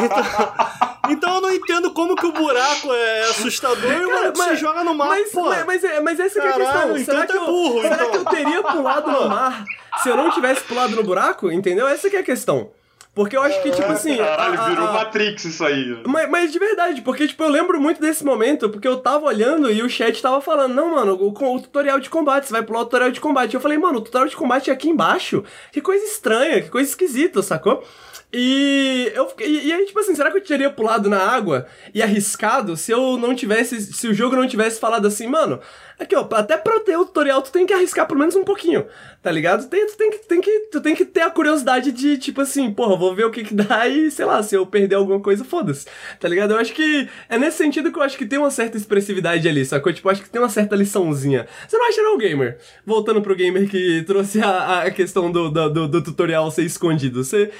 Então, então eu não entendo como que o buraco é assustador e o maluco se mas- joga no mar, Mas, pô. mas, mas, é- mas essa que é a questão. então será tu que é eu, burro, será então. que eu teria pulado no mar se eu não tivesse pulado no buraco? Entendeu? Essa que é a questão. Porque eu acho que, tipo assim. Caralho, a- virou a- Matrix isso aí. Mas, mas de verdade, porque, tipo, eu lembro muito desse momento, porque eu tava olhando e o chat tava falando, não, mano, o, o tutorial de combate, você vai pular o tutorial de combate. Eu falei, mano, o tutorial de combate é aqui embaixo. Que coisa estranha, que coisa esquisita, sacou? E eu fiquei- e, e aí, tipo assim, será que eu teria pulado na água e arriscado se eu não tivesse. Se o jogo não tivesse falado assim, mano, aqui, ó, até pra ter o tutorial, tu tem que arriscar pelo menos um pouquinho, tá ligado? Tem, tu, tem que, tem que, tu tem que ter a curiosidade de, tipo assim, porra, vou ver o que que dá e, sei lá, se eu perder alguma coisa, foda-se, tá ligado? Eu acho que é nesse sentido que eu acho que tem uma certa expressividade ali, sacou? Tipo, eu acho que tem uma certa liçãozinha. Você não acha não, gamer? Voltando pro gamer que trouxe a, a questão do, do, do- tutorial ser escondido. Você.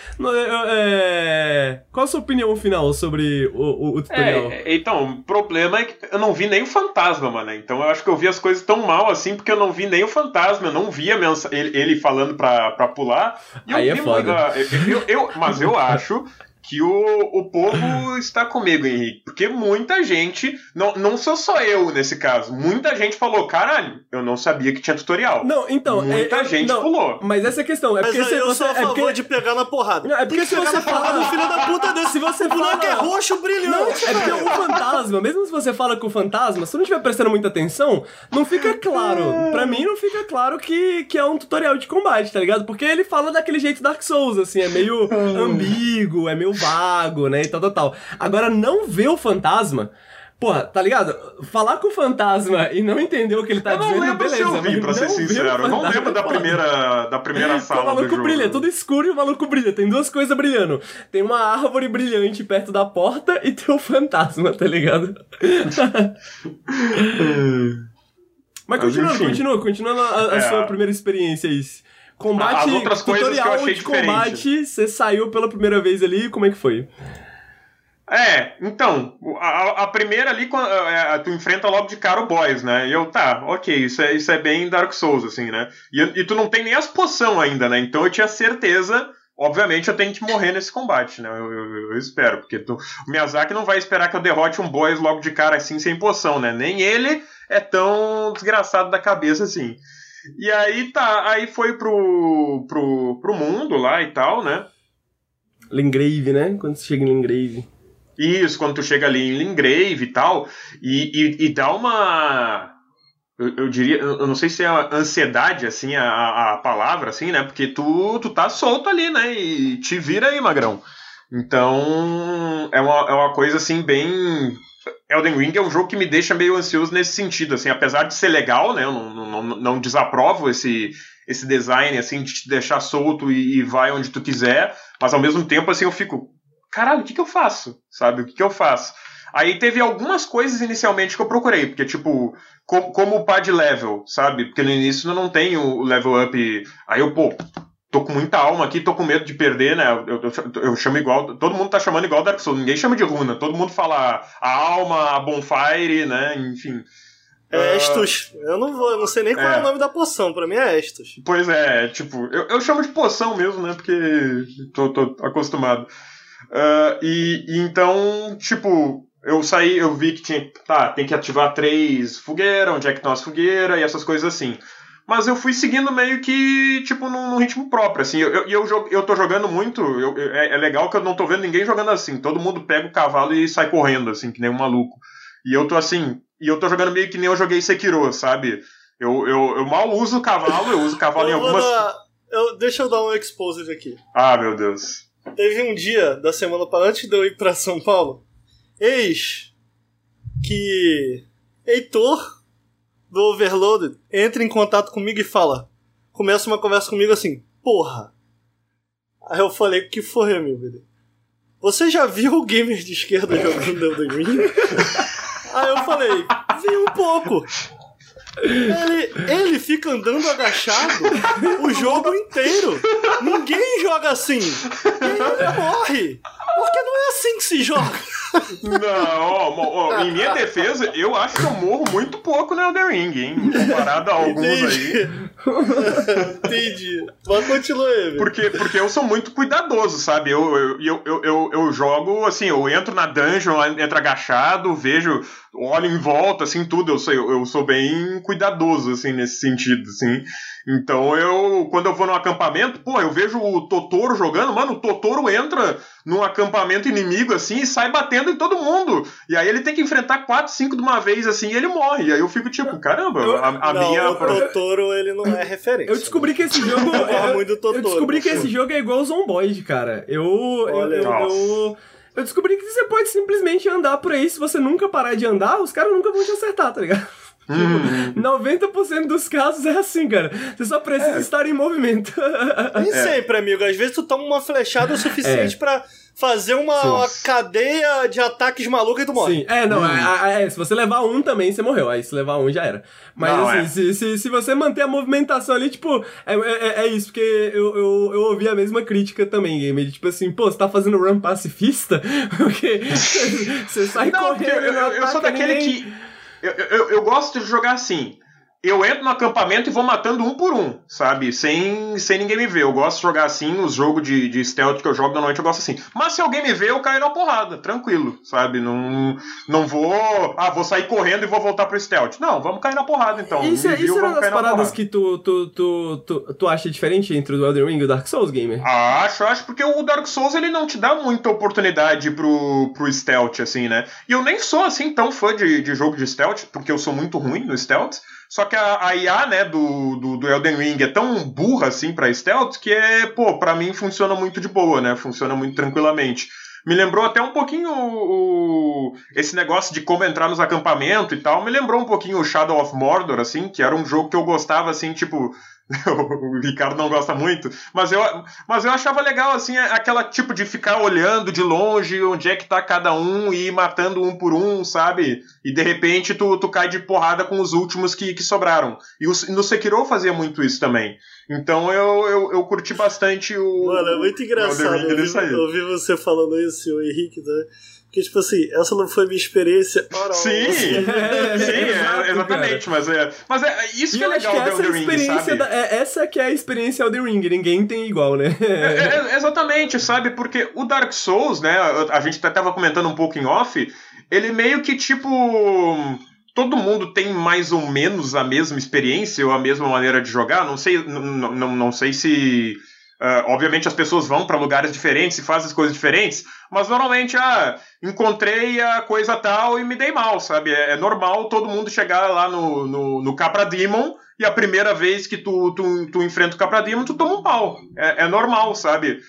é, qual a sua opinião final sobre o, o- o tutorial? É, então, o problema é que eu não vi nem o fantasma, mano. Então eu acho que eu vi as coisas tão mal assim, porque eu não vi nem o fantasma, eu não vi mensa- ele, ele falando pra, pra pular. E eu Aí é vi foda. muita- eu- eu- eu- mas eu acho que o, o povo está comigo, Henrique. Porque muita gente, não, não sou só eu nesse caso, muita gente falou: caralho, eu não sabia que tinha tutorial. Não, então. muita é- é- gente não, pulou. Mas essa é a questão. É Mas porque você, eu você- sou a é favor porque, de pegar na porrada. Não, é porque que se você na porrada fala- do filho da puta desse. Se você fala- é roxo brilhante. Não, é porque o fantasma, mesmo se você fala com o fantasma, se tu não estiver prestando muita atenção, não fica claro. Pra mim, não fica claro que, que é um tutorial de combate, tá ligado? Porque ele fala daquele jeito Dark Souls, assim, é meio ambíguo, é meio vago, né? E tal, tal, tal. Agora, não ver o fantasma. Porra, tá ligado? Falar com o fantasma e não entender o que ele tá eu não dizendo, lembro beleza. se eu vi, pra ser o sincero. Eu não fantasma lembro da é primeira, da primeira o sala do maluco jogo. brilha, é tudo escuro e o maluco brilha. Tem duas coisas brilhando. Tem uma árvore brilhante perto da porta e tem o fantasma, tá ligado? Mas continua, enfim. continua, continuando a, a É. sua primeira experiência aí. Combate, As outras tutorial de diferente. combate, você saiu pela primeira vez ali, como é que foi? É, então, a, a primeira ali, é, tu enfrenta logo de cara o boss, né? E eu, tá, ok, isso é, isso é bem Dark Souls, assim, né? E, e tu não tem nem as poção ainda, né? Então eu tinha certeza Obviamente eu tenho que morrer nesse combate, né? Eu, eu, eu espero, porque tu, o Miyazaki não vai esperar que eu derrote um boss logo de cara assim sem poção, né? Nem ele é tão desgraçado da cabeça assim. E aí tá, aí foi pro, pro, pro mundo lá e tal, né? Lingrave, né? Quando você chega em Lingrave. Isso, quando tu chega ali em Lingrave e tal, e, e, e dá uma. Eu, eu, diria, eu não sei se é ansiedade, assim, a, a palavra, assim, né? Porque tu, tu tá solto ali, né? E te vira aí, magrão. Então, é uma, é uma coisa, assim, bem. Elden Ring é um jogo que me deixa meio ansioso nesse sentido, assim, apesar de ser legal, né? Eu não, não, não desaprovo esse, esse design, assim, de te deixar solto e, e vai onde tu quiser, mas ao mesmo tempo, assim, eu fico, caralho, o que, que eu faço? Sabe? O que, que eu faço? Aí teve algumas coisas inicialmente que eu procurei, porque, tipo, como, como pad level, sabe? Porque no início eu não tem o level up. Aí eu, pô, tô com muita alma aqui, tô com medo de perder, né? Eu, eu, eu, chamo igual. Todo mundo tá chamando igual Dark Souls, ninguém chama de runa, todo mundo fala a alma, a bonfire, né? Enfim. É Estus. Uh, eu não vou, eu não sei nem qual é. é. o nome da poção, pra mim é Estus. Pois é, tipo, eu, eu chamo de poção mesmo, né? Porque tô, tô acostumado. Uh, e, e, então, tipo, eu saí, eu vi que tinha. Tá, tem que ativar três fogueiras, onde é que estão as fogueiras e essas coisas assim. Mas eu fui seguindo meio que, tipo, num, num ritmo próprio, assim. E eu, eu, eu, eu tô jogando muito. Eu, é, é, legal que eu não tô vendo ninguém jogando assim. Todo mundo pega o cavalo e sai correndo, assim, que nem um maluco. E eu tô assim. E eu tô jogando meio que nem eu joguei Sekiro, sabe? Eu, eu, eu mal uso o cavalo, eu uso o cavalo em algumas. Dar, eu, deixa eu dar um exposed aqui. Ah, meu Deus. Teve um dia da semana para antes de eu ir para São Paulo, eis que Heitor do Overloaded entra em contato comigo e fala, começa uma conversa comigo assim, porra. Aí eu falei, o que foi, meu velho? Você já viu o gamer de esquerda jogando Elden Ring? Aí eu falei, vi um pouco. Ele, ele fica andando agachado o jogo inteiro. Ninguém joga assim. E ele morre. Porque não é assim que se joga. Não, ó, ó, em minha defesa, eu acho que eu morro muito pouco no Elden Ring, hein? Comparado a alguns Entendi. aí. Entendi. Mas continua aí. Porque, porque eu sou muito cuidadoso, sabe? Eu, eu, eu, eu, eu, eu jogo, assim, eu entro na dungeon, entro agachado, vejo, olho em volta, assim, tudo. Eu sou, eu sou bem cuidadoso, assim, nesse sentido, assim. Então eu, quando eu vou no acampamento, pô, eu vejo o Totoro jogando, mano, o Totoro entra num acampamento inimigo assim e sai batendo em todo mundo. E aí ele tem que enfrentar quatro, cinco de uma vez assim e ele morre. E aí eu fico tipo, caramba, a, a não, minha. O Totoro ele não é referência. Eu descobri que esse jogo. é, muito Totoro, eu descobri que esse jogo é igual o Zomboid, cara. Eu. Olha, eu, eu, eu descobri que você pode simplesmente andar por aí. Se você nunca parar de andar, os caras nunca vão te acertar, tá ligado? Hum. 90% dos casos é assim, cara. Você só precisa é. estar em movimento. Nem é. sempre, amigo. Às vezes tu toma uma flechada o suficiente é. para fazer uma, uma, cadeia de ataques maluca e tu morre. Sim, é, não, hum. é, é, se você levar um também, você morreu. Aí se levar um já era. Mas não, assim, é. se, se, se, você manter a movimentação ali, tipo, é, é, é, isso, porque eu, eu, eu ouvi a mesma crítica também, game. Tipo assim, pô, você tá fazendo run pacifista? Porque você sai não, correndo. Eu, eu, eu sou daquele ninguém... que eu, eu, eu gosto de jogar assim eu entro no acampamento e vou matando um por um, sabe? Sem, sem ninguém me ver. Eu gosto de jogar assim, os jogos de, de stealth que eu jogo normalmente eu gosto assim. Mas se alguém me ver, eu caio na porrada, tranquilo, sabe? Não, não vou. Ah, vou sair correndo e vou voltar pro stealth. Não, vamos cair na porrada então. Isso, viu, isso é uma das paradas que tu, tu, tu, tu, tu acha diferente entre o Elden Ring e o Dark Souls Gamer? Acho, acho, porque o Dark Souls ele não te dá muita oportunidade pro, pro stealth, assim, né? E eu nem sou assim tão fã de, de jogo de stealth, porque eu sou muito ruim no stealth. Só que a, a IA, né, do, do, do, Elden Ring é tão burra assim pra stealth que é, pô, pra mim funciona muito de boa, né? Funciona muito tranquilamente. Me lembrou até um pouquinho o, o, esse negócio de como entrar nos acampamentos e tal. Me lembrou um pouquinho o Shadow of Mordor, assim, que era um jogo que eu gostava, assim, tipo, o Ricardo não gosta muito, mas eu, mas eu achava legal, assim, aquela tipo de ficar olhando de longe onde é que tá cada um e ir matando um por um, sabe? E de repente tu, tu cai de porrada com os últimos que, que sobraram. E o, no Sekiro fazia muito isso também. Então eu, eu, eu curti bastante o. Mano, é muito engraçado ouvir, ouvir você falando isso, o Henrique, né? Que, tipo assim, essa não foi minha experiência oral. Sim, sim, é, exatamente. Mas é, mas é isso E que é eu acho legal que do essa, é a Elden Ring, experiência sabe? da- é- essa que é a experiência Elden Ring, ninguém tem igual, né? É, é, exatamente, sabe? Porque o Dark Souls, né? A gente até tava comentando um pouco em off, ele meio que tipo. Todo mundo tem mais ou menos a mesma experiência ou a mesma maneira de jogar. Não sei, não, não sei se. Ah, obviamente as pessoas vão para lugares diferentes e fazem as coisas diferentes, mas normalmente, ah, encontrei a coisa tal e me dei mal, sabe? É, é normal todo mundo chegar lá no, no, no Capra Demon e a primeira vez que tu, tu, tu enfrenta o Capra Demon, tu toma um pau. É, é normal, sabe?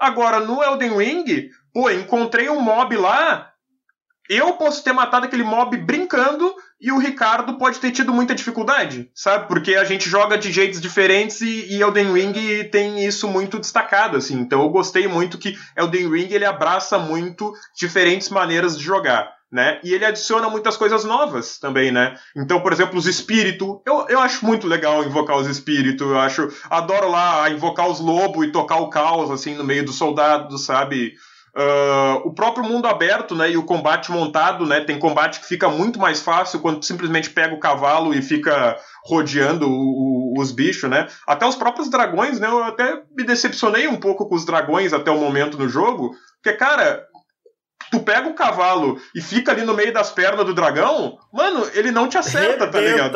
Agora, no Elden Ring, pô, encontrei um mob lá. Eu posso ter matado aquele mob brincando e o Ricardo pode ter tido muita dificuldade, sabe? Porque a gente joga de jeitos diferentes e, e Elden Ring tem isso muito destacado, assim. Então eu gostei muito que Elden Ring ele abraça muito diferentes maneiras de jogar, né? E ele adiciona muitas coisas novas também, né? Então, por exemplo, os espíritos. Eu, eu acho muito legal invocar os espíritos. Eu acho. Adoro lá invocar os lobos e tocar o caos, assim, no meio dos soldados, sabe? Ah, o próprio mundo aberto, né, e o combate montado, né, tem combate que fica muito mais fácil quando simplesmente pega o cavalo e fica rodeando o- o- os bichos, né? Até os próprios dragões, né, eu até me decepcionei um pouco com os dragões até o momento no jogo, porque, cara, tu pega o cavalo e fica ali no meio das pernas do dragão, mano, ele não te acerta, tá ligado?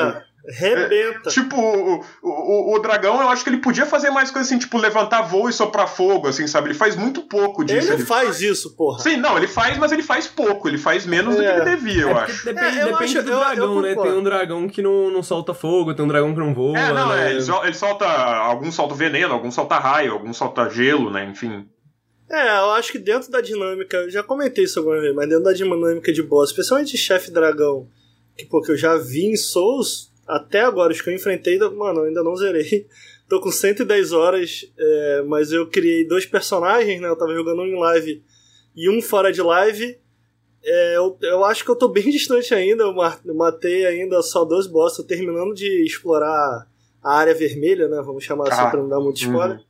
Rebenta. Rebenta. Tipo, o, o, o dragão, eu acho que ele podia fazer mais coisas assim, tipo, levantar voo e soprar fogo, assim, sabe? Ele faz muito pouco disso. ele faz isso, porra. Sim, não, ele faz, mas ele faz pouco. Ele faz menos do que É. ele devia, eu É acho. Depende, É, eu depende acho- do eu- eu dragão, né? Tem um dragão que não, não solta fogo, tem um dragão que não voa. É, não, né? é, ele, ele solta. Alguns soltam veneno, alguns soltam raio, alguns soltam gelo, né? Enfim. É, eu acho que dentro da dinâmica, eu já comentei isso alguma vez, mas dentro da dinâmica de boss, especialmente de chefe dragão, que pô, que eu já vi em Souls, até agora, os que eu enfrentei, mano, eu ainda não zerei. Tô com 110 horas, é, mas eu criei dois personagens, né? Eu tava jogando um em live e um fora de live. É, eu, eu acho que eu tô bem distante ainda, eu ma- eu matei ainda só dois bosses, tô terminando de explorar a área vermelha, né? Vamos chamar assim Ah, pra não dar muito spoiler. uhum.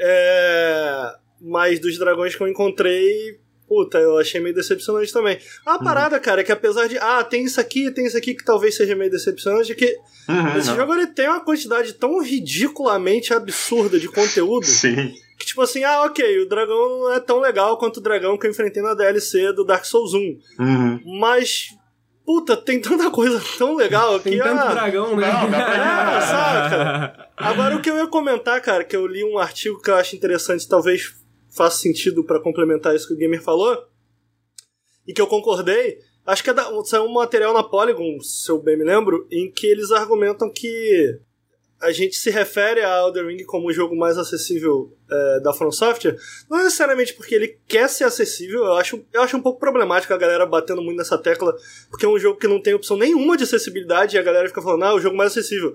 É, mas dos dragões que eu encontrei, puta, eu achei meio decepcionante também. A Uhum. parada, cara, é que apesar de, ah, tem isso aqui, tem isso aqui que talvez seja meio decepcionante, é que Uhum, esse não. jogo ele tem uma quantidade tão ridiculamente absurda de conteúdo Sim. que, tipo assim, ah, ok, o dragão não é tão legal quanto o dragão que eu enfrentei na DLC do Dark Souls 1. Uhum. Mas, puta, tem tanta coisa tão legal Tem que. tanto ah, dragão, né? Não, É, saca? Agora, o que eu ia comentar, cara, que eu li um artigo que eu acho interessante, talvez faça sentido pra complementar isso que o Gamer falou, e que eu concordei. Acho que é da, saiu um material na Polygon, se eu bem me lembro, em que eles argumentam que a gente se refere a Elden Ring como o jogo mais acessível é, da From Software, não necessariamente porque ele quer ser acessível, eu acho, eu acho um pouco problemático a galera batendo muito nessa tecla, porque é um jogo que não tem opção nenhuma de acessibilidade e a galera fica falando, ah, é o jogo mais acessível.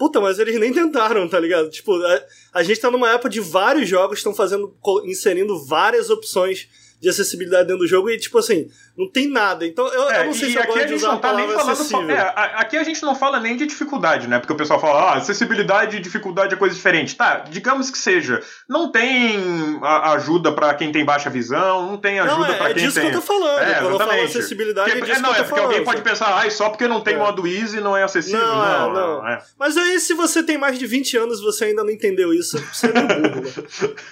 Puta, mas eles nem tentaram, tá ligado? Tipo, a, a gente tá numa época de vários jogos estão fazendo, inserindo várias opções de acessibilidade dentro do jogo e, tipo assim, não tem nada. Então, eu, eu É, não sei se eu aqui gosto a de gente usar a não tá nem palavra falando só. acessível. É, a- aqui a gente não fala nem de dificuldade, né? Porque o pessoal fala, ah, acessibilidade e dificuldade é coisa diferente. Tá, digamos que seja. Não tem a- ajuda pra quem tem baixa visão, não tem ajuda é, pra é quem disso tem. que eu tô falando. É, Quando eu falo acessibilidade, Porque- é disso é, não, que eu é tô porque falando. alguém pode pensar, ah, só porque não tem É. modo easy não é acessível. Não, é, Não, não. é. Mas aí, se você tem mais de 20 anos e você ainda não entendeu isso, você é burro, né?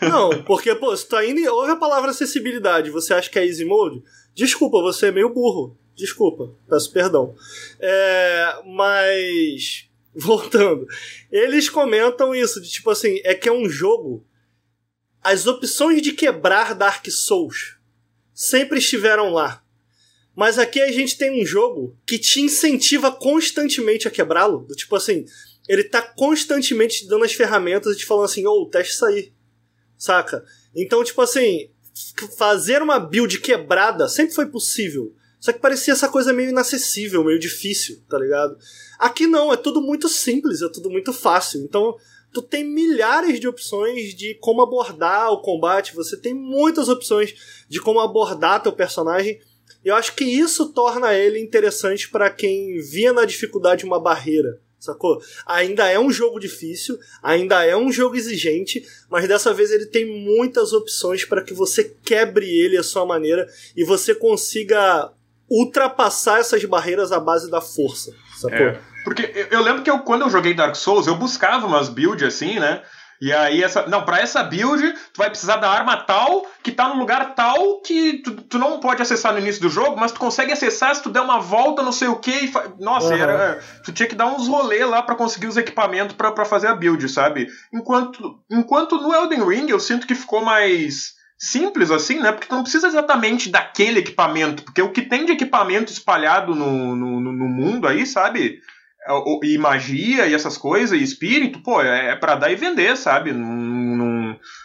Não, porque, pô, se tu ainda ouve a palavra acessibilidade você acha que é easy mode, desculpa, você é meio burro. Desculpa, peço perdão. É, mas. Voltando. Eles comentam isso, de tipo assim, é que é um jogo. As opções de quebrar Dark Souls sempre estiveram lá. Mas aqui a gente tem um jogo que te incentiva constantemente a quebrá-lo. Tipo assim, ele tá constantemente te dando as ferramentas e te falando assim, ô, teste isso aí. Saca? Então, tipo assim, fazer uma build quebrada sempre foi possível. Só que parecia essa coisa meio inacessível, meio difícil, tá ligado? Aqui não, é tudo muito simples, é tudo muito fácil. Então, tu tem milhares de opções de como abordar o combate, você tem muitas opções de como abordar teu personagem. Eu acho que isso torna ele interessante para quem via na dificuldade uma barreira sacou? Ainda é um jogo difícil, ainda é um jogo exigente, mas dessa vez ele tem muitas opções para que você quebre ele à sua maneira e você consiga ultrapassar essas barreiras à base da força, sacou? É, porque eu lembro que eu, quando eu joguei Dark Souls, eu buscava umas builds assim, né? E aí, essa. Não, para essa build, tu vai precisar da arma tal, que tá num lugar tal que tu, tu não pode acessar no início do jogo, mas tu consegue acessar se tu der uma volta, não sei o que. Fa... Nossa, uhum. era. Tu tinha que dar uns rolês lá para conseguir os equipamentos para fazer a build, sabe? Enquanto, enquanto no Elden Ring eu sinto que ficou mais simples assim, né? Porque tu não precisa exatamente daquele equipamento, porque o que tem de equipamento espalhado no, no, no mundo aí, sabe? É, e magia e essas coisas, e espírito, pô, é, é para dar e vender, sabe?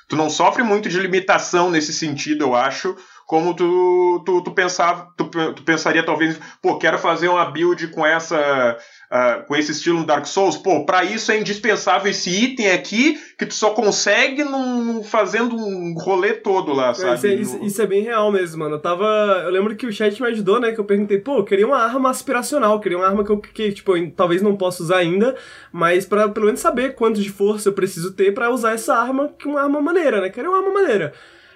Tu não sofre muito de limitação nesse sentido, eu acho, como tu, tu, tu pensava, tu, tu pensaria talvez, pô, quero fazer uma build com essa uh, com esse estilo no Dark Souls, pô, para isso é indispensável esse item aqui que tu só consegue num, fazendo um rolê todo lá, sabe? Isso é, isso, isso é, bem real mesmo, mano. Eu tava. Eu lembro que o chat me ajudou, né? Que eu perguntei, pô, eu queria uma arma aspiracional, queria uma arma que eu, que, tipo, eu, talvez não possa usar ainda, mas para pelo menos saber quanto de força eu preciso ter para usar essa arma, que é uma arma maneira, né? Queria uma arma maneira.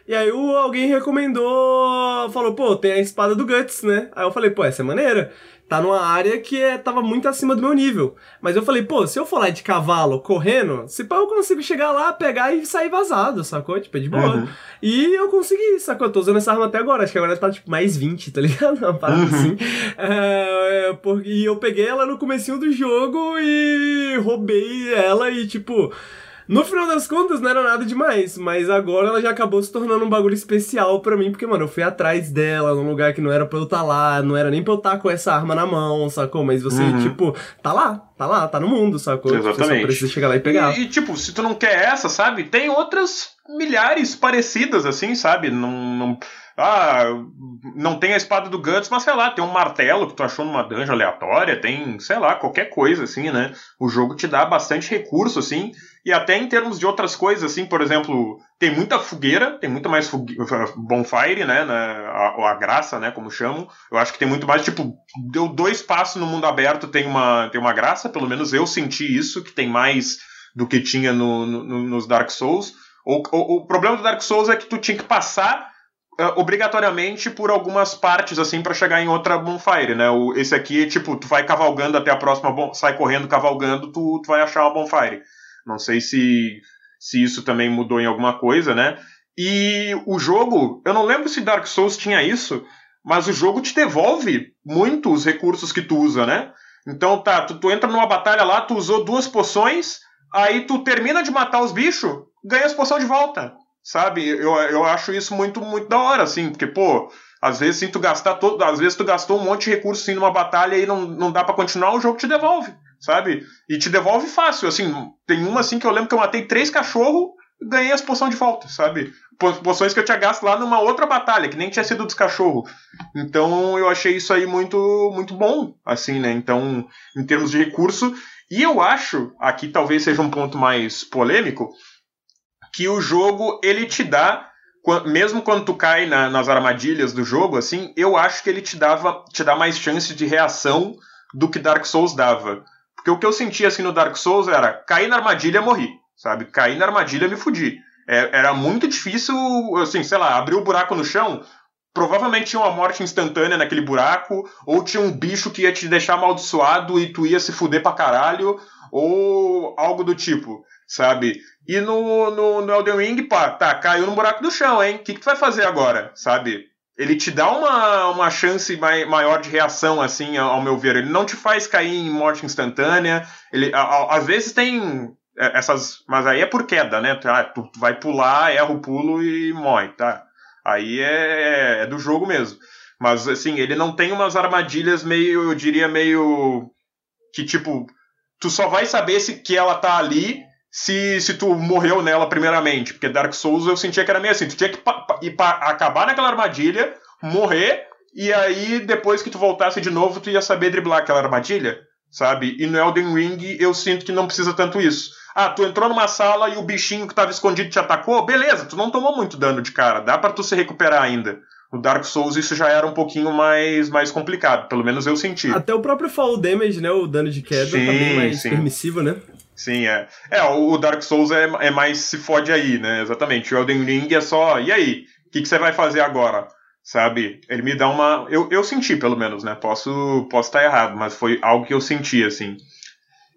E aí alguém recomendou, falou, pô, tem a espada do Guts, né? Aí eu falei, pô, essa é maneira tá numa área que é, tava muito acima do meu nível. Mas eu falei, pô, se eu for lá de cavalo correndo, se pá, eu consigo chegar lá, pegar e sair vazado, sacou? Tipo, é de boa. Uhum. E eu consegui, sacou? Eu tô usando essa arma até agora, acho que agora tá tipo mais 20, tá ligado? Uma parada uhum. assim. É, porque, e eu peguei ela no comecinho do jogo e roubei ela e tipo. No final das contas, não era nada demais, mas agora ela já acabou se tornando um bagulho especial para mim, porque, mano, eu fui atrás dela num lugar que não era pra eu estar tá lá, não era nem pra eu estar tá com essa arma na mão, sacou? Mas você, uhum. tipo, tá lá, tá lá, tá no mundo, sacou? Exatamente. Você só precisa chegar lá e pegar. E, e, tipo, se tu não quer essa, sabe? Tem outras milhares parecidas, assim, sabe? Não. não ah, não tem a espada do Guts, mas sei lá, tem um martelo que tu achou numa dungeon aleatória, tem, sei lá, qualquer coisa, assim, né? O jogo te dá bastante recurso, assim, e até em termos de outras coisas, assim, por exemplo, tem muita fogueira, tem muito mais bonfire, né? Na, a, a, graça, né? Como chamam. Eu acho que tem muito mais, tipo, deu dois passos no mundo aberto, tem uma, tem uma graça, pelo menos eu senti isso, que tem mais do que tinha no, no, nos Dark Souls. O, o, o problema do Dark Souls é que tu tinha que passar Uh, obrigatoriamente por algumas partes, assim, para chegar em outra bonfire, né? O, esse aqui, tipo, tu vai cavalgando até a próxima, bon sai correndo, cavalgando, tu, tu vai achar uma bonfire. Não sei se, se isso também mudou em alguma coisa, né? E o jogo, eu não lembro se Dark Souls tinha isso, mas o jogo te devolve muito os recursos que tu usa, né? Então tá, tu, tu entra numa batalha lá, tu usou duas poções, aí tu termina de matar os bichos, ganha as poções de volta sabe? Eu, eu acho isso muito, muito da hora, assim, porque, pô, às vezes sim, tu gastar todo, às vezes tu gastou um monte de recurso assim, numa batalha e não, não dá para continuar, o jogo te devolve, sabe? E te devolve fácil, assim, tem uma assim que eu lembro que eu matei três cachorros ganhei as poções de volta, sabe? Poções que eu tinha gasto lá numa outra batalha, que nem tinha sido dos cachorros. Então eu achei isso aí muito, muito bom, assim, né? Então, em termos de recurso. E eu acho, aqui talvez seja um ponto mais polêmico, que o jogo ele te dá mesmo quando tu cai na, nas armadilhas do jogo, assim, eu acho que ele te dava, te dá mais chance de reação do que Dark Souls dava. Porque o que eu sentia assim no Dark Souls era cair na armadilha, morri, sabe? Cair na armadilha, me fudi. É, era muito difícil, assim, sei lá, abrir o um buraco no chão, provavelmente tinha uma morte instantânea naquele buraco, ou tinha um bicho que ia te deixar amaldiçoado e tu ia se fuder pra caralho, ou algo do tipo, sabe? E no, no, no Elden Ring, pá, tá, caiu no buraco do chão, hein? O que, que tu vai fazer agora, sabe? Ele te dá uma, uma chance mai, maior de reação, assim, ao, meu ver. Ele não te faz cair em morte instantânea. Ele, a, a, às vezes tem é, essas. Mas aí é por queda, né? Ah, tu, tu, vai pular, erra o pulo e morre, tá? Aí é, é do jogo mesmo. Mas, assim, ele não tem umas armadilhas meio, eu diria, meio. Que tipo, tu só vai saber se que ela tá ali se, se tu morreu nela primeiramente. Porque Dark Souls eu sentia que era meio assim, tu tinha que ir pra acabar naquela armadilha, morrer, e aí depois que tu voltasse de novo, tu ia saber driblar aquela armadilha, sabe? E no Elden Ring eu sinto que não precisa tanto isso. Ah, tu entrou numa sala e o bichinho que tava escondido te atacou, beleza, tu não tomou muito dano de cara, dá para tu se recuperar ainda. No Dark Souls isso já era um pouquinho mais, mais complicado, pelo menos eu senti. Até o próprio fall damage, né? O dano de queda sim, tá bem mais sim. permissivo, né? Sim, é. É, o Dark Souls é, é mais se fode aí, né? Exatamente. O Elden Ring é só, e aí? O que, que você vai fazer agora? Sabe? Ele me dá uma. Eu, eu senti, pelo menos, né? Posso posso estar errado, mas foi algo que eu senti, assim.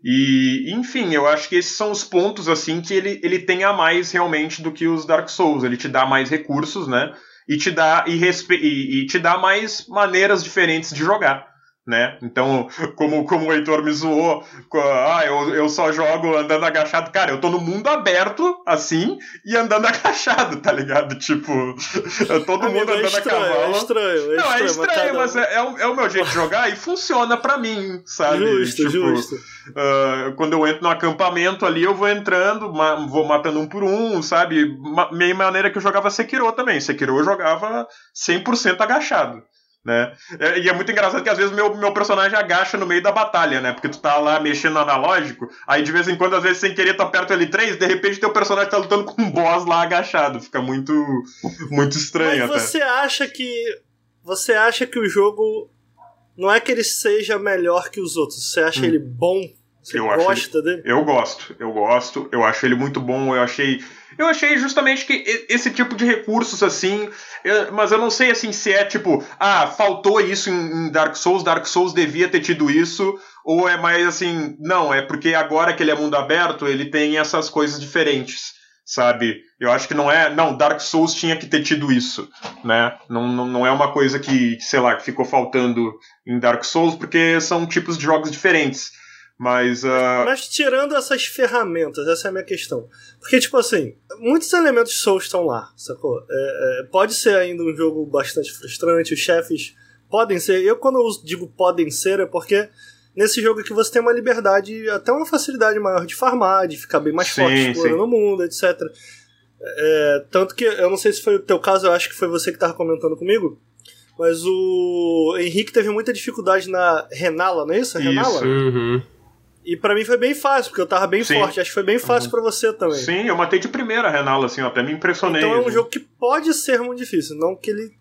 E, enfim, eu acho que esses são os pontos, assim, que ele, ele tem a mais realmente do que os Dark Souls. Ele te dá mais recursos, né? e te dá e, respe... e, e te dá mais maneiras diferentes de jogar né? Então, como, como o Heitor me zoou, ah, eu, eu só jogo andando agachado. Cara, eu tô no mundo aberto, assim, e andando agachado, tá ligado? Tipo, todo Amigo, mundo é andando é estranho, a cavalo. É estranho, é Não, estranho, é estranho, mas, é, é, o, é, o, meu jeito de jogar e funciona pra mim, sabe? Justo, tipo, justo. Uh, quando eu entro no acampamento ali, eu vou entrando, ma vou matando um por um, sabe? Ma meio maneira que eu jogava Sekiro também. Sekiro eu jogava 100% agachado né? É, e é muito engraçado que às vezes meu, meu personagem agacha no meio da batalha, né? Porque tu tá lá mexendo no analógico, aí de vez em quando, às vezes, sem querer, tu aperta o L3, de repente teu personagem tá lutando com um boss lá agachado. Fica muito, muito estranho Mas você acha que. Você acha que o jogo. Não é que ele seja melhor que os outros, você acha hum. ele bom? Você eu gosta ele, dele? Eu gosto, eu gosto, eu acho ele muito bom, eu achei eu achei justamente que esse tipo de recursos, assim, eu, mas eu não sei, assim, se é tipo, ah, faltou isso em, em, Dark Souls, Dark Souls devia ter tido isso, ou é mais assim, não, é porque agora que ele é mundo aberto, ele tem essas coisas diferentes, sabe? Eu acho que não é, não, Dark Souls tinha que ter tido isso, né? Não, não, não é uma coisa que, sei lá, que ficou faltando em Dark Souls, porque são tipos de jogos diferentes. Mas, uh... mas tirando essas ferramentas, essa é a minha questão. Porque, tipo assim, muitos elementos de Souls estão lá, sacou? É, é, pode ser ainda um jogo bastante frustrante, os chefes podem ser. Eu, quando eu digo podem ser, é porque nesse jogo aqui você tem uma liberdade, até uma facilidade maior de farmar, de ficar bem mais sim, forte explorando o mundo, etc. É, tanto que, eu não sei se foi o teu caso, eu acho que foi você que estava comentando comigo. Mas o Henrique teve muita dificuldade na Renala, não é isso? Renala? Isso. Uhum. E para mim foi bem fácil, porque eu tava bem Sim. forte. Acho que foi bem fácil uhum. para você também. Sim, eu matei de primeira a Renala, assim, até me impressionei. Então é um jogo que pode ser muito difícil, não que ele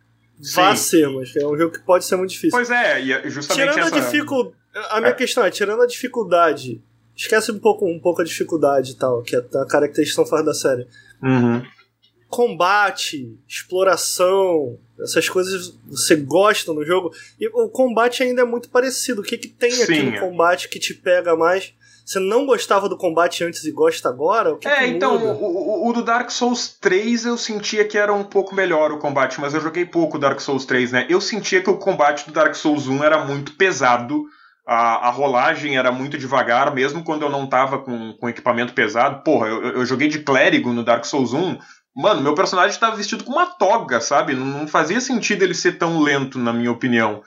vá Sim. ser, mas é um jogo que pode ser muito difícil. Pois é, e é justamente tirando essa... a dificuldade, a minha é. questão é, tirando a dificuldade, esquece um pouco, um pouco a dificuldade e tal, que é a característica fora da série. Uhum. Combate, exploração, essas coisas você gosta no jogo. E o combate ainda é muito parecido. O que, que tem Sim, aqui no é. combate que te pega mais? Você não gostava do combate antes e gosta agora? É, então, o, o, o, do Dark Souls 3 eu sentia que era um pouco melhor o combate, mas eu joguei pouco Dark Souls 3, né? Eu sentia que o combate do Dark Souls 1 era muito pesado, a, a rolagem era muito devagar, mesmo quando eu não tava com, com equipamento pesado. Porra, eu, eu joguei de clérigo no Dark Souls 1, Mano, meu personagem estava vestido com uma toga, sabe? Não, fazia sentido ele ser tão lento, na minha opinião.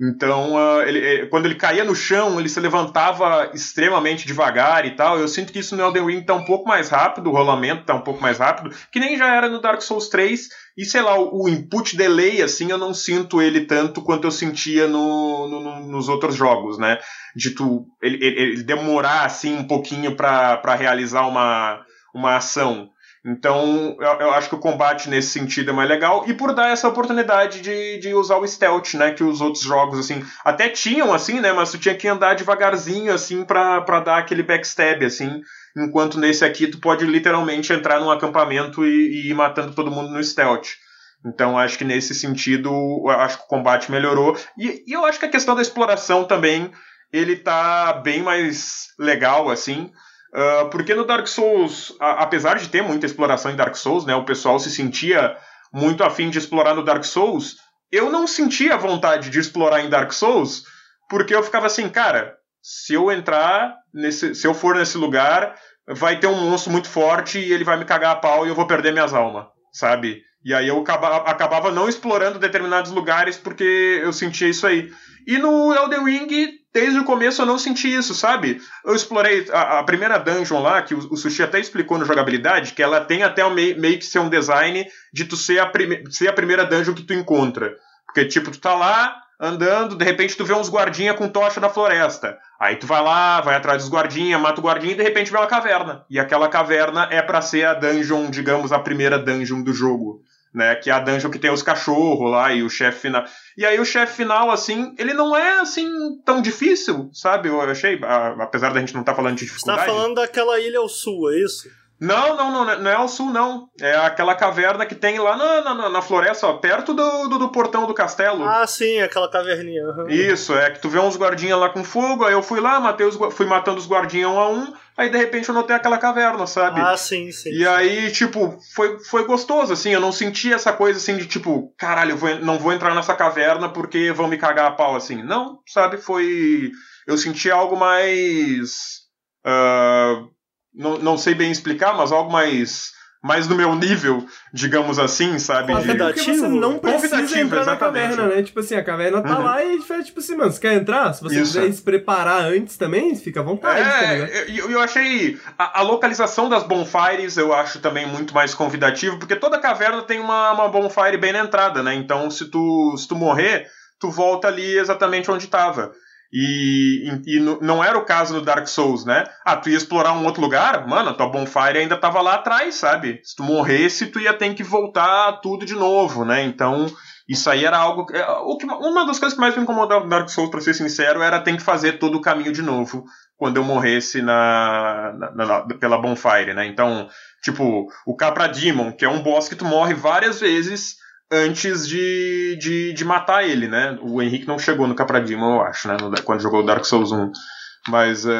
Então, uh, ele, eh, quando ele caía no chão, ele se levantava extremamente devagar e tal. Eu sinto que isso no Elden Ring tá um pouco mais rápido, o rolamento tá um pouco mais rápido, que nem já era no Dark Souls 3. E sei lá, o, input delay, assim, eu não sinto ele tanto quanto eu sentia no, no, nos outros jogos, né? De tu, ele, ele, ele demorar, assim, um pouquinho para realizar uma, uma ação. Então, eu, eu, acho que o combate nesse sentido é mais legal. E por dar essa oportunidade de, de usar o stealth, né? Que os outros jogos, assim, até tinham, assim, né? Mas tu tinha que andar devagarzinho, assim, pra dar aquele backstab, assim. Enquanto nesse aqui tu pode literalmente entrar num acampamento e, e ir matando todo mundo no stealth. Então, acho que nesse sentido, acho que o combate melhorou. E, e eu acho que a questão da exploração também, ele tá bem mais legal, assim. Uh, porque no Dark Souls, a, apesar de ter muita exploração em Dark Souls, né, o pessoal se sentia muito afim de explorar no Dark Souls, eu não sentia vontade de explorar em Dark Souls, porque eu ficava assim, cara, se eu entrar, nesse, se eu for nesse lugar, vai ter um monstro muito forte e ele vai me cagar a pau e eu vou perder minhas almas, sabe? E aí eu acabava, acabava não explorando determinados lugares porque eu sentia isso aí. E no Elden Ring desde o começo eu não senti isso, sabe? Eu explorei a, a primeira dungeon lá, que o, o, Sushi até explicou no jogabilidade, que ela tem até meio, meio que ser um design de tu ser a, prime, ser a primeira dungeon que tu encontra. Porque, tipo, tu tá lá andando, de repente tu vê uns guardinha com tocha na floresta. Aí tu vai lá, vai atrás dos guardinha, mata o guardinha e de repente vê uma caverna. E aquela caverna é para ser a dungeon, digamos, a primeira dungeon do jogo né? Que é a dungeon que tem os cachorros lá e o chefe final. E aí o chefe final, assim, ele não é assim tão difícil, sabe? Eu achei, apesar da gente não estar tá falando de dificuldade. Você tá falando daquela ilha ao sul, é isso? Não, não, não, não é ao sul, não. É aquela caverna que tem lá na, na, na floresta, ó, perto do, do, do, portão do castelo. Ah, sim, aquela caverninha. Uhum. Isso, é que tu vê uns guardinhas lá com fogo, aí eu fui lá, matei os, fui matando os guardinhas um a um, aí de repente eu notei aquela caverna, sabe? Ah, sim, sim. E aí, tipo, foi, foi gostoso, assim, eu não senti essa coisa assim de tipo, caralho, eu vou, não vou entrar nessa caverna porque vão me cagar a pau, assim. Não, sabe? Foi. Eu senti algo mais. Uh não, não sei bem explicar, mas algo mais mais no meu nível, digamos assim, sabe? Convidativo. Porque você não precisa entrar na caverna, né? Tipo assim, a caverna tá uhum. lá e faz tipo assim, mano, você quer entrar? Se você Isso. quiser se preparar antes também, fica à vontade, tá é, eu, eu achei a, a, localização das bonfires, eu acho também muito mais convidativo, porque toda caverna tem uma, uma bonfire bem na entrada, né? Então, se tu, se tu morrer, tu volta ali exatamente onde tava. E, e, e, não era o caso no Dark Souls, né? Ah, tu ia explorar um outro lugar, mano, tua bonfire ainda tava lá atrás, sabe? Se tu morresse, tu ia ter que voltar tudo de novo, né? Então, isso aí era algo. O que, uma das coisas que mais me incomodava no Dark Souls, pra ser sincero, era ter que fazer todo o caminho de novo quando eu morresse na, na, na pela bonfire, né? Então, tipo, o Capra Demon, que é um boss que tu morre várias vezes antes de, de, de, matar ele, né? O Henrique não chegou no Capradima, eu acho, né? quando jogou Dark Souls 1. Mas uh,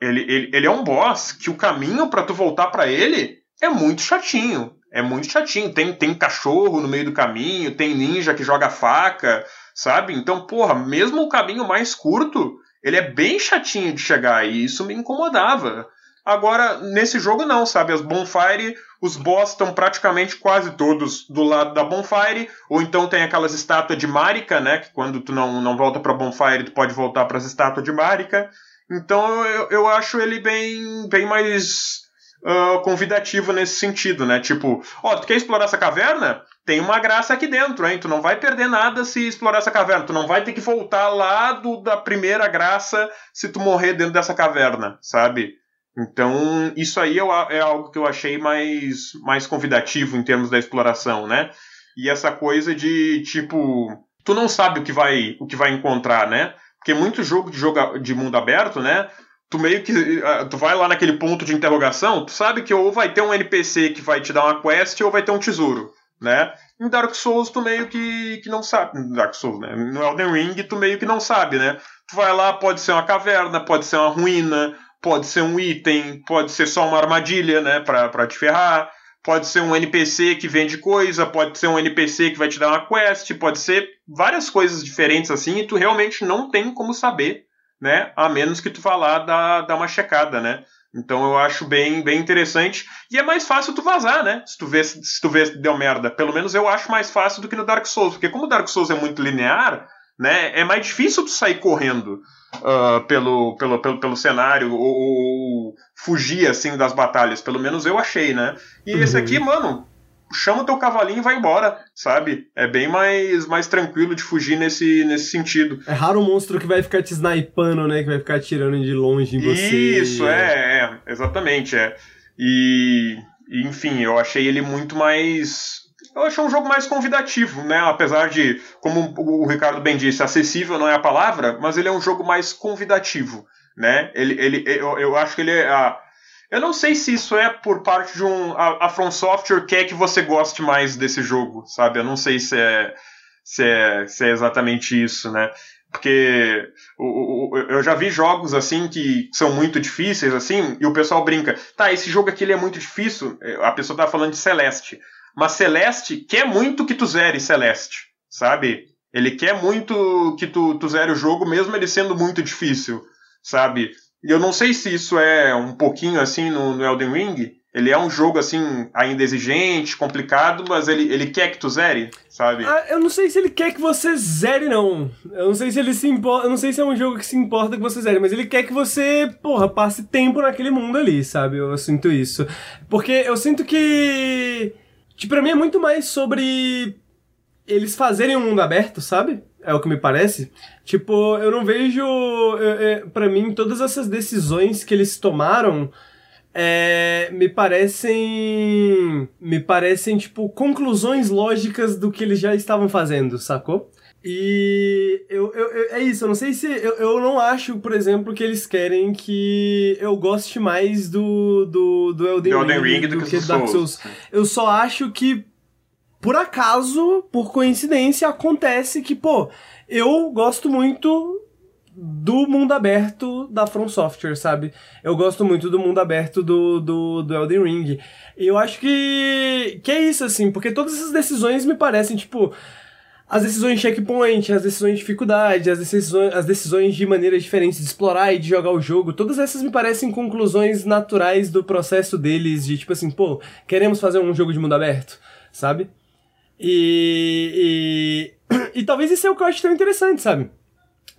ele, ele, ele é um boss que o caminho para tu voltar para ele é muito chatinho. É muito chatinho. Tem, tem cachorro no meio do caminho, tem ninja que joga faca, sabe? Então, porra, mesmo o caminho mais curto, ele é bem chatinho de chegar e isso me incomodava. Agora, nesse jogo não, sabe? As Bonfire, os boss estão praticamente quase todos do lado da Bonfire, ou então tem aquelas estátuas de Marika, né? Que quando tu não, não volta pra Bonfire, tu pode voltar para as estátuas de Marika. Então eu, eu acho ele bem, bem mais uh, convidativo nesse sentido, né? Tipo, ó, tu quer explorar essa caverna? Tem uma graça aqui dentro, hein? Tu não vai perder nada se explorar essa caverna. Tu não vai ter que voltar lá do, da primeira graça se tu morrer dentro dessa caverna, sabe? Então, isso aí é algo que eu achei mais, mais convidativo em termos da exploração, né? E essa coisa de, tipo, tu não sabe o que vai, o que vai encontrar, né? Porque muito jogo de, jogo de mundo aberto, né? Tu meio que. Ah, tu vai lá naquele ponto de interrogação, tu sabe que ou vai ter um NPC que vai te dar uma quest ou vai ter um tesouro, né? Em Dark Souls tu meio que, que não sabe. Dark Souls, né? No Elden Ring tu meio que não sabe, né? Tu vai lá, pode ser uma caverna, pode ser uma ruína, pode ser um item, pode ser só uma armadilha, né, para te ferrar, pode ser um NPC que vende coisa, pode ser um NPC que vai te dar uma quest, pode ser várias coisas diferentes assim, e tu realmente não tem como saber, né, a menos que tu vá lá dar, dar uma checada, né. Então eu acho bem, bem interessante. E é mais fácil tu vazar, né? Se tu vê se tu vê deu merda. Pelo menos eu acho mais fácil do que no Dark Souls. Porque como o Dark Souls é muito linear, né? É mais difícil tu sair correndo uh, pelo, pelo, pelo, pelo cenário ou, ou, fugir assim das batalhas. Pelo menos eu achei, né? E uhum. esse aqui, mano, chama o teu cavalinho e vai embora, sabe? É bem mais, mais tranquilo de fugir nesse, nesse sentido. É raro o monstro que vai ficar te snipando, né? Que vai ficar atirando de longe em você. Isso, é, é exatamente, é. E, enfim, eu achei ele muito mais eu achei um jogo mais convidativo, né? Apesar de, como o Ricardo bem disse, acessível não é a palavra, mas ele é um jogo mais convidativo, né? Ele, ele, eu, eu acho que ele é. A, eu não sei se isso é por parte de um. A, a From Software quer que você goste mais desse jogo, sabe? Eu não sei se é, se é, se é exatamente isso, né? Porque eu já vi jogos assim que são muito difíceis, assim, e o pessoal brinca, tá, esse jogo aqui ele é muito difícil. A pessoa tá falando de Celeste. Mas Celeste quer muito que tu zere Celeste, sabe? Ele quer muito que tu, tu zere o jogo, mesmo ele sendo muito difícil, sabe? E eu não sei se isso é um pouquinho assim no, no Elden Ring. Ele é um jogo, assim, ainda exigente, complicado, mas ele, ele quer que tu zere, sabe? Ah, eu não sei se ele quer que você zere, não. Eu não sei se ele se importa. Eu não sei se é um jogo que se importa que você zere, mas ele quer que você, porra, passe tempo naquele mundo ali, sabe? Eu sinto isso. Porque eu sinto que Tipo, pra mim é muito mais sobre eles fazerem um mundo aberto, sabe? É o que me parece. Tipo, eu não vejo. para mim, todas essas decisões que eles tomaram é, me parecem. Me parecem, tipo, conclusões lógicas do que eles já estavam fazendo, sacou? E eu, eu, eu, é isso, eu não sei se. Eu, eu não acho, por exemplo, que eles querem que eu goste mais do, do, do Elden, Elden Ring, Ring do, do que que do do Dark Souls. Souls. Eu só acho que, por acaso, por coincidência, acontece que, pô, eu gosto muito do mundo aberto da From Software, sabe? Eu gosto muito do mundo aberto do, do, do Elden Ring. E eu acho que, que é isso, assim, porque todas essas decisões me parecem, tipo, as decisões de checkpoint, as decisões de dificuldade, as decisões, as decisões de maneiras diferentes de explorar e de jogar o jogo, todas essas me parecem conclusões naturais do processo deles, de tipo assim, pô, queremos fazer um jogo de mundo aberto, sabe? E, e, e talvez isso é o que eu acho tão interessante, sabe?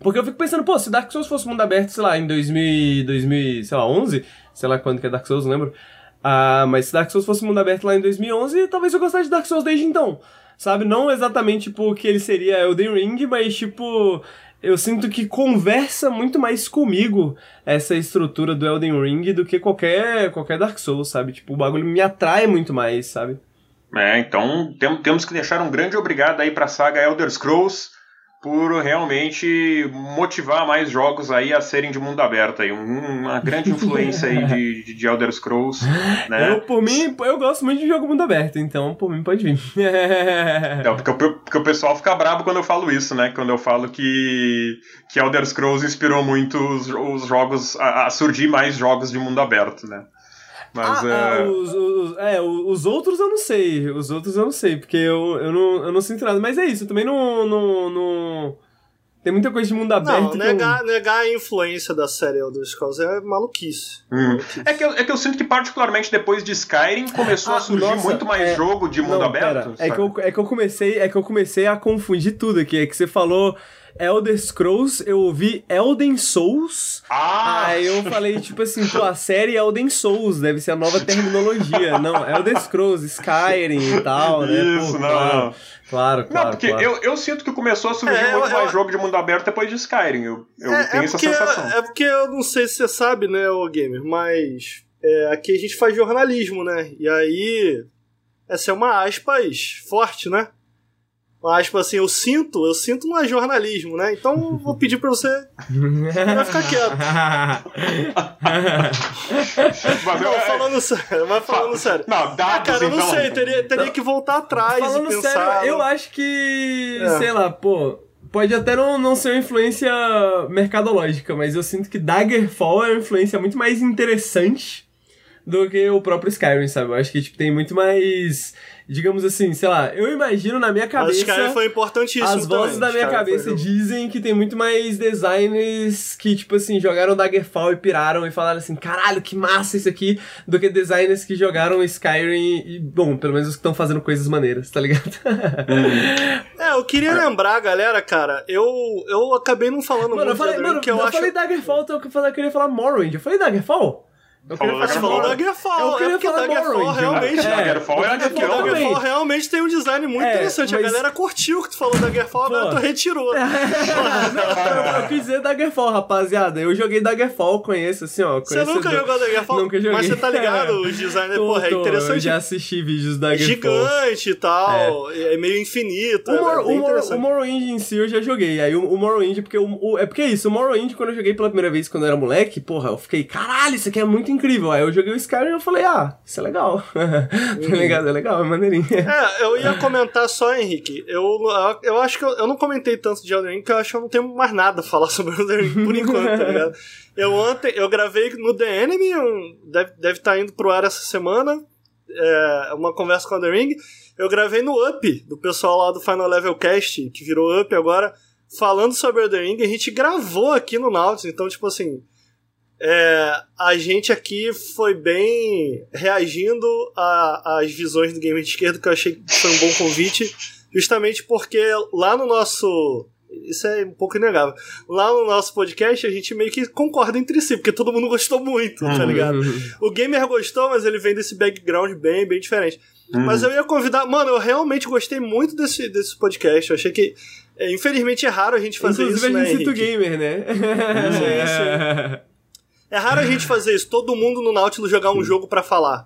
Porque eu fico pensando, pô, se Dark Souls fosse mundo aberto, sei lá, em 2000, 2000 sei lá, 11, sei lá quando que é Dark Souls, não lembro. Ah, mas se Dark Souls fosse mundo aberto lá em 2011, talvez eu gostasse de Dark Souls desde então. Sabe? Não exatamente, tipo, que ele seria Elden Ring, mas, tipo, eu sinto que conversa muito mais comigo essa estrutura do Elden Ring do que qualquer, qualquer Dark Souls, sabe? Tipo, o bagulho me atrai muito mais, sabe? É, então tem, temos que deixar um grande obrigado aí pra saga Elder Scrolls por realmente motivar mais jogos aí a serem de mundo aberto aí. Um- uma grande influência aí de, de, de Elder Scrolls, né? Eu, por mim, eu gosto muito de jogo mundo aberto, então por mim pode vir. Não, porque, porque o pessoal fica bravo quando eu falo isso, né? Quando eu falo que, que Elder Scrolls inspirou muito os, os jogos, a, a surgir mais jogos de mundo aberto, né? Mas ah, é. ah, os, os- é, os outros eu não sei. Os outros eu não sei, porque eu, eu, não, eu não sinto nada. Mas é isso, eu também não. não, não... Tem muita coisa de mundo aberto. Não, eu- negar, negar a influência da série Elder Scrolls é maluquice. Hum. Maluquice. É que, eu, é que eu sinto que, particularmente depois de Skyrim, começou Ah, a surgir nossa, muito mais é- jogo de mundo Não, aberto. pera, é que, eu, é que eu comecei é que eu comecei a confundir tudo aqui. É que você falou Elder Scrolls, eu ouvi Elden Souls. Ah! Aí eu falei, tipo assim, pô, a série Elden Souls deve ser a nova terminologia. Não, Elder Scrolls, Skyrim e tal, né? Isso, Pô, não, claro, não. Claro, claro. Não, porque claro. Eu, eu sinto que começou a surgir É, muito eu- mais eu- jogo de mundo aberto depois de Skyrim. Eu, eu é, tenho é essa sensação. é porque eu não sei se você sabe, né, o gamer, mas é, aqui a gente faz jornalismo, né? E aí, essa é uma aspas forte, né? Uma aspas assim, eu sinto, eu sinto não é jornalismo, né? Então vou pedir pra você vai ficar quieto. Mas Não, falando sério, mas falando sério. Não, Ah, dados cara, eu não então. sei, teria, teria que voltar atrás Falando e pensar. sério, eu acho que, É. sei lá, pô, pode até não, não ser uma influência mercadológica, mas eu sinto que Daggerfall é uma influência muito mais interessante do que o próprio Skyrim, sabe? Eu acho que tipo, tem muito mais, digamos assim, sei lá, eu imagino na minha Mas cabeça... Skyrim foi importantíssimo As vozes também. da minha cabeça foi- dizem que tem muito mais designers que, tipo assim, jogaram Daggerfall e piraram e falaram assim, caralho, que massa isso aqui, do que designers que jogaram Skyrim e, bom, pelo menos os que estão fazendo coisas maneiras, tá ligado? É, eu queria lembrar, galera, cara, eu, eu acabei não falando mano, eu muito falei, de mano, que eu, eu acho. falei Daggerfall, então eu falei- eu queria falar Morrowind. Eu falei Daggerfall? Eu queria falar falou Daggerfall. Eu queria é porque falar Daggerfall realmente. é. Daggerfall é Daggerfall. Daggerfall realmente tem um design muito É, interessante. mas- A galera curtiu que tu falou Daggerfall, agora Pô. tu retirou. Não, eu, eu quis dizer Daggerfall, rapaziada. Eu joguei Daggerfall, conheço, assim, ó. Você nunca do- jogou Daggerfall? Nunca joguei. Mas você tá ligado, os designers, Tô, porra, é tô, Eu interessante. já assisti vídeos da Daggerfall. Gigante e tal, é, meio infinito. O, é Mor o, Mor interessante. o Morrowind em si eu já joguei. Aí o, o Morrowind, porque o, o- é porque é isso, o Morrowind, quando eu joguei pela primeira vez quando eu era moleque, porra, eu fiquei, caralho, isso aqui é muito incrível. Aí eu joguei o Skyrim e eu falei, ah, isso é legal. tá ligado? É legal, é maneirinho. É, eu ia comentar só, Henrique. Eu, eu acho que eu, eu não comentei tanto de Elden Ring, porque eu acho que eu não tenho mais nada a falar sobre Elden Ring por enquanto, tá ligado? Eu ontem, eu gravei no The Enemy, um, deve, deve estar indo pro ar essa semana, é, uma conversa com o Elden Ring. Eu gravei no Up, do pessoal lá do Final Level Cast, que virou Up agora, falando sobre Elden Ring. A gente gravou aqui no Nautilus, então, tipo assim, é, a gente aqui foi bem reagindo às visões do Gamer de Esquerda, que eu achei que foi um bom convite, justamente porque lá no nosso. Isso é um pouco inegável. Lá no nosso podcast, a gente meio que concorda entre si, porque todo mundo gostou muito, tá ligado? O gamer gostou, mas ele vem desse background bem, bem diferente. Mas eu ia convidar. Mano, eu realmente gostei muito desse, desse podcast. Eu achei que. é, infelizmente é raro a gente fazer Inclusive isso, a né, gente cita o gamer, né? Sim, É raro a gente fazer isso, todo mundo no Nautilus jogar um jogo para falar.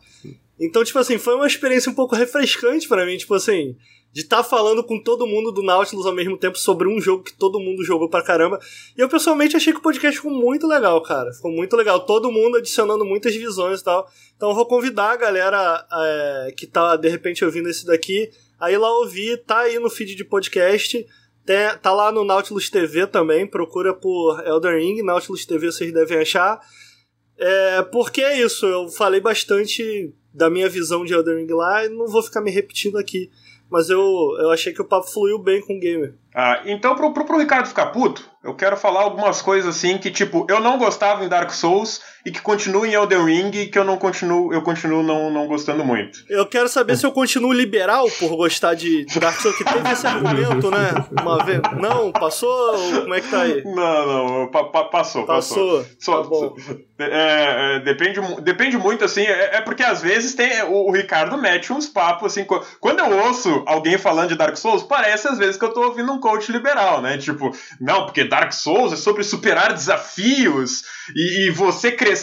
Então, tipo assim, foi uma experiência um pouco refrescante para mim, tipo assim, de estar tá falando com todo mundo do Nautilus ao mesmo tempo sobre um jogo que todo mundo jogou pra caramba. E eu pessoalmente achei que o podcast ficou muito legal, cara. Ficou muito legal. Todo mundo adicionando muitas visões e tal. Então eu vou convidar a galera é, que tá de repente ouvindo esse daqui a ir lá ouvir, tá aí no feed de podcast. Tem, tá lá no Nautilus TV também, procura por Elden Ring, Nautilus TV vocês devem achar. É, porque é isso, eu falei bastante da minha visão de Elden Ring lá e não vou ficar me repetindo aqui mas eu, eu achei que o papo fluiu bem com o gamer. Ah, então pro, pro, pro Ricardo ficar puto, eu quero falar algumas coisas assim que, tipo, eu não gostava em Dark Souls e que continuo em Elden Ring e que eu não continuo, eu continuo não, não gostando muito. Eu quero saber se eu continuo liberal por gostar de Dark Souls, que teve esse argumento, né? Uma vez. Não, passou? Como é que tá aí? Não, não, pa, pa, passou, passou. Passou. Só, tá bom. É, é, depende, depende muito, assim, é, é, porque às vezes tem. O, o, Ricardo mete uns papos, assim. Quando eu ouço alguém falando de Dark Souls, parece às vezes que eu tô ouvindo um coach liberal, né? Tipo, não, porque Dark Souls é sobre superar desafios e, e você crescer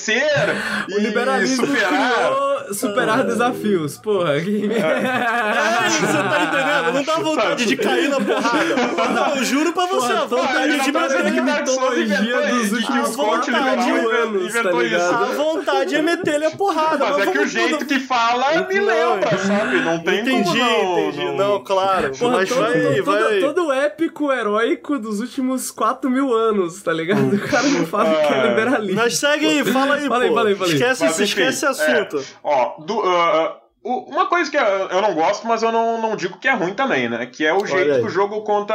o e liberalismo superar. superar desafios, porra. Que... É. é você tá entendendo? Não dá vontade de cair na porrada. Não, eu juro pra você, a vontade de meter que Dark Souls inventou dos últimos coach liberal anos, tá ligado? A vontade é meter ele a porrada. Mas, mas é que o jeito que fala me lembra, sabe? Não tem entendi, como não, entendi. Não, não claro. Porra, mas todo, vai, todo, vai. Todo o épico heróico dos últimos 4 mil anos, tá ligado? O cara não fala que é, é liberalismo. Mas segue aí, fala aí, falei, pô. Falei, falei. Esquece, mas, enfim, esquece esse assunto. É, ó, do, uh, uma coisa que eu não gosto, mas eu não, não digo que é ruim também, né? Que é o jeito que o jogo conta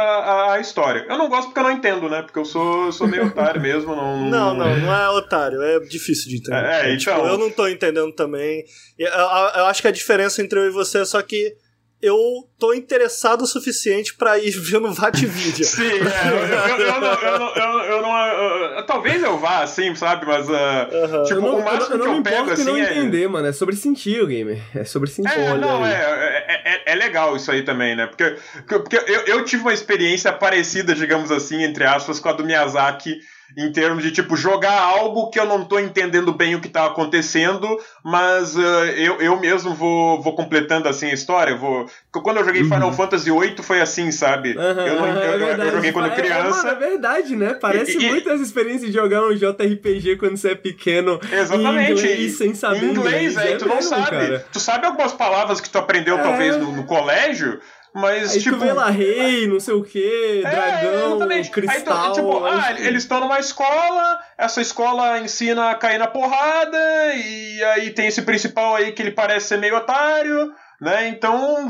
a, história. Eu não gosto porque eu não entendo, né? Porque eu sou, sou meio otário mesmo. Não, não, não, não é otário. É difícil de entender. É, é tipo, então... eu não tô entendendo também. Eu, eu, eu acho que a diferença entre eu e você é só que eu tô interessado o suficiente para ir vendo VAT-vídeo. Sim, é, eu, eu, não, eu, não, eu, não, talvez eu vá, assim, sabe, mas, uh, uh -huh. tipo, não, o máximo eu, que eu pego, assim, não é... entender, mano, é sobre sentir o gamer, é sobre sentir. É, não, é, é, é, é, legal isso aí também, né, porque, porque eu, eu tive uma experiência parecida, digamos assim, entre aspas, com a do Miyazaki, em termos de tipo jogar algo que eu não tô entendendo bem o que tá acontecendo, mas uh, eu, eu mesmo vou, vou completando assim a história. Vou... Quando eu joguei uhum. Final Fantasy VIII foi assim, sabe? Uhum, eu, não, eu, é eu, joguei quando criança. É, é, verdade, né? Parece e, muito essa experiência de jogar um JRPG quando você é pequeno. Exatamente. Em inglês, sem saber em inglês, inglês. É, tu não mesmo, sabe. Cara. Tu sabe algumas palavras que tu aprendeu talvez no, no colégio, mas, aí tipo. Tu vê lá, rei, não sei o que, é, dragão, exatamente. cristal. Aí, tipo, ah, eles estão numa escola, essa escola ensina a cair na porrada, e aí tem esse principal aí que ele parece ser meio otário, né? Então,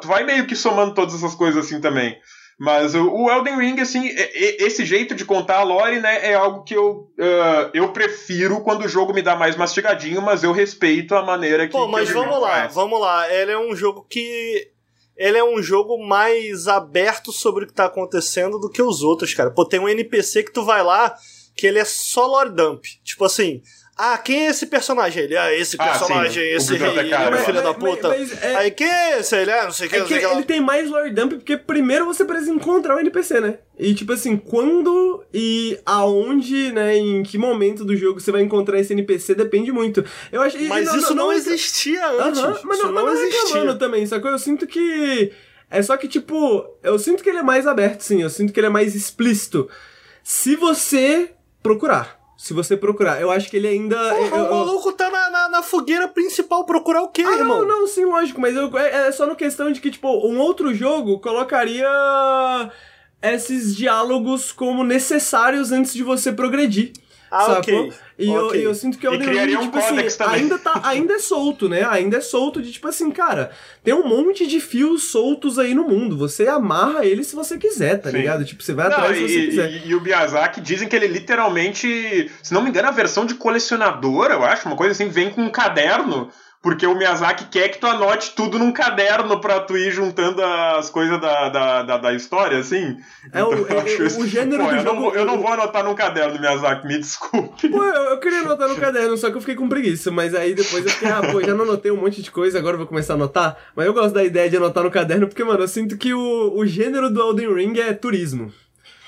tu vai meio que somando todas essas coisas assim também. Mas o Elden Ring, assim, esse jeito de contar a lore, né, é algo que eu, uh, eu prefiro quando o jogo me dá mais mastigadinho, mas eu respeito a maneira que. Pô, mas vamos lá, faz. vamos lá. Ele é um jogo que ele é um jogo mais aberto sobre o que tá acontecendo do que os outros, cara. Pô, tem um NPC que tu vai lá que ele é só lore dump. Tipo assim, ah, quem é esse personagem? Ele, ah, esse personagem, ah, esse rei, ele é filho da puta. Mas, mas, é... Aí quem é esse? Ele, ah, não sei o que, é que, que ele tem mais lore dump porque primeiro você precisa encontrar o NPC, né? E tipo assim, quando e aonde, né, em que momento do jogo você vai encontrar esse NPC depende muito. Eu achei Mas não, isso não, não, existia antes. Uh -huh, mas não, não, não existia também, sacou? Eu sinto que é só que tipo, eu sinto que ele é mais aberto, sim, eu sinto que ele é mais explícito. Se você procurar se você procurar. Eu acho que ele ainda. Porra, eu, o maluco tá na, na, na, fogueira principal procurar o quê, ah, irmão? Não, não, sim, lógico, mas eu, é, é só no questão de que, tipo, um outro jogo colocaria esses diálogos como necessários antes de você progredir. Ah, sacou? ok. E okay. eu, eu, sinto que é o Ring, um tipo assim, ainda, tá, ainda é solto, né? Ainda é solto de, tipo assim, cara, tem um monte de fios soltos aí no mundo. Você amarra ele se você quiser, tá Sim. ligado? Tipo, você vai não, atrás e, se você quiser. E, e, o Miyazaki dizem que ele literalmente, se não me engano, a versão de colecionador, eu acho, uma coisa assim, vem com um caderno porque o Miyazaki quer que tu anote tudo num caderno pra tu ir juntando as coisas da, da, da, da história, assim. É então, o, é, o, gênero Pô, do eu jogo... Não, eu não vou anotar num caderno, Miyazaki, me desculpe. Pô, eu, eu, queria anotar no caderno, só que eu fiquei com preguiça, mas aí depois eu fiquei, ah, pô, já não anotei um monte de coisa, agora eu vou começar a anotar. Mas eu gosto da ideia de anotar no caderno, porque, mano, eu sinto que o, o gênero do Elden Ring é turismo.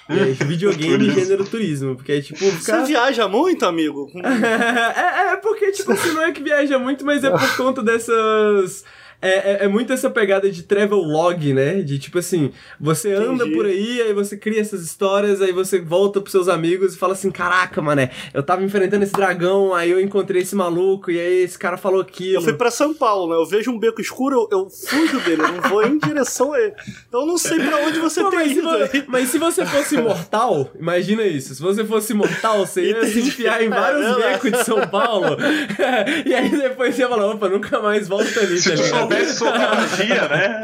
É, videogame gênero turismo, porque é tipo. Ficar... Você viaja muito, amigo? é, é, porque, tipo assim, não é que viaja muito, mas é por conta dessas é, é, é, muito essa pegada de travel log, né? De tipo assim, você Entendi. anda por aí, aí você cria essas histórias, aí você volta pros seus amigos e fala assim: caraca, mané, eu tava enfrentando esse dragão, aí eu encontrei esse maluco, e aí esse cara falou aquilo. Eu fui pra São Paulo, né? Eu vejo um beco escuro, eu, eu fujo dele, eu não vou em direção a ele. Então eu não sei pra onde você Pô, tem mas ido. Se, mas se você fosse imortal, imagina isso. Se você fosse imortal, você ia se enfiar em vários é, becos de São Paulo. e aí depois você ia falar: opa, nunca mais volta ali, tá ligado? Soubesse soltar magia, né?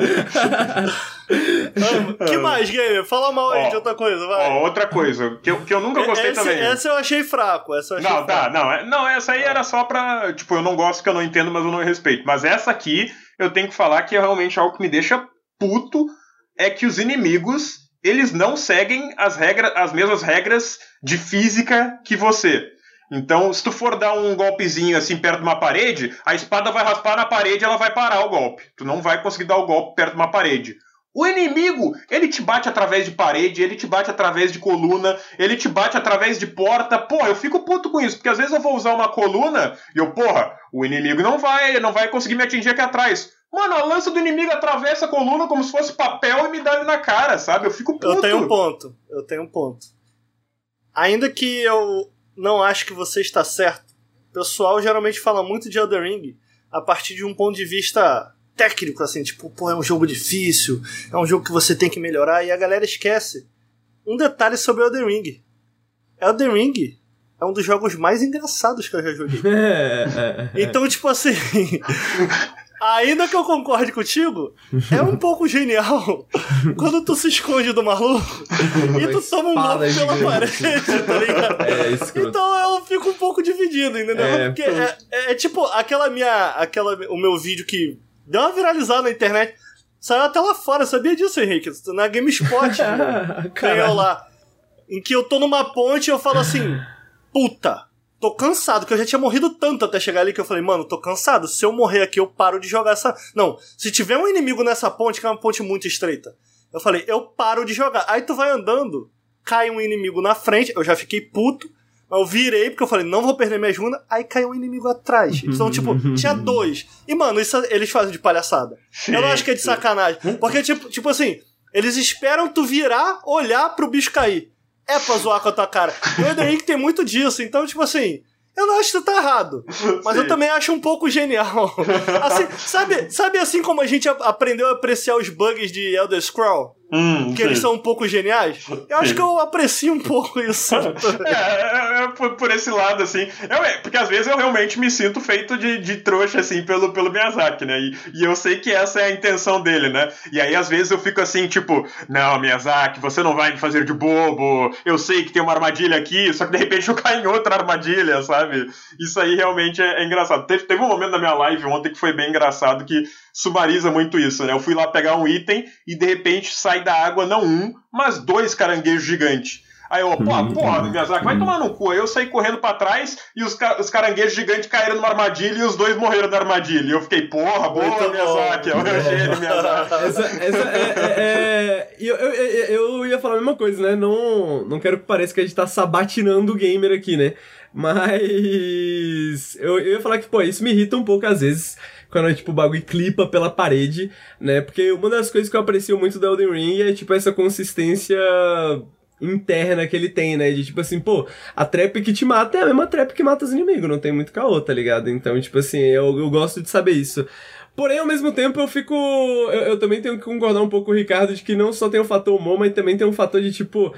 que mais, Gamer? Fala mal aí ó, de outra coisa, vai. Ó, outra coisa, que eu, que eu nunca gostei essa, também. Essa eu achei fraco. Essa achei não, fraco. tá, não, é, não, essa aí era só pra. Tipo, eu não gosto que eu não entendo, mas eu não respeito. Mas essa aqui, eu tenho que falar que é realmente algo que me deixa puto é que os inimigos eles não seguem as regras, as mesmas regras de física que você. Então, se tu for dar um golpezinho assim perto de uma parede, a espada vai raspar na parede e ela vai parar o golpe. Tu não vai conseguir dar o golpe perto de uma parede. O inimigo, ele te bate através de parede, ele te bate através de coluna, ele te bate através de porta. Porra, eu fico puto com isso, porque às vezes eu vou usar uma coluna e eu, porra, o inimigo não vai, não vai conseguir me atingir aqui atrás. Mano, a lança do inimigo atravessa a coluna como se fosse papel e me dá na cara, sabe? Eu fico puto. Eu tenho um ponto. Eu tenho um ponto. Ainda que eu não acho que você está certo. O pessoal geralmente fala muito de Elden Ring a partir de um ponto de vista técnico, assim, tipo, pô, é um jogo difícil, é um jogo que você tem que melhorar, e a galera esquece um detalhe sobre Elden Ring. Elden Ring é um dos jogos mais engraçados que eu já joguei. É, é, é. então, tipo assim, Ainda que eu concorde contigo, é um pouco genial quando tu se esconde do maluco e tu toma um golpe pela parede, tá ligado? É, isso que então eu fico um pouco dividido, entendeu? É, Porque é, é, é, tipo aquela minha. Aquela, o meu vídeo que deu uma viralizada na internet. Saiu até lá fora, sabia disso, Henrique? Na GameSpot, eu lá. Em que eu tô numa ponte e eu falo assim: puta, tô cansado, que eu já tinha morrido tanto até chegar ali que eu falei, mano, tô cansado. Se eu morrer aqui, eu paro de jogar essa. Não, se tiver um inimigo nessa ponte, que é uma ponte muito estreita, eu falei, eu paro de jogar. Aí tu vai andando, cai um inimigo na frente, eu já fiquei puto. Eu virei, porque eu falei, não vou perder minha juna. Aí caiu um inimigo atrás. Então, tipo, tinha dois. E, mano, isso eles fazem de palhaçada. Eu não acho que é de sacanagem. Porque, tipo, tipo assim, eles esperam tu virar, olhar pro bicho cair é pra zoar com a tua cara. E o Elden Ring tem muito disso, então, tipo assim, eu não acho que tu tá errado. Mas Sim. eu também acho um pouco genial. Assim, sabe, sabe assim como a gente aprendeu a apreciar os bugs de Elder Scroll? Hum, que eles são um pouco geniais. Eu acho que eu aprecio um pouco isso. é, é, é por, por, esse lado, assim. Eu, é, porque às vezes eu realmente me sinto feito de, de trouxa, assim, pelo, pelo Miyazaki, né? E, e eu sei que essa é a intenção dele, né? E aí às vezes eu fico assim, tipo, não, Miyazaki, você não vai me fazer de bobo. Eu sei que tem uma armadilha aqui, só que de repente eu caio em outra armadilha, sabe? Isso aí realmente é, é engraçado. Teve, teve um momento na minha live ontem que foi bem engraçado que sumariza muito isso, né? Eu fui lá pegar um item e de repente sai da água não um, mas dois caranguejos gigantes. Aí eu, pô, uhum. porra, Miyazaki, vai tomar no cu. Aí eu saí correndo pra trás e os, os caranguejos gigantes caíram numa armadilha e os dois morreram da armadilha. E eu fiquei, porra, boa, Muito Miyazaki, é o meu gênio, Miyazaki. Essa, essa é, é, é... Eu, eu, eu, ia falar a mesma coisa, né? Não, não quero que pareça que a gente tá sabatinando o gamer aqui, né? Mas eu, eu ia falar que, pô, isso me irrita um pouco às vezes quando, tipo, o bagulho clipa pela parede, né? Porque uma das coisas que eu aprecio muito do Elden Ring é, tipo, essa consistência interna que ele tem, né? De tipo assim, pô, a trap que te mata é a mesma trap que mata os inimigos, não tem muito caô, tá ligado? Então, tipo assim, eu, eu gosto de saber isso. Porém, ao mesmo tempo, eu fico. Eu, eu também tenho que concordar um pouco com o Ricardo de que não só tem o fator humor, mas também tem um fator de tipo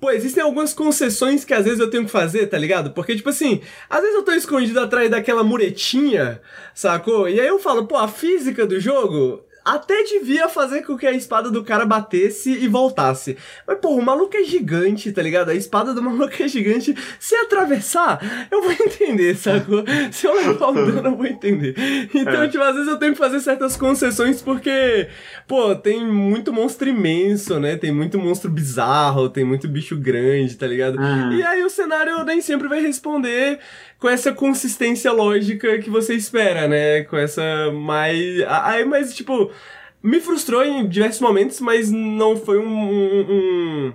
Pô, existem algumas concessões que às vezes eu tenho que fazer, tá ligado? Porque, tipo assim, às vezes eu tô escondido atrás daquela muretinha, sacou? E aí eu falo, pô, a física do jogo até devia fazer com que a espada do cara batesse e voltasse. Mas, pô, o maluco é gigante, tá ligado? A espada do maluco é gigante. Se atravessar, eu vou entender, sacou? Se eu levar o dano, eu vou entender. Então, é. tipo, às vezes eu tenho que fazer certas concessões porque, pô, tem muito monstro imenso, né? Tem muito monstro bizarro, tem muito bicho grande, tá ligado? Uhum. E aí o cenário nem sempre vai responder com essa consistência lógica que você espera, né? Com essa mais. Aí, mas, tipo, me frustrou em diversos momentos, mas não foi um, um,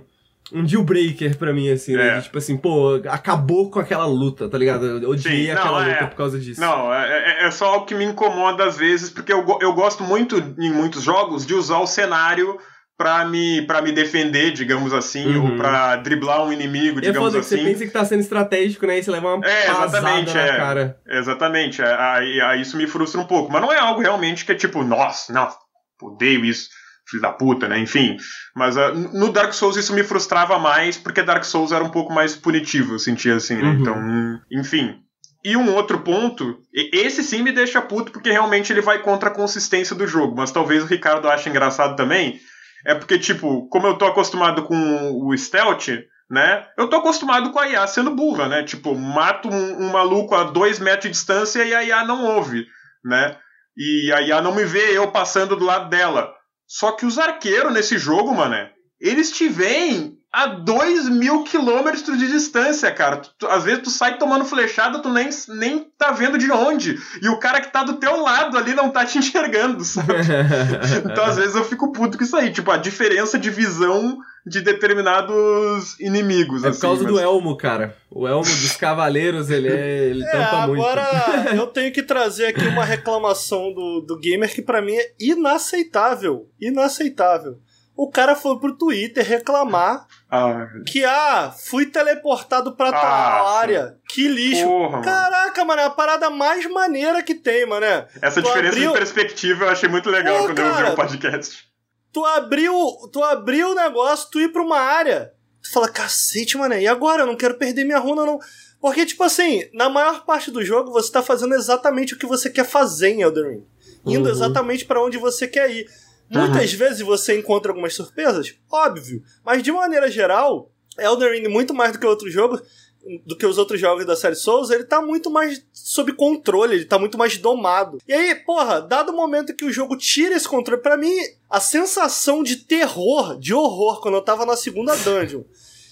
um deal breaker pra mim, assim, né? É. De, tipo assim, pô, acabou com aquela luta, tá ligado? Eu odiei Sim, não, aquela é. luta por causa disso. Não, é, é- é só algo que me incomoda às vezes, porque eu, eu gosto muito, em muitos jogos, de usar o cenário pra me, pra me defender, digamos assim, Uhum. ou pra driblar um inimigo, é digamos foda que você assim. pensa que tá sendo estratégico, né? E você leva uma É, exatamente, na é. cara. Exatamente, é, aí, aí isso me frustra um pouco. Mas não é algo realmente que é tipo, nossa, não, odeio isso, filho da puta, né? Enfim. Mas ah, no Dark Souls isso me frustrava mais, porque Dark Souls era um pouco mais punitivo, eu sentia assim, né? Uhum. Então, enfim. E um outro ponto, esse sim me deixa puto, porque realmente ele vai contra a consistência do jogo. Mas talvez o Ricardo ache engraçado também. É porque, tipo, como eu tô acostumado com o stealth, né? Eu tô acostumado com a IA sendo burra, né? Tipo, mato um, um maluco a dois metros de distância e a IA não ouve, né? E a IA não me vê eu passando do lado dela. Só que os arqueiros nesse jogo, mano, eles te veem a dois mil quilômetros de distância, cara. Tu- tu- às vezes tu sai tomando flechada, tu nem, nem tá vendo de onde. E o cara que tá do teu lado ali não tá te enxergando, sabe? Então, às vezes, eu fico puto com isso aí. Tipo, a diferença de visão de determinados inimigos. É por assim, causa mas- do elmo, cara. O elmo dos cavaleiros, ele é. Ele É, tampa muito. agora eu tenho que trazer aqui uma reclamação do, do gamer que pra mim é inaceitável. Inaceitável. O cara foi pro Twitter reclamar Ah, que, ah, fui teleportado pra Ah, tal sim. área. Que lixo. porra. Caraca, mano, é a parada mais maneira que tem, mano. Essa tu diferença abriu- de perspectiva eu achei muito legal Pô, quando eu cara. vi o podcast. Tu abriu, tu abriu o negócio, tu ir pra uma área. Tu fala, cacete, mano, e agora? Eu não quero perder minha runa, não. Porque, tipo assim, na maior parte do jogo você tá fazendo exatamente o que você quer fazer em Elden Ring. Indo Uhum. exatamente pra onde você quer ir. Muitas vezes você encontra algumas surpresas, óbvio. Mas de maneira geral, Elden Ring, muito mais do que outros jogos, do que os outros jogos da série Souls, ele tá muito mais sob controle, ele tá muito mais domado. E aí, porra, dado o momento que o jogo tira esse controle, pra mim, a sensação de terror, de horror, quando eu tava na segunda dungeon,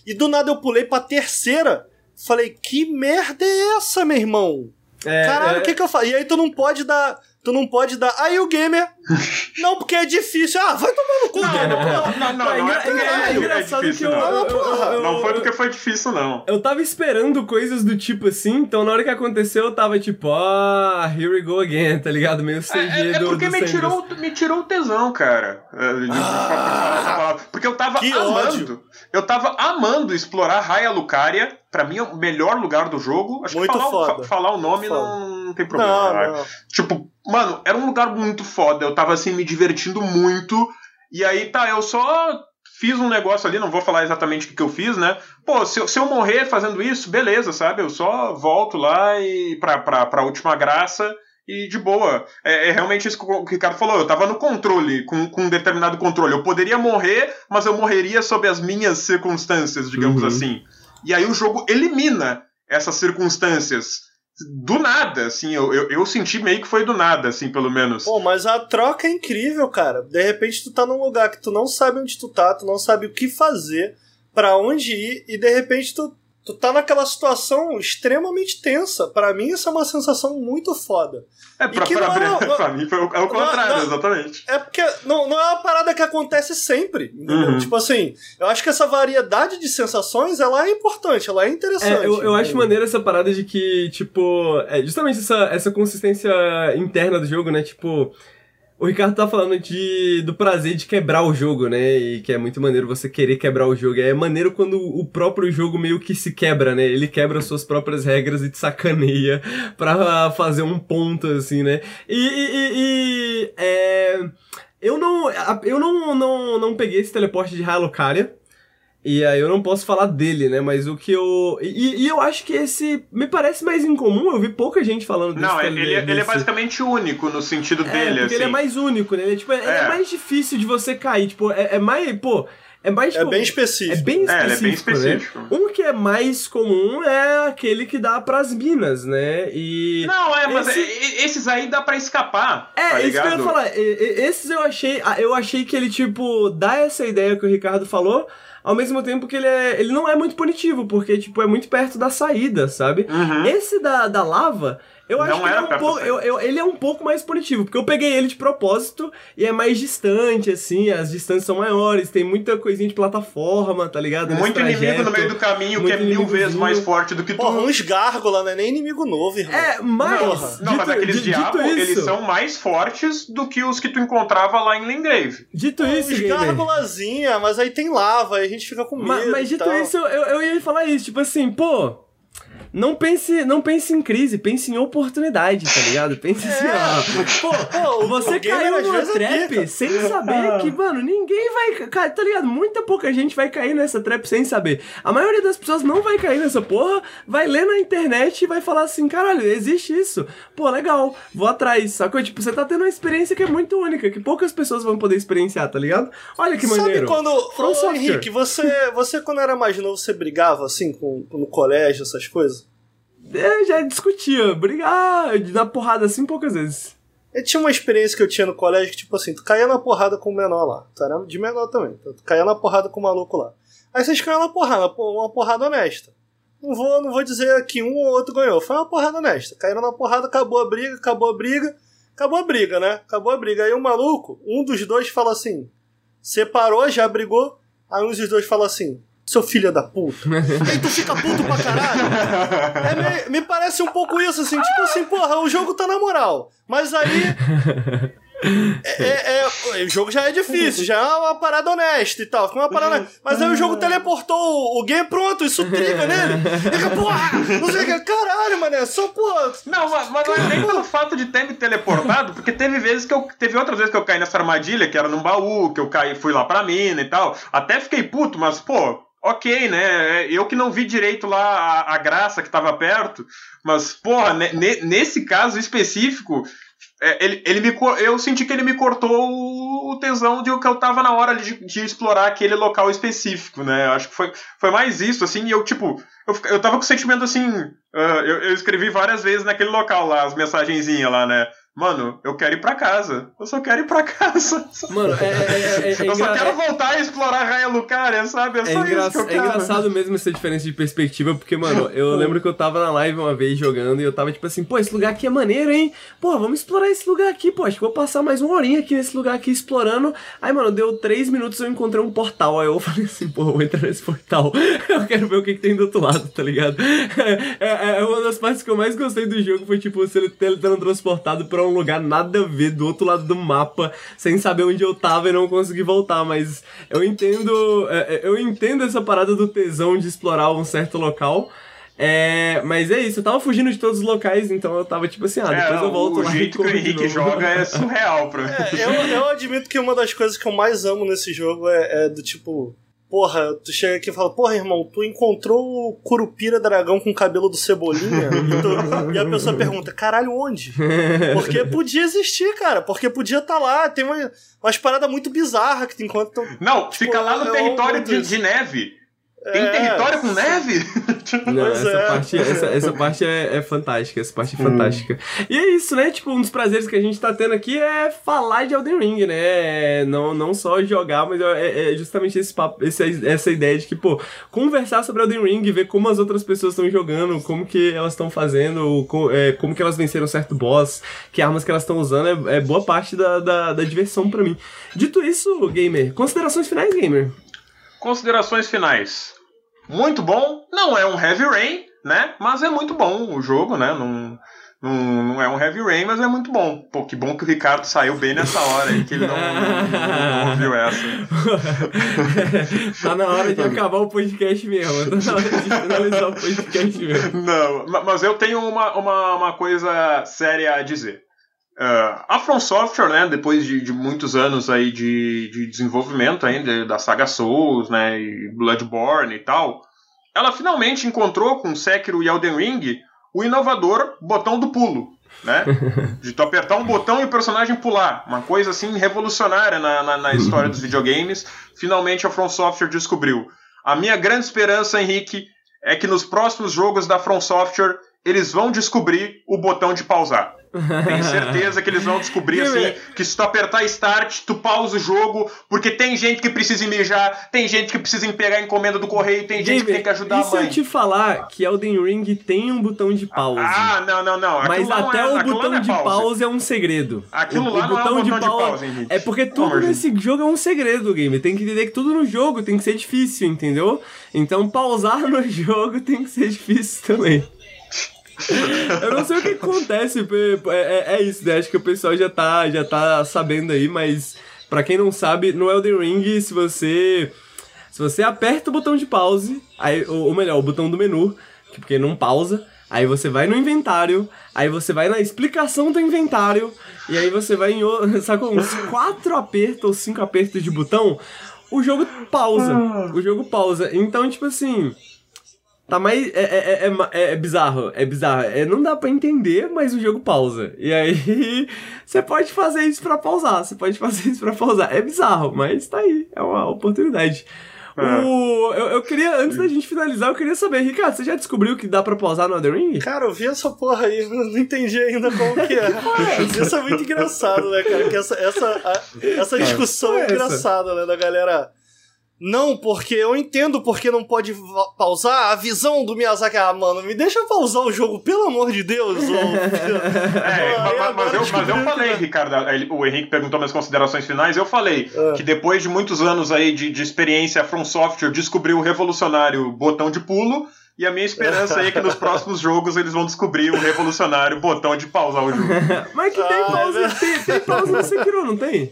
e do nada eu pulei pra terceira, falei, que merda é essa, meu irmão? É, Caralho, é- o que que eu faço? E aí tu não pode dar. Tu não pode dar. Aí o gamer. não, porque é difícil. Ah, vai tomar no cu, gamer. não, não, não, É não é é é, engraçado que eu- não. Eu- Não foi porque foi difícil, não. Eu tava esperando coisas do tipo assim, então na hora que aconteceu eu tava tipo, ah, here we go again, tá ligado? Meio CG É, é do, porque do me tirou, me tirou o tesão, cara. É. Porque eu tava Que amando. ódio. Eu tava amando explorar Raia Lucaria. Pra mim é o melhor lugar do jogo. Acho Muito que falar, o- foda. fa- falar o nome Foda. não, não tem problema. Não, não. Tipo, mano, era um lugar muito foda. Eu tava assim me divertindo muito. E aí, tá, eu só fiz um negócio ali, não vou falar exatamente o que, que eu fiz, né? Pô, se, eu- se eu morrer fazendo isso, beleza, sabe? Eu só volto lá e pra, pra, pra última graça e de boa. É, é realmente isso que o Ricardo falou. Eu tava no controle, com, com um determinado controle. Eu poderia morrer, mas eu morreria sob as minhas circunstâncias, digamos Uhum. assim. E aí o jogo elimina essas circunstâncias. Do nada, assim, eu, eu, eu senti meio que foi do nada, assim, pelo menos. Pô, mas a troca é incrível, cara. De repente tu tá num lugar que tu não sabe onde tu tá, tu não sabe o que fazer, pra onde ir, e de repente tu, tu tá naquela situação extremamente tensa. Pra mim isso é uma sensação muito foda. É, pra, pra, não é- pra, não- pra mim foi o, é o contrário, não- exatamente. É porque não, não é uma parada que acontece sempre? Uhum. Tipo assim, eu acho que essa variedade de sensações, ela é importante, ela é interessante. É, eu, eu acho maneiro essa parada de que, tipo, é justamente essa, essa consistência interna do jogo, né? Tipo, o Ricardo tá falando de, do prazer de quebrar o jogo, né? E que é muito maneiro você querer quebrar o jogo. É maneiro quando o próprio jogo meio que se quebra, né? Ele quebra suas próprias regras e te sacaneia pra fazer um ponto, assim, né? E. e- e- é, eu não. Eu não, não, não peguei esse teleporte de Halocaria. E aí eu não posso falar dele, né? Mas o que eu. E, e eu acho que esse me parece mais incomum, eu vi pouca gente falando desse Não, ele, ele é basicamente único no sentido É, dele, assim. ele é mais único, né? Ele é, tipo, é, ele é É. mais difícil de você cair. Tipo, é, é mais. Pô, é mais. É tipo, bem É específico. bem É, específico, ele é bem né? específico. Um que é mais comum é aquele que dá pras minas, né? E. Não, é, mas Esse- é- é- esses aí dá pra escapar. É, tá isso que eu ia falar. Esses eu achei. ah, Eu achei que ele, tipo, dá essa ideia que o Ricardo falou, ao mesmo tempo que ele, é, ele não é muito punitivo, porque, tipo, é muito perto da saída, sabe? Uhum. Esse da, da lava, Eu acho Não que ele é, um pouco, eu, eu- ele é um pouco mais punitivo, porque eu peguei ele de propósito e é mais distante, assim, as distâncias são maiores, tem muita coisinha de plataforma, tá ligado? Nesse Muito inimigo trajeto. no meio do caminho, que é mil vezes mais forte do que tu. Porra, uns gárgula, não é nem inimigo novo, irmão. É, mas. Não, mas dito- aqueles di- dito diabos, eles são mais fortes do que os que tu encontrava lá em Lingrave. Dito isso, Uns gárgulazinha, mas aí tem lava, aí a gente fica com medo. Ma- Mas, e dito tal. isso, eu, eu ia falar isso, tipo assim, pô. Não pense, não pense em crise, pense em oportunidade, tá ligado? Pense assim, ó. Pô, Pô, você caiu numa é trap sem saber que, mano, ninguém vai. Tá ligado? Muita pouca gente vai cair nessa trap sem saber. A maioria das pessoas não vai cair nessa porra, vai ler na internet e vai falar assim: caralho, existe isso. Pô, legal, vou atrás. Sacou? Tipo, você tá tendo uma experiência que é muito única, que poucas pessoas vão poder experienciar, tá ligado? Olha que maneiro. Sabe quando. From Ô. Henrique, você, você quando era mais novo, você brigava assim com, no colégio, essas coisas? É, já discutia, brigar, dar porrada assim poucas vezes. Eu tinha uma experiência que eu tinha no colégio que, tipo assim, tu caía na porrada com o menor lá. Tu era de menor também. então Tu caía na porrada com o maluco lá. Aí vocês caíram na porrada, uma porrada honesta. Não vou, não vou dizer que um ou outro ganhou. Foi uma porrada honesta. Caíram na porrada, acabou a briga, acabou a briga. Acabou a briga, né? Acabou a briga. Aí o maluco, um dos dois fala assim: separou, já brigou. Aí um dos dois fala assim: seu filho da puta. Aí tu fica puto pra caralho. É, me, me parece um pouco isso, assim, tipo assim, porra, o jogo tá na moral. Mas aí. É, é- é- o jogo já é difícil, já é uma parada honesta e tal. Fica uma parada honesta. Mas aí o jogo teleportou o, o game pronto, isso triga nele. Fica, porra, não sei o que. Caralho, mané, só porra. Não, mas, mas não é nem pelo fato de ter me teleportado, porque teve vezes que eu. Teve outras vezes que eu caí nessa armadilha, que era num baú, que eu caí, fui lá pra mina e tal. Até fiquei puto, mas, pô, ok, né? Eu que não vi direito lá a, a graça que tava perto. Mas, porra, ne- ne- nesse caso específico. é, Ele, ele me, eu senti que ele me cortou o tesão de que eu tava na hora de, de explorar aquele local específico, né? Acho que foi, foi mais isso, assim, e eu, tipo, eu, eu tava com o sentimento assim. ah, eu, eu escrevi várias vezes naquele local lá, as mensagenzinhas lá, né? Mano, eu quero ir pra casa. Eu só quero ir pra casa. Mano, é, é, é, é, é eu só quero voltar e explorar a Raia Lucaria, sabe? É É, só isso que eu é quero. engraçado mesmo essa diferença de perspectiva, porque, mano, eu lembro que eu tava na live uma vez jogando e eu tava tipo assim, pô, esse lugar aqui é maneiro, hein? Pô, vamos explorar esse lugar aqui, pô, acho que vou passar mais uma horinha aqui nesse lugar aqui explorando. Aí, mano, deu três minutos eu encontrei um portal, aí eu falei assim, pô, vou entrar nesse portal. Eu quero ver o que, que tem do outro lado, tá ligado? É, é- é uma das partes que eu mais gostei do jogo, foi tipo, ser teletransportado pra um lugar nada a ver, do outro lado do mapa, sem saber onde eu tava e não conseguir voltar, mas eu entendo, é, é, eu entendo essa parada do tesão de explorar um certo local. É, mas é isso, eu tava fugindo de todos os locais, então eu tava tipo assim, ah, depois É, eu volto o lá e jeito que o Henrique joga é surreal pra mim. É, eu, eu admito que uma das coisas que eu mais amo nesse jogo é, é do tipo. Porra, tu chega aqui e fala, porra, irmão, tu encontrou o Curupira dragão com o cabelo do Cebolinha? E, tu- e a pessoa pergunta, caralho, onde? Porque podia existir, cara. Porque podia estar lá. Tem uma, umas paradas muito bizarras que tu encontra. Não, fica lá no é território de, de neve. Tem É. território com neve? Não, Pois essa, é, parte, essa, é. essa parte é, é fantástica, essa parte é fantástica. E é isso, né? Tipo, um dos prazeres que a gente tá tendo aqui é falar de Elden Ring, né? Não, não só jogar, mas é, é justamente esse papo, esse, essa ideia de que, pô, conversar sobre Elden Ring, ver como as outras pessoas estão jogando, como que elas estão fazendo, co- é, como que elas venceram certo boss, que armas que elas estão usando, é, é boa parte da, da, da diversão pra mim. Dito isso, gamer, considerações finais, gamer? Considerações finais. Muito bom. Não é um Heavy Rain, né? Mas é muito bom o jogo, né? Não, não, não é um Heavy Rain, mas é muito bom. Pô, que bom que o Ricardo saiu bem nessa hora aí, que ele não, não- não ouviu essa. tá na hora de acabar o podcast mesmo. Tá na hora de finalizar o podcast mesmo. Não, ma- mas eu tenho uma, uma, uma coisa séria a dizer. Ah, a From Software, né, depois de, de muitos anos aí de, de desenvolvimento ainda da saga Souls, né, e Bloodborne e tal, ela finalmente encontrou com Sekiro e Elden Ring o inovador botão do pulo, né? De tu apertar um botão e o personagem pular. Uma coisa assim revolucionária na, na, na história dos videogames. Finalmente a From Software descobriu. A minha grande esperança, Henrique, é que nos próximos jogos da From Software eles vão descobrir o botão de pausar. Tenho certeza que eles vão descobrir assim que se tu apertar start, tu pausa o jogo, porque tem gente que precisa mijar, tem gente que precisa pegar a encomenda do correio, tem gente que tem que ajudar a mãe. se eu te falar que Elden Ring tem um botão de pausa? Ah, não, não, não. Aquilo mas até é, o botão é de pausa é um segredo. Aquilo o, lá o não é um botão de pausa, de pausa É porque tudo nesse jogo é um segredo, game. Tem que entender que tudo no jogo tem que ser difícil, entendeu? Então pausar no jogo tem que ser difícil também. Eu não sei o que acontece, é, é, é, isso, né? Acho que o pessoal já tá, já tá sabendo aí, mas para quem não sabe, no Elden Ring, se você se você aperta o botão de pause, aí, ou, ou melhor, o botão do menu, porque não pausa, aí você vai no inventário, aí você vai na explicação do inventário, e aí você vai em, sabe, uns quatro apertos ou cinco apertos de botão, o jogo pausa. O jogo pausa. Então, tipo assim, Tá mais. É, é, é, é, bizarro, é bizarro. É, não dá pra entender, mas o jogo pausa. E aí, você pode fazer isso pra pausar. Você pode fazer isso pra pausar. É bizarro, mas tá aí. É uma oportunidade. O, eu, eu queria, antes da gente finalizar, eu queria saber, Ricardo, você já descobriu que dá pra pausar no Elden Ring? Cara, eu vi essa porra aí, não entendi ainda como que é. Isso é muito engraçado, né, cara? Que essa, essa, a, essa discussão é engraçada, né, da galera não, porque eu entendo porque não pode pausar a visão do Miyazaki. Ah, mano, me deixa pausar o jogo, pelo amor de Deus. Ou... é, mas, mas, eu, mas eu falei. Ricardo, o Henrique perguntou minhas considerações finais, eu falei é. que depois de muitos anos aí de, de experiência From Software, descobriu o revolucionário botão de pulo, e a minha esperança aí é que nos próximos jogos eles vão descobrir o revolucionário botão de pausar o jogo. mas que tem ah, pausa, é tem, tem pausa no Sekiro, não tem?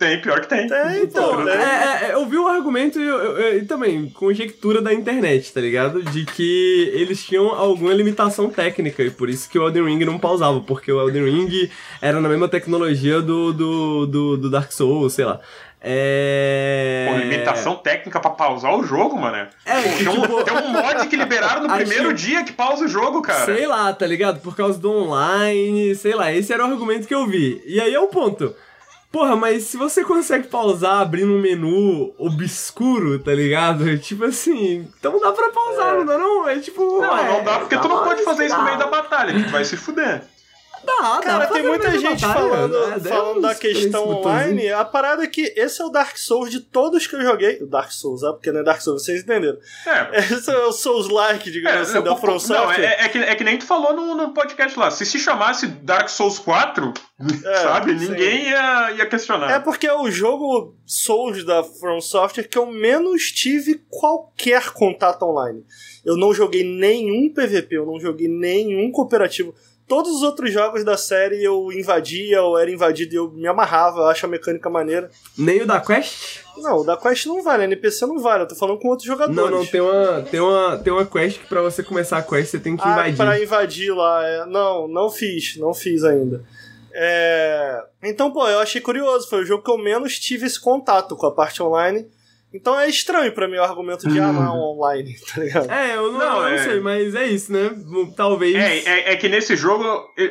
Tem, pior que tem. Tem, então. É, é, é, eu vi o argumento e, eu, eu, e, também conjectura da internet, tá ligado? De que eles tinham alguma limitação técnica e por isso que o Elden Ring não pausava, porque o Elden Ring era na mesma tecnologia do, do, do, do Dark Souls, sei lá. É. Pô, limitação técnica pra pausar o jogo, mano. É, Pô, tem, tipo, um, tem um mod que liberaram no primeiro dia que pausa o jogo, cara. Sei lá, tá ligado? Por causa do online, sei lá. Esse era o argumento que eu vi. E aí é o ponto. Porra, mas se você consegue pausar abrindo um menu obscuro, tá ligado? Tipo assim, então dá pra pausar, é. não dá não? É tipo. Não, é, não dá porque tu não pode fazer isso no meio da batalha, tu vai se fuder. Dá, Cara, tem muita gente batalha, falando, né? falando da questão online. A parada é que esse é o Dark Souls de todos que eu joguei. O Dark Souls, é porque não é Dark Souls, vocês entenderam. É. Esse é o Souls-like, digamos é, assim, da From Software. Não, é, é, que, é que nem tu falou no, no podcast lá. Se se chamasse Dark Souls 4, é, sabe? Sim. Ninguém ia, ia questionar. É porque é o jogo Souls da From Software que eu menos tive qualquer contato online. Eu não joguei nenhum PVP, eu não joguei nenhum cooperativo todos os outros jogos da série eu invadia ou era invadido e eu me amarrava, eu acho a mecânica maneira. Nem o da Quest? Não, o da Quest não vale, a NPC não vale, eu tô falando com outros jogadores. Não, não, tem uma, tem uma, tem uma quest que pra você começar a quest você tem que ah, invadir. pra invadir lá, é... não, não fiz, não fiz ainda. É... Então, pô, eu achei curioso, foi o jogo que eu menos tive esse contato com a parte online. Então é estranho pra mim o argumento de ah, não, online, tá ligado? É, eu não, não, eu é... não sei, mas é isso, né? Talvez. É, é, é, que nesse jogo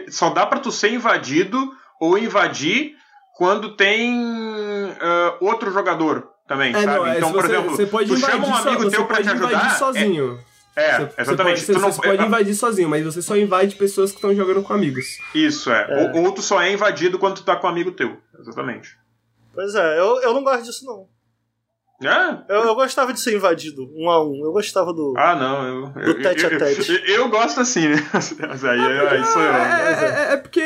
só dá pra tu ser invadido ou invadir quando tem uh, outro jogador também, é, sabe? Não, é, então, por você, exemplo, você pode tu chama um amigo so, teu pra te ajudar. sozinho. É, você, exatamente. Você pode, você, você pode invadir sozinho, mas você só invade pessoas que estão jogando com amigos. Isso, é. é. Ou, ou, tu só é invadido quando tu tá com um amigo teu. Exatamente. Pois é, eu, eu não gosto disso, não. É? Eu, eu, gostava de ser invadido, um a um. Eu gostava do. Ah, não. Eu, do tete a tete. Eu, eu, gosto assim, né? Mas aí, é, aí sou eu. É, é, é, porque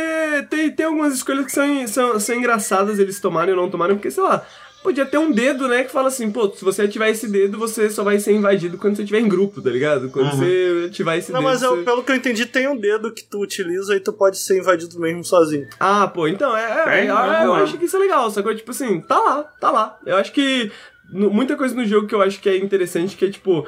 tem, tem algumas escolhas que são, são, são engraçadas eles tomarem ou não tomarem, porque, sei lá, podia ter um dedo, né, que fala assim, pô, se você ativar esse dedo, você só vai ser invadido quando você estiver em grupo, tá ligado? Quando uhum. você ativar esse não, dedo. Não, mas eu, você... pelo que eu entendi, tem um dedo que tu utiliza e tu pode ser invadido mesmo sozinho. Ah, pô, então, é, é, é eu, eu acho que isso é legal, sacou? Tipo assim, tá lá, tá lá. Eu acho que muita coisa no jogo que eu acho que é interessante, que é tipo.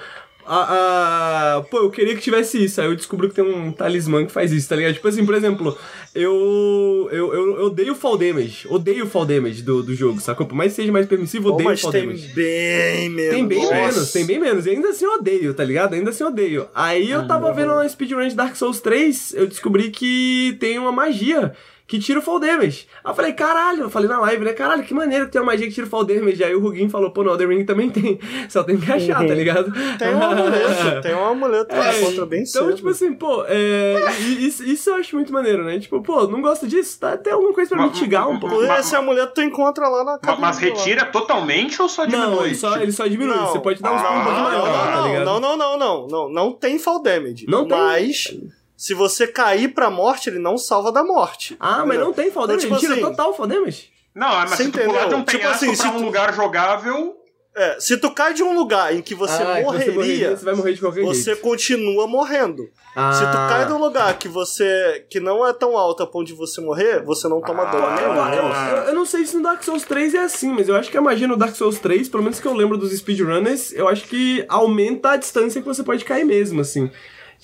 A, a, pô, eu queria que tivesse isso. Aí eu descobri que tem um talismã que faz isso, tá ligado? Tipo assim, por exemplo, eu. Eu, eu, eu odeio fall damage. Odeio fall damage do, do jogo, sacou? Por mais que seja mais permissivo, odeio mas fall tem damage. bem menos. Tem bem Nossa. menos, tem bem menos. E ainda assim eu odeio, tá ligado? Ainda assim eu odeio. Aí eu tava vendo uma speedrun de Dark Souls 3, eu descobri que tem uma magia que tira o fall damage. Aí eu falei, caralho, eu falei na live, né? Caralho, que maneiro que tem uma magia que tira o fall damage. Aí o Rugin falou, pô, no Elden Ring também tem. Só tem que achar, tá ligado? Tem um amuleto, tem um amuleto lá É, contra bem Então, cedo. tipo assim, pô, é, isso, isso eu acho muito maneiro, né? Tipo, pô, não gosto disso, tá? Tem alguma coisa pra Mas- mitigar um pouco. Mas- esse amuleto tu encontra lá na cabine Mas lá. retira totalmente ou só diminui? Não, ele só, ele só diminui. Não. Você pode dar uns Ah, pulos um pouquinho não, maior, não, tá ligado? Não, não, não, não, não. Não tem fall damage. Não tem. Mas, se você cair pra morte, ele não salva da morte. Ah, mas não tem fall Então, damage. tipo ele tira assim, total fall damage? Não, mas Você se tu pular entendeu? de um Tipo assim, pra se um tu- lugar jogável... É, se tu cai de um lugar em que você Ah, que morreria, Você vai morrer de qualquer você jeito. continua morrendo. Ah, Se tu cai de um lugar que você que não é tão alto a ponto de você morrer, você não toma dano Ah, Eu, nenhum. eu, eu- eu não sei se no Dark Souls 3 é assim, mas eu acho que a magia no Dark Souls 3, pelo menos que eu lembro dos speedrunners, eu acho que aumenta a distância que você pode cair mesmo, assim.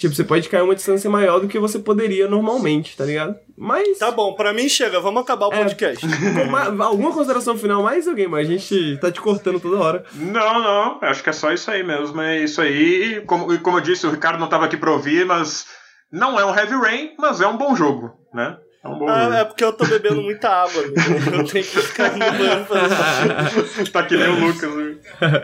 Tipo, você pode cair uma distância maior do que você poderia normalmente, tá ligado? Mas. Tá bom, pra mim chega, vamos acabar o É. podcast. com ma- alguma consideração final mais alguém, mas a gente tá te cortando toda hora. Não, não, acho que é só isso aí mesmo, é isso aí. E como, e como eu disse, o Ricardo não tava aqui pra ouvir, mas não é um Heavy Rain, mas é um bom jogo, né? É um bom Ah, é porque eu tô bebendo muita água. amigo. Eu tenho que ficar no banheiro fazer xixi. Tá que nem o Lucas. né?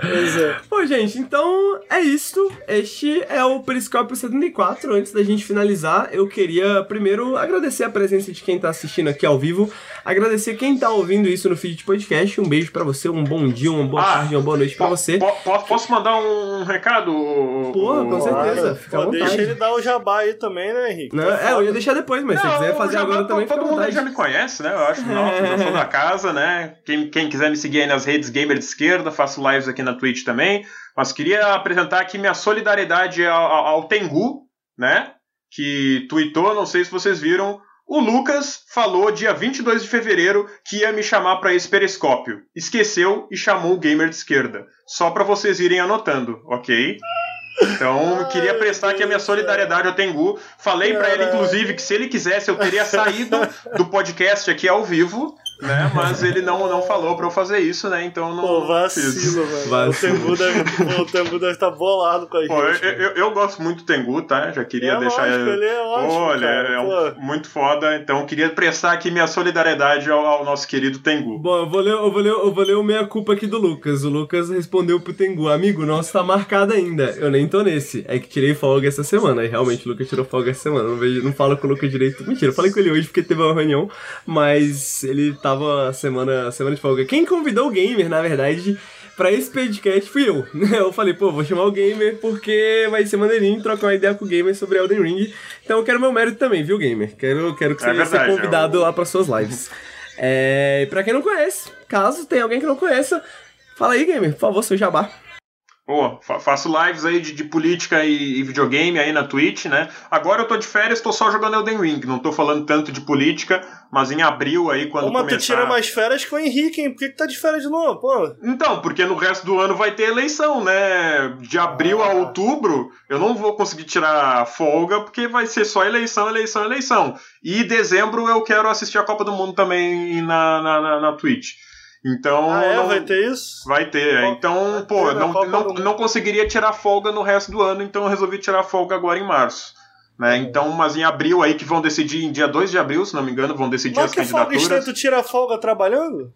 Pois é. Bom, gente, então é isto. Este é o Periscópio 74. Antes da gente finalizar, eu queria primeiro agradecer a presença de quem tá assistindo aqui ao vivo. Agradecer quem tá ouvindo isso no feed de podcast. Um beijo pra você, um bom dia, uma boa Ah, tarde, uma boa noite pra você. po- po- posso mandar um recado? Porra, com certeza. fica à Pô, deixa ele dar o jabá aí também, né, Henrique? Não, Tá é, eu ia deixar depois, mas se você quiser fazer agora também, Todo mundo já me conhece, né? Eu acho. Não, eu sou da casa, né? Quem, quem quiser me seguir aí nas redes Gamer de Esquerda, faço lives aqui na Twitch também. Mas queria apresentar aqui minha solidariedade ao, ao, ao Tengu, né? Que tweetou, não sei se vocês viram. O Lucas falou dia 22 de fevereiro que ia me chamar para esse periscópio. Esqueceu e chamou o Gamer de Esquerda. Só para vocês irem anotando, ok? Então, Ai, queria prestar aqui a minha solidariedade ao Tengu. Falei pra ele, inclusive, que se ele quisesse, eu teria saído do podcast aqui ao vivo, né? Mas ele não, não falou pra eu fazer isso, né? Então não. Pô, vacilo, velho. Vacilo. O Tembu deve pô, o Tembu deve estar bolado com a gente. Pô, eu, eu, eu gosto muito do Tengu, tá? Já queria é deixar lógico, ele é ótimo, Olha, cara. é um- muito foda. Então, queria prestar aqui minha solidariedade ao, ao nosso querido Tengu. Bom, eu vou, ler, eu, vou ler, eu vou ler o meia-culpa aqui do Lucas. O Lucas respondeu pro Tengu, amigo, nosso tá marcado ainda. Eu nem tô nesse. É que tirei folga essa semana. E realmente o Lucas tirou folga essa semana. Não, vejo, não falo com o Lucas direito. Mentira, eu falei com ele hoje porque teve uma reunião. Mas ele tava semana, semana de folga. Quem convidou o gamer, na verdade, pra esse podcast fui eu. Eu falei, pô, vou chamar o gamer porque vai ser maneirinho trocar uma ideia com o gamer sobre Elden Ring. Então eu quero meu mérito também, viu, gamer? Quero, quero que É você seja verdade, convidado é o- lá para suas lives. É, e pra quem não conhece, caso tenha alguém que não conheça, fala aí, gamer, por favor, seu jabá. Pô, fa- faço lives aí de, de política e, e videogame aí na Twitch, né? Agora eu tô de férias, tô só jogando Elden Ring. Não tô falando tanto de política, mas em abril aí, quando Ô, mas começar... tu tira mais férias com o Henrique, hein? Por que, que tá de férias de novo? Pô, Então, porque no resto do ano vai ter eleição, né? De abril a Ah. outubro, eu não vou conseguir tirar folga, porque vai ser só eleição, eleição, eleição. E em dezembro eu quero assistir a Copa do Mundo também na, na, na, na Twitch. Então. ah, é? não- Vai ter isso? Vai ter, Vai então, ter pô, não, não, não conseguiria tirar folga no resto do ano, então eu resolvi tirar folga agora em março. Né? Então, mas em abril aí que vão decidir, em dia 2 de abril, se não me engano, vão decidir Mas as que folga candidaturas. estranha, tu tira folga trabalhando?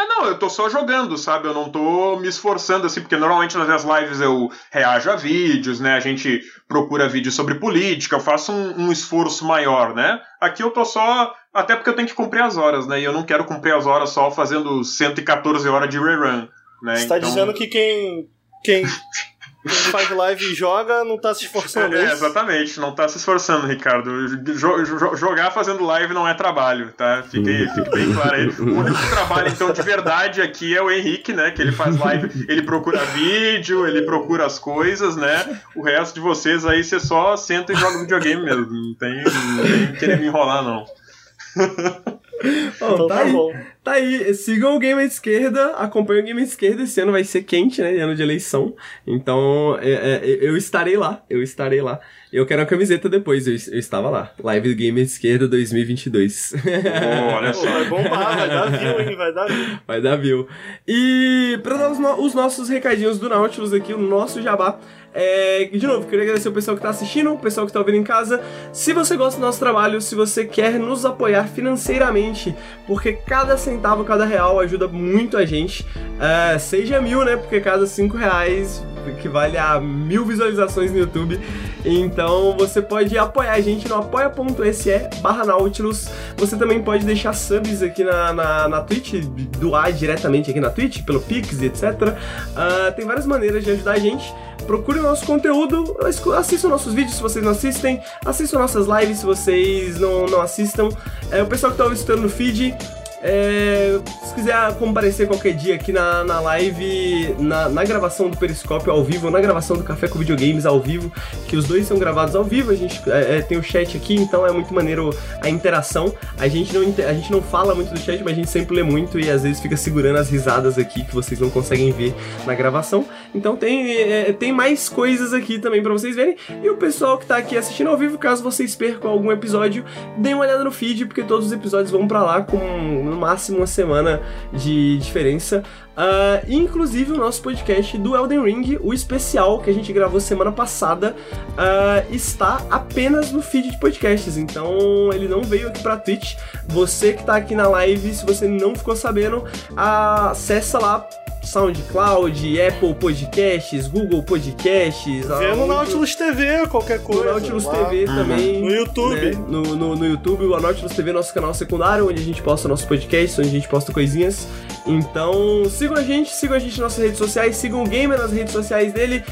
Ah, não, eu tô só jogando, sabe? Eu não tô me esforçando assim, porque normalmente nas minhas lives eu reajo a vídeos, né? A gente procura vídeos sobre política, eu faço um, um esforço maior, né? Aqui eu tô só. Até porque eu tenho que cumprir as horas, né? E eu não quero cumprir as horas só fazendo 114 horas de rerun. Né? Você tá Então- dizendo que quem, quem, quem faz live e joga não tá se esforçando, é É, exatamente, não tá se esforçando, Ricardo. Jo- jo- jogar fazendo live não é trabalho, tá? Fique, fique bem claro aí. O único que trabalha, então, de verdade aqui é o Henrique, né? Que ele faz live, ele procura vídeo, ele procura as coisas, né? O resto de vocês aí, você só senta e joga videogame mesmo. Não tem, não tem que querer me enrolar, não. Bom, Então tá, tá aí, bom. tá aí, sigam o Game à Esquerda, acompanhem o Game à Esquerda, esse ano vai ser quente, né, ano de eleição, então é, é, eu estarei lá, eu estarei lá. Eu quero a camiseta depois, eu, eu estava lá, Live do Game à Esquerda 2022. Pô, olha só. vai bombar, vai dar view, hein? Vai dar view. Vai dar view. E pra dar os, no- os nossos recadinhos do Nautilus aqui, o nosso jabá, É, de novo, queria agradecer o pessoal que está assistindo, o pessoal que está ouvindo em casa. Se você gosta do nosso trabalho, se você quer nos apoiar financeiramente, porque cada centavo, cada real ajuda muito a gente. É, seja mil, né? Porque cada cinco reais equivale a mil visualizações no YouTube. Então você pode apoiar a gente no apoia.se barra Nautilus. Você também pode deixar subs aqui na, na, na Twitch, doar diretamente aqui na Twitch, pelo Pix, etc. Uh, ah, tem várias maneiras de ajudar a gente procure o nosso conteúdo, assistam nossos vídeos se vocês não assistem, assistam nossas lives se vocês não, não assistam. É, o pessoal que está visitando no feed, é, se quiser comparecer qualquer dia aqui na, na live, na, na, gravação do Periscópio ao vivo, na gravação do Café com Videogames ao vivo, que os dois são gravados ao vivo, a gente é, é, tem o chat aqui, então é muito maneiro a interação. A gente, não, a gente não fala muito do chat, mas a gente sempre lê muito e às vezes fica segurando as risadas aqui que vocês não conseguem ver na gravação. Então tem, é, tem mais coisas aqui também para vocês verem. E o pessoal que tá aqui assistindo ao vivo, caso vocês percam algum episódio, deem uma olhada no feed, porque todos os episódios vão para lá com no máximo uma semana de diferença. Uh, inclusive o nosso podcast do Elden Ring, o especial que a gente gravou semana passada, uh, está apenas no feed de podcasts. Então ele não veio aqui pra Twitch. Você que tá aqui na live, se você não ficou sabendo, uh, acessa lá SoundCloud, Apple Podcasts, Google Podcasts. Vê no Nautilus TV, qualquer coisa. No Nautilus lá. TV uhum. também. No YouTube. Né? No, no, no, YouTube, o Nautilus TV é nosso canal secundário, onde a gente posta nossos podcasts, onde a gente posta coisinhas. Então, sigam a gente, sigam a gente nas nossas redes sociais, sigam o Gamer nas redes sociais dele.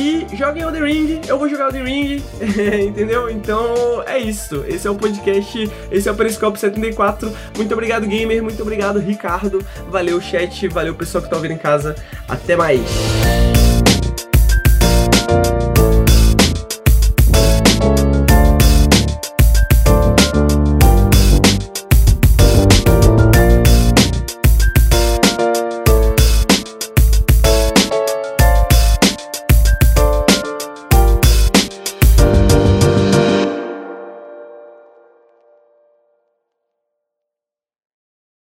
E joguem Elden Ring, eu vou jogar Elden Ring, entendeu? Então é isso. Esse é o podcast, esse é o Periscope 74. Muito obrigado, gamer. Muito obrigado, Ricardo. Valeu, chat. Valeu, pessoal que tá ouvindo em casa. Até mais.